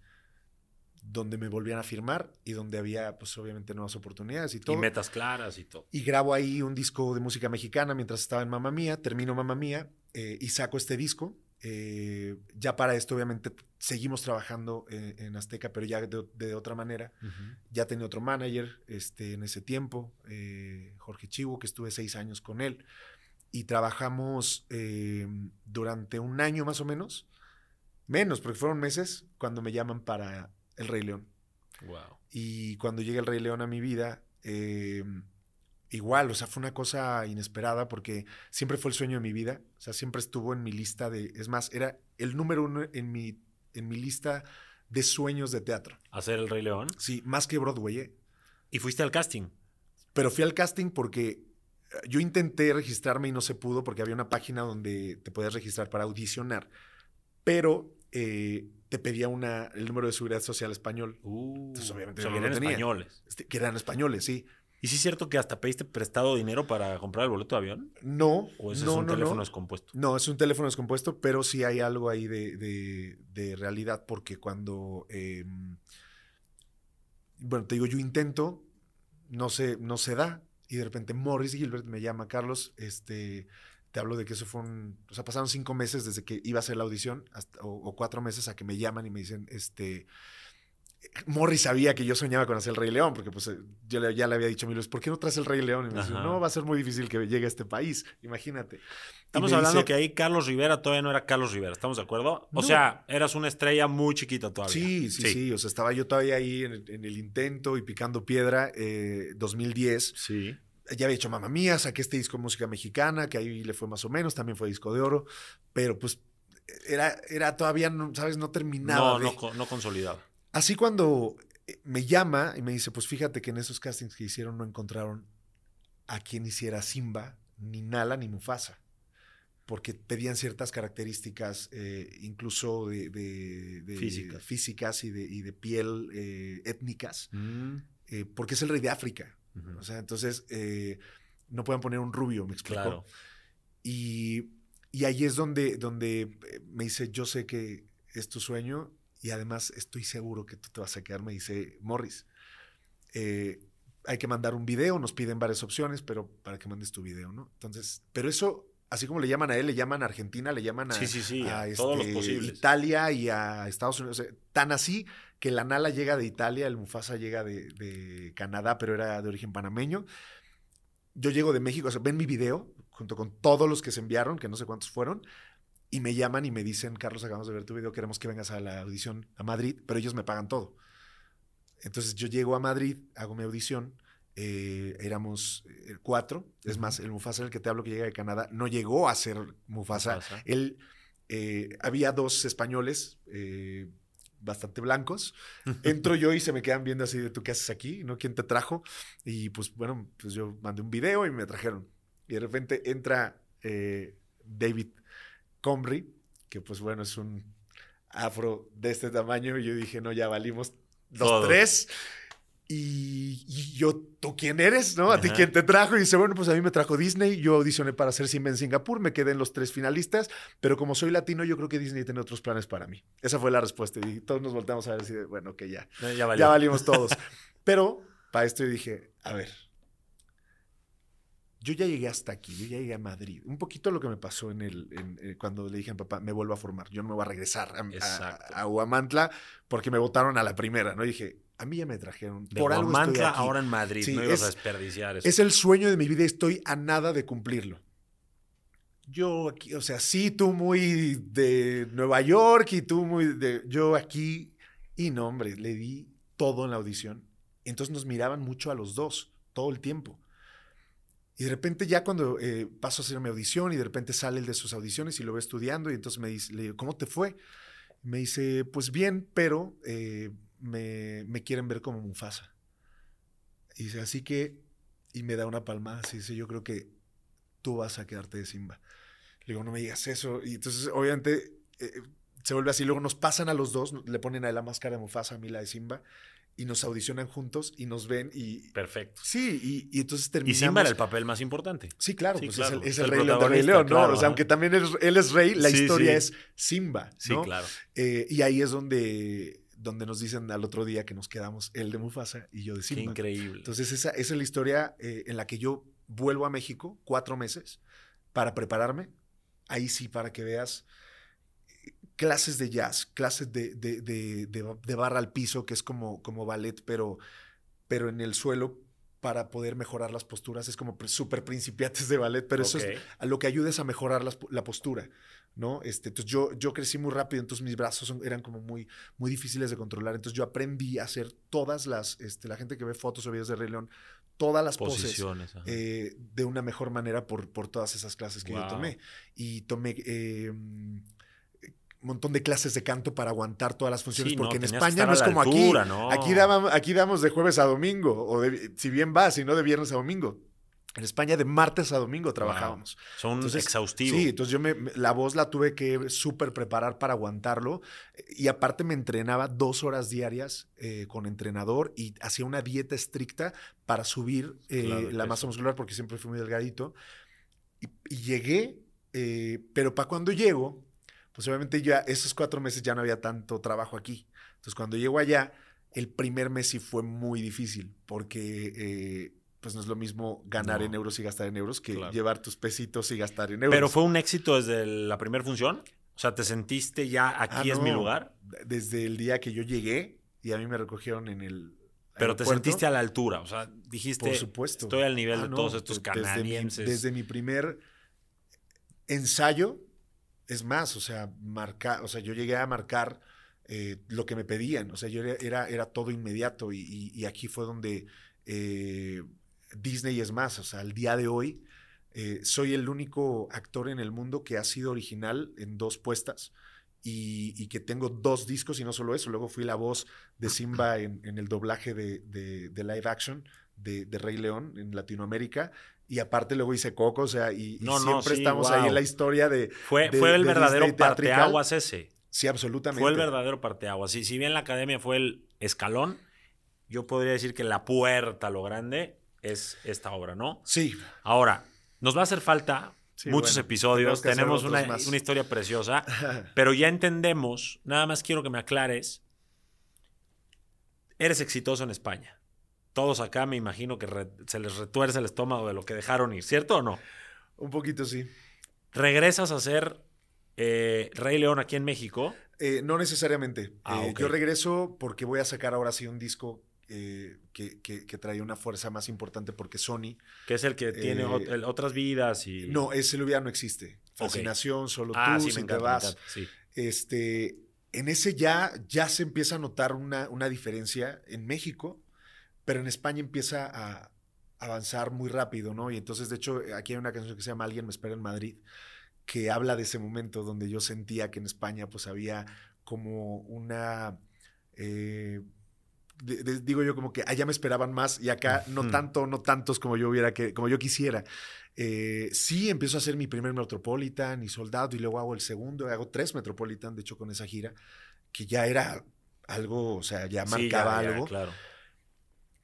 donde me volvían a firmar y donde había, pues obviamente, nuevas oportunidades y todo. Y metas claras y todo. Y grabo ahí un disco de música mexicana mientras estaba en Mamma Mía, termino Mamma Mía eh, y saco este disco. Eh, ya para esto, obviamente, seguimos trabajando en, en Azteca, pero ya de, de otra manera. Ya tenía otro manager este, en ese tiempo, eh, Jorge Chivo, que estuve seis años con él. Y trabajamos durante un año más o menos, menos, porque fueron meses, cuando me llaman para El Rey León. Wow. Y cuando llega El Rey León a mi vida, eh, igual, o sea, fue una cosa inesperada porque siempre fue el sueño de mi vida. O sea, siempre estuvo en mi lista de. Es más, era el número uno en mi, en mi lista de sueños de teatro. ¿Hacer el Rey León? Sí, más que Broadway. ¿eh? ¿Y fuiste al casting? Pero fui al casting porque eh, yo intenté registrarme y no se pudo porque había una página donde te podías registrar para audicionar. Pero eh, te pedía una, el número de seguridad social español. Uh, Entonces, obviamente, no eran tenía. españoles. este, que eran españoles, sí. ¿Y sí es cierto que hasta pediste prestado dinero para comprar el boleto de avión? No, ¿O ese no, es un no, teléfono no. descompuesto? No, es un teléfono descompuesto, pero sí hay algo ahí de, de- de realidad, porque cuando, eh, bueno, te digo, yo intento, no se, no se da, y de repente Morris Gilbert me llama, Carlos, este, te hablo de que eso fue un, o sea, pasaron cinco meses desde que iba a hacer la audición, hasta- o, o cuatro meses a que me llaman y me dicen, este, Morris sabía que yo soñaba con hacer el Rey León, porque pues eh, yo le- ya le había dicho a Milos, ¿por qué no traes el Rey León? Y me dice, no, va a ser muy difícil que llegue a este país, imagínate. Estamos hablando dice- que ahí Carlos Rivera todavía no era Carlos Rivera, ¿estamos de acuerdo? O sea, eras una estrella muy chiquita todavía. Sí, sí, sí, O sea, estaba yo todavía ahí en el, en el intento y picando piedra, eh, 2010. Sí. Ya había hecho Mamá Mía, saqué este disco de música mexicana, que ahí le fue más o menos, también fue disco de oro, pero pues era, era todavía, no, ¿sabes? No terminaba. No, de- no, no consolidado. Así cuando eh, me llama y me dice, pues fíjate que en esos castings que hicieron no encontraron a quien hiciera Simba, ni Nala, ni Mufasa. Porque pedían ciertas características, eh, incluso de, de- de Físicas. físicas y de, y de piel eh, étnicas, Mm, eh, porque es el rey de África. O sea, entonces eh, no pueden poner un rubio, me explico. Claro. Y, y ahí es donde, donde eh, me dice, yo sé que es tu sueño y además estoy seguro que tú te vas a quedar. Me dice, Morris, eh, hay que mandar un video, nos piden varias opciones, pero para que mandes tu video, ¿no? Entonces, pero eso, así como le llaman a él, le llaman a Argentina, le llaman a, Sí, sí, sí, a, este. Italia y a Estados Unidos. O sea, tan así que la Nala llega de Italia, el Mufasa llega de, de Canadá, pero era de origen panameño. Yo llego de México, o sea, ven mi video junto con todos los que se enviaron, que no sé cuántos fueron, y me llaman y me dicen, Carlos, acabamos de ver tu video, queremos que vengas a la audición a Madrid, pero ellos me pagan todo. Entonces yo llego a Madrid, hago mi audición, eh, éramos eh, cuatro, es Ujú. más, el Mufasa, el que te hablo que llega de Canadá, no llegó a ser Mufasa. Mufasa. Él, eh, había dos españoles eh, bastante blancos. Entro yo y se me quedan viendo así de tú qué haces aquí, ¿no? ¿Quién te trajo? Y pues bueno, pues yo mandé un video y me trajeron. Y de repente entra eh, David Comrie, que pues bueno, es un afro de este tamaño. Y yo dije, no, ya valimos los Todos. tres. Y, y yo, ¿tú quién eres? ¿No? ¿A ti quién te trajo? Y dice, bueno, pues a mí me trajo Disney. Yo audicioné para hacer Simba en Singapur, me quedé en los tres finalistas, pero como soy latino, yo creo que Disney tiene otros planes para mí. Esa fue la respuesta. Y todos nos volteamos a ver así de, bueno, que ya, Ya valió. ya valimos todos. pero para esto yo dije, a ver, yo ya llegué hasta aquí, yo ya llegué a Madrid. Un poquito lo que me pasó en el, en- eh, cuando le dije a mi papá, me vuelvo a formar, yo no me voy a regresar a, a Huamantla porque me votaron a la primera, ¿no? Y dije, a mí ya me trajeron. De por algo estoy aquí. ahora en Madrid. Sí, no ibas es- a desperdiciar eso. Es el sueño de mi vida y estoy a nada de cumplirlo. Yo aquí, o sea, sí, tú muy de Nueva York y tú muy de... Yo aquí, y no, hombre, le di todo en la audición. Entonces nos miraban mucho a los dos, todo el tiempo. Y de repente ya cuando eh, paso a hacer mi audición y de repente sale el de sus audiciones y lo ve estudiando y entonces me dice, le digo, ¿cómo te fue? Me dice, pues bien, pero eh, me, me quieren ver como Mufasa. Y dice, así que, y me da una palmada, así dice, yo creo que tú vas a quedarte de Simba. Le digo, no me digas eso. Y entonces, obviamente, eh, se vuelve así. Luego nos pasan a los dos, le ponen a él la máscara de Mufasa, a mí la de Simba, y nos audicionan juntos y nos ven y... Perfecto. Sí, y, y entonces terminamos... Y Simba era el papel más importante. Sí, claro, Sí, pues claro. es el, es Es el el rey león del Rey León, o sea, aunque también él, él es rey, la Sí, historia sí. es Simba, Sí, claro. Eh, y ahí es donde, donde nos dicen al otro día que nos quedamos él de Mufasa y yo de Qué Simba. increíble. Entonces, esa, esa es la historia eh, en la que yo vuelvo a México cuatro meses para prepararme. Ahí sí, para que veas. clases de jazz, clases de, de, de, de, barra al piso, que es como, como ballet, pero, pero en el suelo para poder mejorar las posturas. Es como súper principiantes de ballet, pero eso es a lo que ayuda es a mejorar la postura, ¿no? Este, entonces yo, yo crecí muy rápido, entonces mis brazos eran como muy, muy difíciles de controlar. Entonces yo aprendí a hacer todas las, este, la gente que ve fotos o videos de Rey León, todas las Posiciones, poses eh, de una mejor manera por, por todas esas clases que yo tomé. Y tomé... Eh, montón de clases de canto para aguantar todas las funciones, porque en España no es como aquí. Aquí, aquí damos de jueves a domingo, o si bien va, si no de viernes a domingo. En España de martes a domingo trabajábamos. Son exhaustivos. Sí, entonces yo me, la voz la tuve que súper preparar para aguantarlo. Y aparte me entrenaba dos horas diarias eh, con entrenador y hacía una dieta estricta para subir eh, la masa muscular porque siempre fui muy delgadito. Y, llegué, eh, pero para cuando llego, pues obviamente ya esos cuatro meses ya no había tanto trabajo aquí. Entonces cuando llego allá, el primer mes sí fue muy difícil porque eh, pues no es lo mismo ganar en euros y gastar en euros que llevar tus pesitos y gastar en euros. Pero fue un éxito desde la primera función. O sea, ¿te sentiste ya aquí ah, es mi lugar? Desde el día que yo llegué y a mí me recogieron en el. Pero te sentiste a la altura, o sea, dijiste. Por supuesto. Estoy al nivel ah, de todos estos canadienses. desde mi primer ensayo, es más, o sea, marcar, o sea, yo llegué a marcar eh, lo que me pedían, o sea, yo era, era todo inmediato y, aquí fue donde eh, Disney es más, o sea, al día de hoy eh, soy el único actor en el mundo que ha sido original en dos puestas. Y, que tengo dos discos y no solo eso. Luego fui la voz de Simba en, el doblaje de, de, live action de, Rey León en Latinoamérica y aparte luego hice Coco, o sea, y, siempre estamos ahí en la historia de... Fue, fue el verdadero parteaguas ese. Sí, absolutamente. Fue el verdadero parteaguas. Y si bien la academia fue el escalón, yo podría decir que la puerta, lo grande, es esta obra, ¿no? Sí. Ahora, nos va a hacer falta muchos episodios, tenemos una, una historia preciosa, pero ya entendemos, nada más quiero que me aclares, eres exitoso en España todos acá me imagino que se les retuerce el estómago de lo que dejaron ir, ¿cierto o no? Un poquito sí. ¿Regresas a ser eh, Rey León aquí en México? Eh, no necesariamente. Ah, eh, yo regreso porque voy a sacar ahora sí un disco que, trae una fuerza más importante porque Sony. Que es el que tiene otras vidas y. No, ese lugar no existe. Fascinación, solo ah, tú, sí, te vas. Este, en ese ya, ya se empieza a notar una, una diferencia en México pero en España empieza a avanzar muy rápido, ¿no? Y entonces, de hecho, aquí hay una canción que se llama Alguien me espera en Madrid, que habla de ese momento donde yo sentía que en España pues había como una... Eh, digo yo como que allá me esperaban más y acá no tanto, no tantos como yo hubiera que, como yo quisiera. Eh, sí, empiezo a hacer mi primer Metropolitan y Soldado y luego hago el segundo, hago tres Metropolitan, de hecho con esa gira, que ya era algo, o sea, ya marcaba algo. claro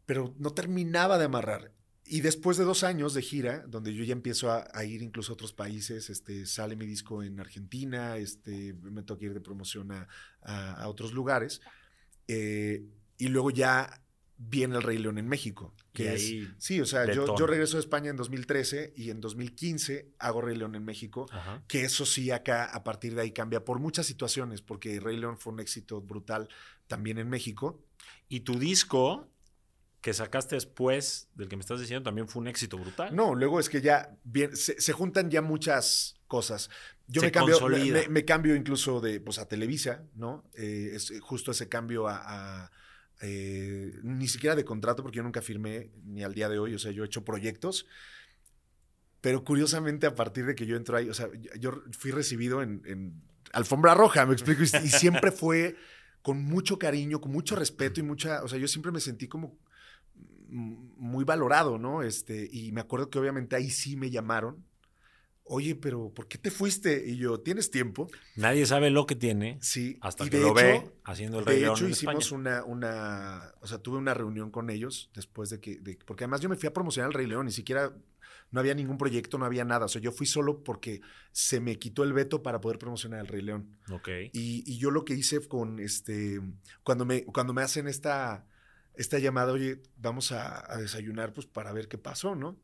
pero no terminaba de amarrar. Y después de dos años de gira, donde yo ya empiezo a, ir incluso a otros países, este, sale mi disco en Argentina, este, me toca ir de promoción a, otros lugares, eh, y luego ya viene el Rey León en México. Que ahí sí, o sea, yo, yo, regreso a España en 2013 y en 2015 hago Rey León en México, que eso sí acá a partir de ahí cambia por muchas situaciones, porque Rey León fue un éxito brutal también en México. Y tu disco que sacaste después del que me estás diciendo también fue un éxito brutal. No, luego es que ya bien, se, juntan ya muchas cosas. Yo me cambio, me, cambio incluso de pues, a Televisa, ¿no? Eh, es justo ese cambio a, eh, ni siquiera de contrato, porque yo nunca firmé ni al día de hoy, o sea, yo he hecho proyectos. Pero curiosamente, a partir de que yo entro ahí, o sea, yo fui recibido en, alfombra roja, me explico, y siempre fue con mucho cariño, con mucho respeto y mucha, o sea, yo siempre me sentí como muy valorado, ¿no? Este, y me acuerdo que obviamente ahí sí me llamaron. Oye, pero ¿por qué te fuiste? Y yo, ¿tienes tiempo? Nadie sabe lo que tiene. Sí. Hasta que lo ve haciendo el Rey De hecho, hicimos una, una, o sea, tuve una reunión con ellos después de que, porque además yo me fui a promocionar el Rey León, ni siquiera, no había ningún proyecto, no había nada. O sea, yo fui solo porque se me quitó el veto para poder promocionar el Rey León. Ok. Y, y yo lo que hice con, este, cuando me, cuando me hacen esta esta llamada, oye, vamos a, desayunar pues para ver qué pasó, ¿no?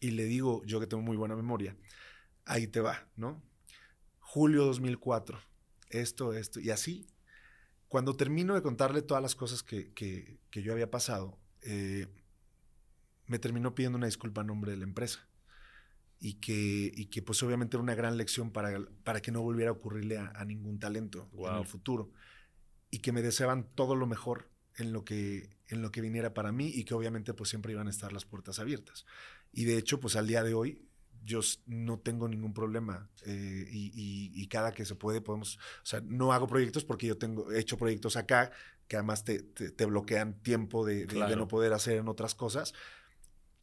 Y le digo, yo que tengo muy buena memoria, ahí te va, ¿no? Julio 2004, esto, esto, y así. Cuando termino de contarle todas las cosas que, que, que yo había pasado, eh, me terminó pidiendo una disculpa a nombre de la empresa. Y que, y que pues obviamente era una gran lección para, para que no volviera a ocurrirle a, a ningún talento en Wow. el futuro. Y que me deseaban todo lo mejor en lo, que, en lo que viniera para mí y que obviamente pues siempre iban a estar las puertas abiertas. Y de hecho pues al día de hoy yo no tengo ningún problema eh, y, y- y cada que se puede podemos, o sea, no hago proyectos porque yo tengo, he hecho proyectos acá que además te, te- te bloquean tiempo de, de- no poder hacer en otras cosas,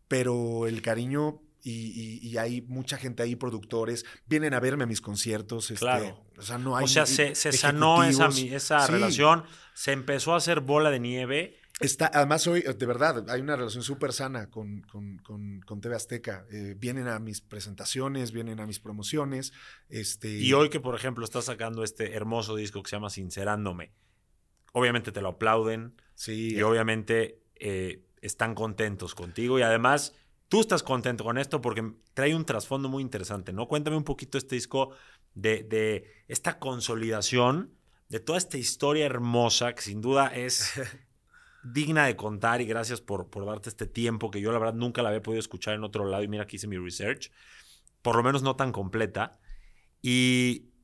pero el cariño y, y- y hay mucha gente ahí, productores, vienen a verme a mis conciertos. este, Claro. O sea, no hay o sea, se, se sanó esa, esa Sí. relación, se empezó a hacer bola de nieve. Está, además, hoy, de verdad, hay una relación súper sana con, con, con- con TV Azteca. Eh, vienen a mis presentaciones, vienen a mis promociones. Este, Y hoy que, por ejemplo, estás sacando este hermoso disco que se llama Sincerándome, obviamente te lo aplauden Sí, y obviamente eh, están contentos contigo y además tú estás contento con esto porque trae un trasfondo muy interesante, ¿no? Cuéntame un poquito este disco de, de esta consolidación, de toda esta historia hermosa que sin duda es digna de contar y gracias por, por darte este tiempo que yo la verdad nunca la había podido escuchar en otro lado y mira que hice mi research, por lo menos no tan completa y,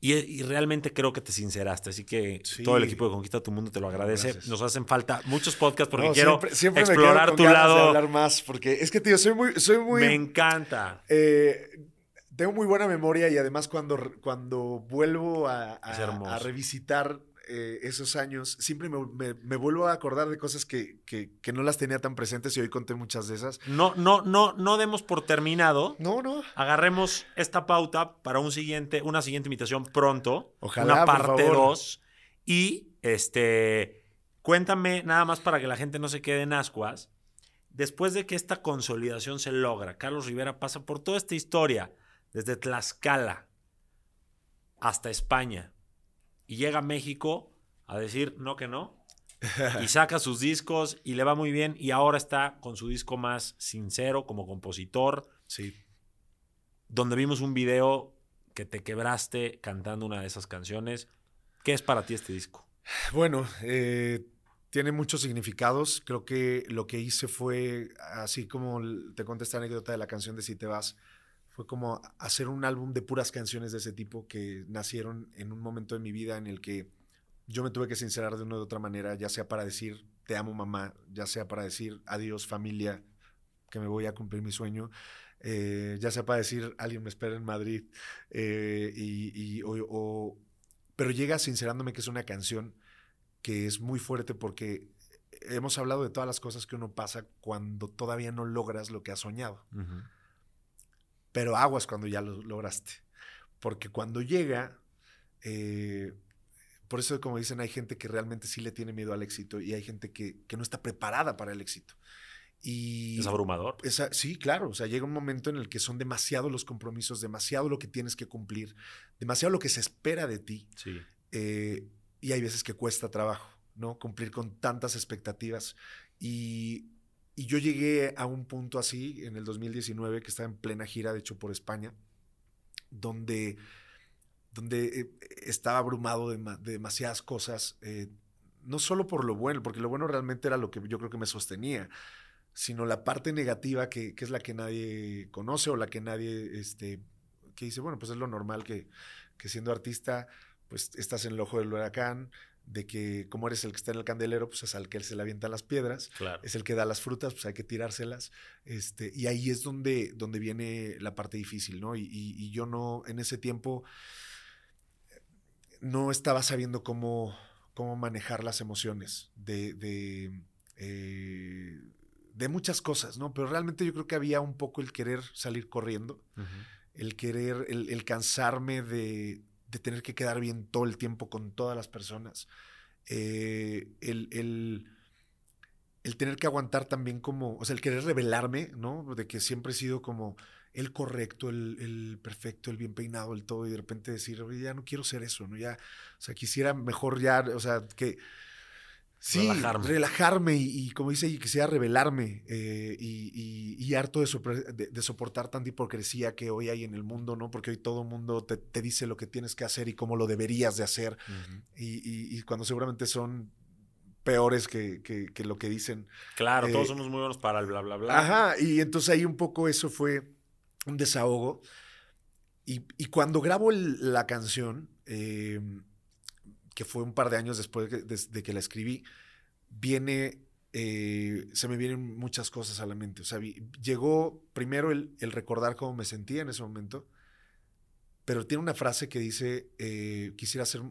y, y realmente creo que te sinceraste, así que Sí. todo el equipo de Conquista Tu Mundo te lo agradece. Gracias. Nos hacen falta muchos podcasts porque No, quiero siempre- me explorar tu ganas de lado. hablar más, porque es que, tío, soy muy, soy muy, Me encanta. eh, tengo muy buena memoria y además cuando, cuando vuelvo a, a revisitar eh, esos años, siempre me, me- me vuelvo a acordar de cosas que, que- que no las tenía tan presentes y hoy conté muchas de esas. No, no, no, no demos por terminado. No, no. Agarremos esta pauta para un siguiente, una siguiente invitación pronto. Ojalá, Una parte favor. 2. Y este. Cuéntame, nada más para que la gente no se quede en ascuas. Después de que esta consolidación se logra, Carlos Rivera pasa por toda esta historia, desde Tlaxcala hasta España, y llega a México a decir no que no, y saca sus discos y le va muy bien, y ahora está con su disco más sincero como compositor, Sí. donde vimos un video que te quebraste cantando una de esas canciones. ¿Qué es para ti este disco? Bueno, eh, tiene muchos significados. Creo que lo que hice fue, así como te conté esta anécdota de la canción de Si te vas, fue como hacer un álbum de puras canciones de ese tipo que nacieron en un momento de mi vida en el que yo me tuve que sincerar de una u otra manera, ya sea para decir te amo mamá, ya sea para decir adiós familia, que me voy a cumplir mi sueño, eh, ya sea para decir alguien me espera en Madrid, eh, y, pero llega sincerándome que es una canción que es muy fuerte porque hemos hablado de todas las cosas que uno pasa cuando todavía no logras lo que has soñado. Pero aguas cuando ya lo lograste. Porque cuando llega, eh, por eso como dicen, hay gente que realmente sí le tiene miedo al éxito y hay gente que, que no está preparada para el éxito. Y Es abrumador. esa- sí, claro. O sea, llega un momento en el que son demasiado los compromisos, demasiado lo que tienes que cumplir, demasiado lo que se espera de ti. Sí. eh, y hay veces que cuesta trabajo, ¿no? Cumplir con tantas expectativas. Y, y yo llegué a un punto así en el 2019, que estaba en plena gira, de hecho, por España, donde, donde eh, estaba abrumado de, de demasiadas cosas, eh, no solo por lo bueno, porque lo bueno realmente era lo que yo creo que me sostenía, sino la parte negativa que, que es la que nadie conoce o la que nadie, este, que dice, bueno, pues es lo normal que, que siendo artista, pues estás en el ojo del huracán, de que como eres el que está en el candelero, pues es al que se le avientan las piedras, Claro. es el que da las frutas, pues hay que tirárselas. Este, y ahí es donde, donde viene la parte difícil, ¿no? Y, y- y yo no, en ese tiempo, no estaba sabiendo cómo, cómo manejar las emociones de, de, eh, de muchas cosas, ¿no? Pero realmente yo creo que había un poco el querer salir corriendo, el querer, el, el cansarme de, de tener que quedar bien todo el tiempo con todas las personas. Eh, el, el- el tener que aguantar también como, o sea, el querer revelarme, ¿no? De que siempre he sido como el correcto, el, el perfecto, el bien peinado, el todo, y de repente decir, ya no quiero ser eso, ¿no? Ya, o sea, quisiera mejor ya, o sea, que Sí, relajarme, y, como dice, y quisiera revelarme eh, y, harto de, soportar tanta hipocresía que hoy hay en el mundo, ¿no? Porque hoy todo el mundo te, dice lo que tienes que hacer y cómo lo deberías de hacer. y, cuando seguramente son peores que, lo que dicen. Claro, todos eh, somos muy buenos para el bla, bla, bla. Ajá, y entonces ahí un poco eso fue un desahogo. Y, cuando grabo la canción, em, que fue un par de años después de, que la escribí, viene, eh, se me vienen muchas cosas a la mente. O sea, llegó primero el, recordar cómo me sentía en ese momento, pero tiene una frase que dice, eh, quisiera, ser,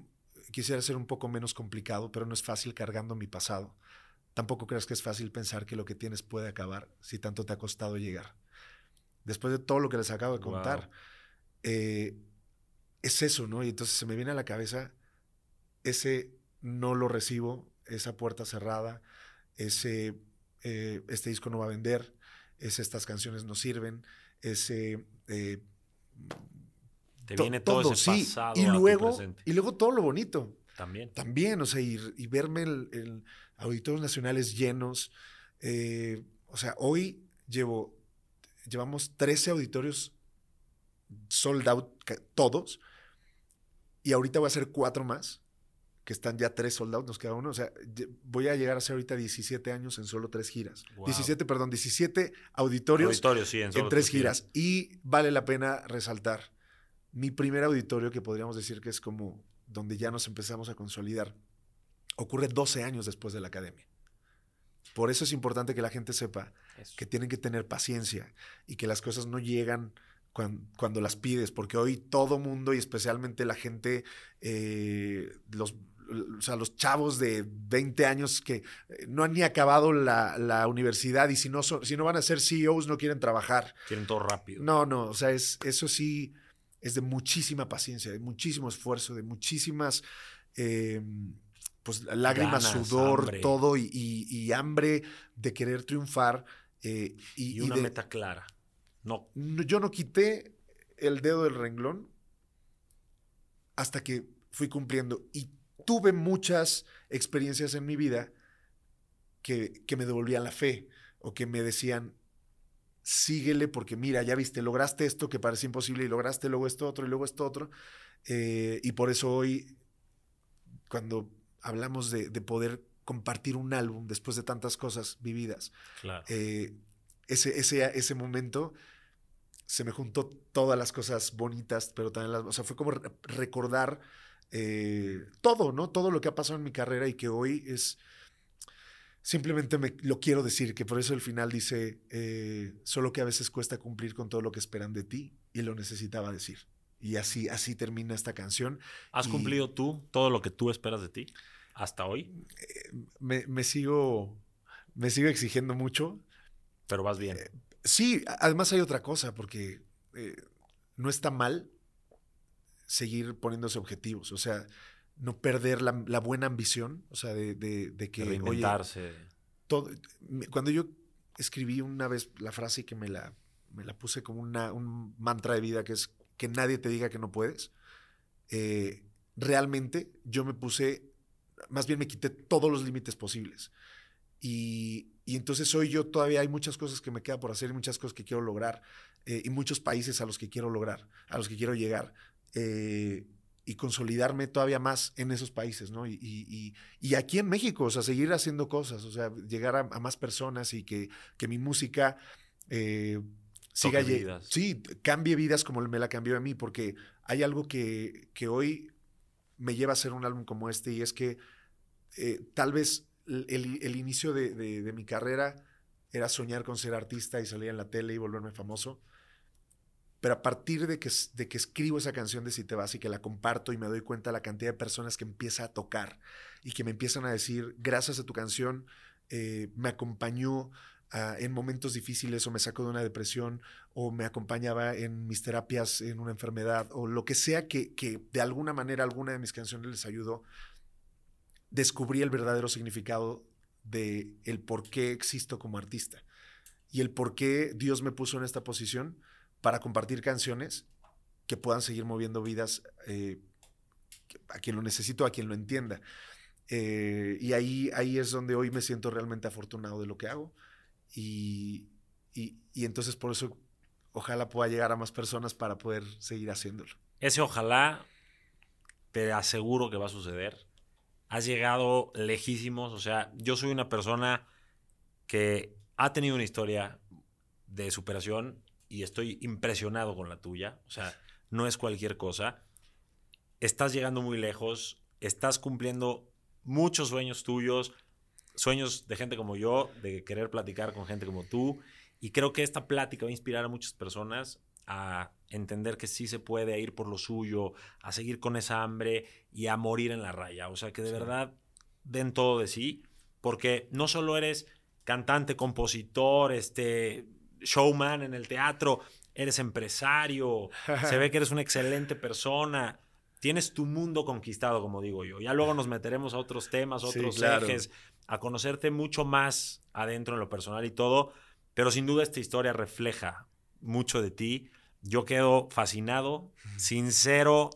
quisiera ser un poco menos complicado, pero no es fácil cargando mi pasado. Tampoco creas que es fácil pensar que lo que tienes puede acabar si tanto te ha costado llegar. Después de todo lo que les acabo de contar, eh, es eso, ¿no? Y entonces se me viene a la cabeza ese no lo recibo, esa puerta cerrada, ese eh, este disco no va a vender, ese estas canciones no sirven, ese eh, te viene todo, ese pasado y luego y luego todo lo bonito. También. También o sea y, verme el, auditorios nacionales llenos eh, o sea hoy llevo llevamos 13 auditorios sold out todos y ahorita voy a hacer cuatro más que están ya tres soldados, nos queda uno. O sea, voy a llegar a ser ahorita 17 años en solo tres giras. 17, perdón, 17 auditorios, en, tres giras. Y vale la pena resaltar mi primer auditorio, que podríamos decir que es como donde ya nos empezamos a consolidar, ocurre 12 años después de la academia. Por eso es importante que la gente sepa que tienen que tener paciencia y que las cosas no llegan cuando, las pides, porque hoy todo mundo y especialmente la gente, eh, los o sea, los chavos de 20 años que eh, no han ni acabado la, universidad y si no, son, si no van a ser CEOs no quieren trabajar. Quieren todo rápido. No, no, o sea, es, eso sí es de muchísima paciencia, de muchísimo esfuerzo, de muchísimas eh, pues, lágrimas, sudor, todo y, hambre de querer triunfar. Eh, y, una meta clara. No. Yo no quité el dedo del renglón hasta que fui cumpliendo. Y tuve muchas experiencias en mi vida que, me devolvían la fe o que me decían, síguele porque mira, ya viste, lograste esto que parece imposible y lograste luego esto otro y luego esto otro. Eh, y por eso hoy, cuando hablamos de, poder compartir un álbum después de tantas cosas vividas, eh, ese, ese, ese momento se me juntó todas las cosas bonitas, pero también las, o sea, fue como recordar eh, todo, ¿no? Todo lo que ha pasado en mi carrera y que hoy es, simplemente me, lo quiero decir, que por eso el final dice, eh, solo que a veces cuesta cumplir con todo lo que esperan de ti y lo necesitaba decir. Y así, así termina esta canción. ¿Has cumplido tú todo lo que tú esperas de ti hasta hoy? Eh, me, sigo, me sigo exigiendo mucho. Pero vas bien. sí, además hay otra cosa, porque no está mal seguir poniéndose objetivos, o sea, no perder la, buena ambición, o sea, de, de, que... Reinventarse. todo, cuando yo escribí una vez la frase que me la, me la puse como una, un mantra de vida, que es que nadie te diga que no puedes, eh, realmente yo me puse, más bien me quité todos los límites posibles. Y, y, entonces hoy yo todavía hay muchas cosas que me queda por hacer y muchas cosas que quiero lograr eh, y muchos países a los que quiero lograr, a los que quiero llegar. Eh, y consolidarme todavía más en esos países, ¿no? Y, aquí en México, o sea, seguir haciendo cosas, o sea, llegar a, más personas y que, que mi música eh, siga, sí, cambie vidas como me la cambió a mí, porque hay algo que, que hoy me lleva a hacer un álbum como este y es que eh, tal vez el, inicio de, de mi carrera era soñar con ser artista y salir en la tele y volverme famoso pero a partir de que, de que escribo esa canción de Si te vas y que la comparto y me doy cuenta de la cantidad de personas que empieza a tocar y que me empiezan a decir, gracias a tu canción, eh, me acompañó ah, en momentos difíciles o me sacó de una depresión o me acompañaba en mis terapias en una enfermedad o lo que sea que, que de alguna manera alguna de mis canciones les ayudó, descubrí el verdadero significado de el por qué existo como artista y el por qué Dios me puso en esta posición para compartir canciones que puedan seguir moviendo vidas eh, a quien lo necesito, a quien lo entienda. Eh, y ahí, ahí es donde hoy me siento realmente afortunado de lo que hago. Y, y, y entonces por eso ojalá pueda llegar a más personas para poder seguir haciéndolo. Ese ojalá, te aseguro que va a suceder. Has llegado lejísimos, o sea, yo soy una persona que ha tenido una historia de superación y estoy impresionado con la tuya, o sea, no es cualquier cosa. Estás llegando muy lejos, estás cumpliendo muchos sueños tuyos, sueños de gente como yo, de querer platicar con gente como tú. Y creo que esta plática va a inspirar a muchas personas a entender que sí se puede ir por lo suyo, a seguir con esa hambre y a morir en la raya. O sea, que de verdad den todo de sí, porque no solo eres cantante, compositor, este showman en el teatro, eres empresario, se ve que eres una excelente persona, tienes tu mundo conquistado, como digo yo. Ya luego nos meteremos a otros temas, otros ejes, a conocerte mucho más adentro en lo personal y todo, pero sin duda esta historia refleja mucho de ti. Yo quedo fascinado, sincero,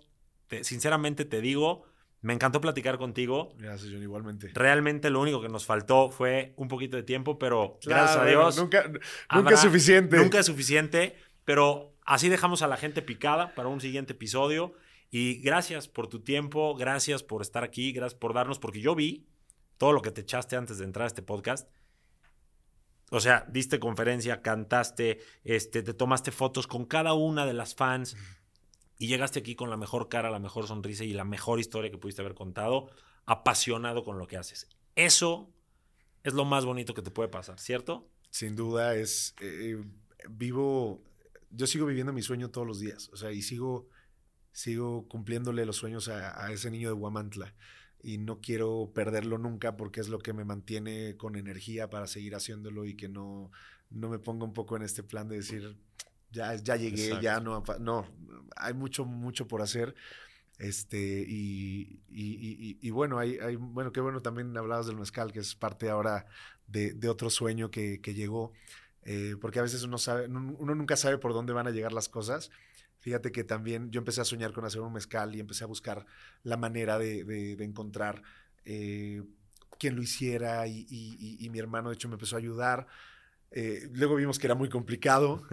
sinceramente te digo, me encantó platicar contigo. Gracias, John, igualmente. Realmente lo único que nos faltó fue un poquito de tiempo, pero gracias a Dios. Nunca, nunca es suficiente. Nunca es suficiente, pero así dejamos a la gente picada para un siguiente episodio. Y gracias por tu tiempo, gracias por estar aquí, gracias por darnos, porque yo vi todo lo que te echaste antes de entrar a este podcast. O sea, diste conferencia, cantaste, este, te tomaste fotos con cada una de las fans y llegaste aquí con la mejor cara, la mejor sonrisa y la mejor historia que pudiste haber contado, apasionado con lo que haces. Eso es lo más bonito que te puede pasar, ¿cierto? Sin duda es eh, vivo, yo sigo viviendo mi sueño todos los días, o sea, y sigo sigo cumpliéndole los sueños a, ese niño de Guamantla y no quiero perderlo nunca porque es lo que me mantiene con energía para seguir haciéndolo y que no, no me ponga un poco en este plan de decir, ya, ya llegué, ya no, no, hay mucho, mucho por hacer. Este, y, y, bueno, hay, hay, bueno, qué bueno también hablabas del mezcal, que es parte ahora de, de otro sueño que, que llegó, eh, porque a veces uno sabe, uno nunca sabe por dónde van a llegar las cosas Fíjate que también yo empecé a soñar con hacer un mezcal y empecé a buscar la manera de, encontrar eh, quien lo hiciera y, mi hermano de hecho me empezó a ayudar. Eh, luego vimos que era muy complicado,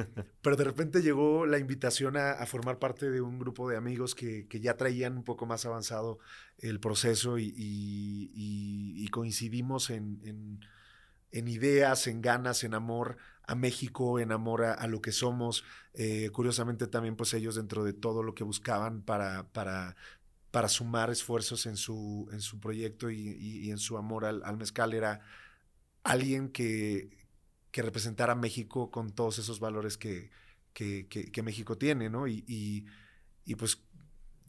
pero de repente llegó la invitación a, formar parte de un grupo de amigos que, ya traían un poco más avanzado el proceso y, coincidimos en en ideas, en ganas, en amor a México, en amor a, lo que somos. Eh, curiosamente también pues ellos dentro de todo lo que buscaban para, para, para sumar esfuerzos en su, en su proyecto y, en su amor al, mezcal era alguien que, que, representara a México con todos esos valores que, que, México tiene, ¿no? Y, y, pues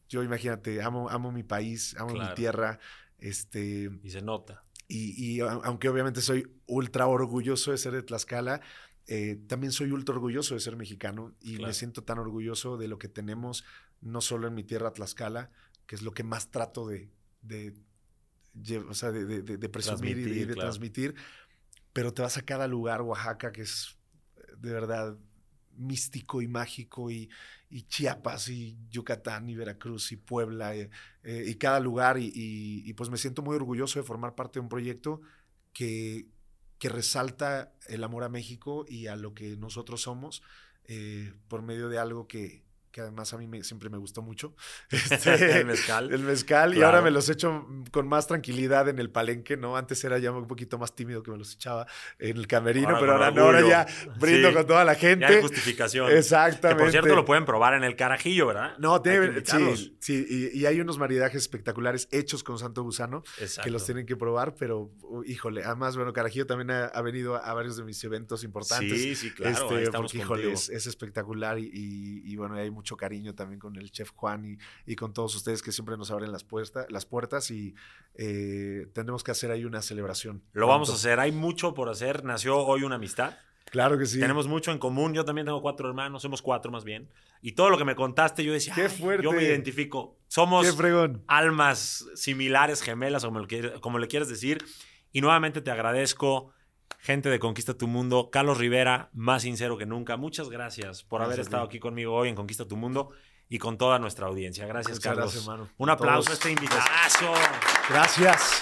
yo imagínate, amo, amo mi país, amo mi tierra. Este, y se nota. Y, aunque obviamente soy ultra orgulloso de ser de Tlaxcala, eh, también soy ultra orgulloso de ser mexicano y me siento tan orgulloso de lo que tenemos, no solo en mi tierra Tlaxcala, que es lo que más trato de, de, de, presumir y de, transmitir, pero te vas a cada lugar, Oaxaca, que es de verdad místico y mágico y, Chiapas y Yucatán y Veracruz y Puebla eh, eh, y cada lugar y, pues me siento muy orgulloso de formar parte de un proyecto que, que resalta el amor a México y a lo que nosotros somos eh, por medio de algo que, que además a mí me, siempre me gustó mucho. Este, el mezcal. El mezcal, y ahora me los echo con más tranquilidad en el palenque, ¿no? Antes era ya un poquito más tímido que me los echaba en el camerino, pero ahora no, ahora ya brindo con toda la gente. Ya hay justificación. Exactamente. Que por cierto lo pueden probar en el carajillo, ¿verdad? No, tienen, sí, sí y, hay unos maridajes espectaculares hechos con Santo Gusano que los tienen que probar, pero híjole, además, bueno, Carajillo también ha, venido a, varios de mis eventos importantes. Sí, sí, claro. Este, porque, híjole, es, espectacular y, y bueno, hay mucho cariño también con el chef Juan y, y con todos ustedes que siempre nos abren las, puertas las puertas y eh, tendremos que hacer ahí una celebración. Lo vamos a hacer, hay mucho por hacer. Nació hoy una amistad. Claro que sí. Tenemos mucho en común. Yo también tengo cuatro hermanos, somos cuatro más bien. Y todo lo que me contaste, yo decía, Qué fuerte. yo me identifico. Somos almas similares, gemelas, como le, como le quieras decir. Y nuevamente te agradezco gente de Conquista Tu Mundo, Carlos Rivera, más sincero que nunca. Muchas gracias por haber estado aquí conmigo hoy en Conquista Tu Mundo y con toda nuestra audiencia. Gracias, Carlos. Un aplauso a este invitazo. Gracias.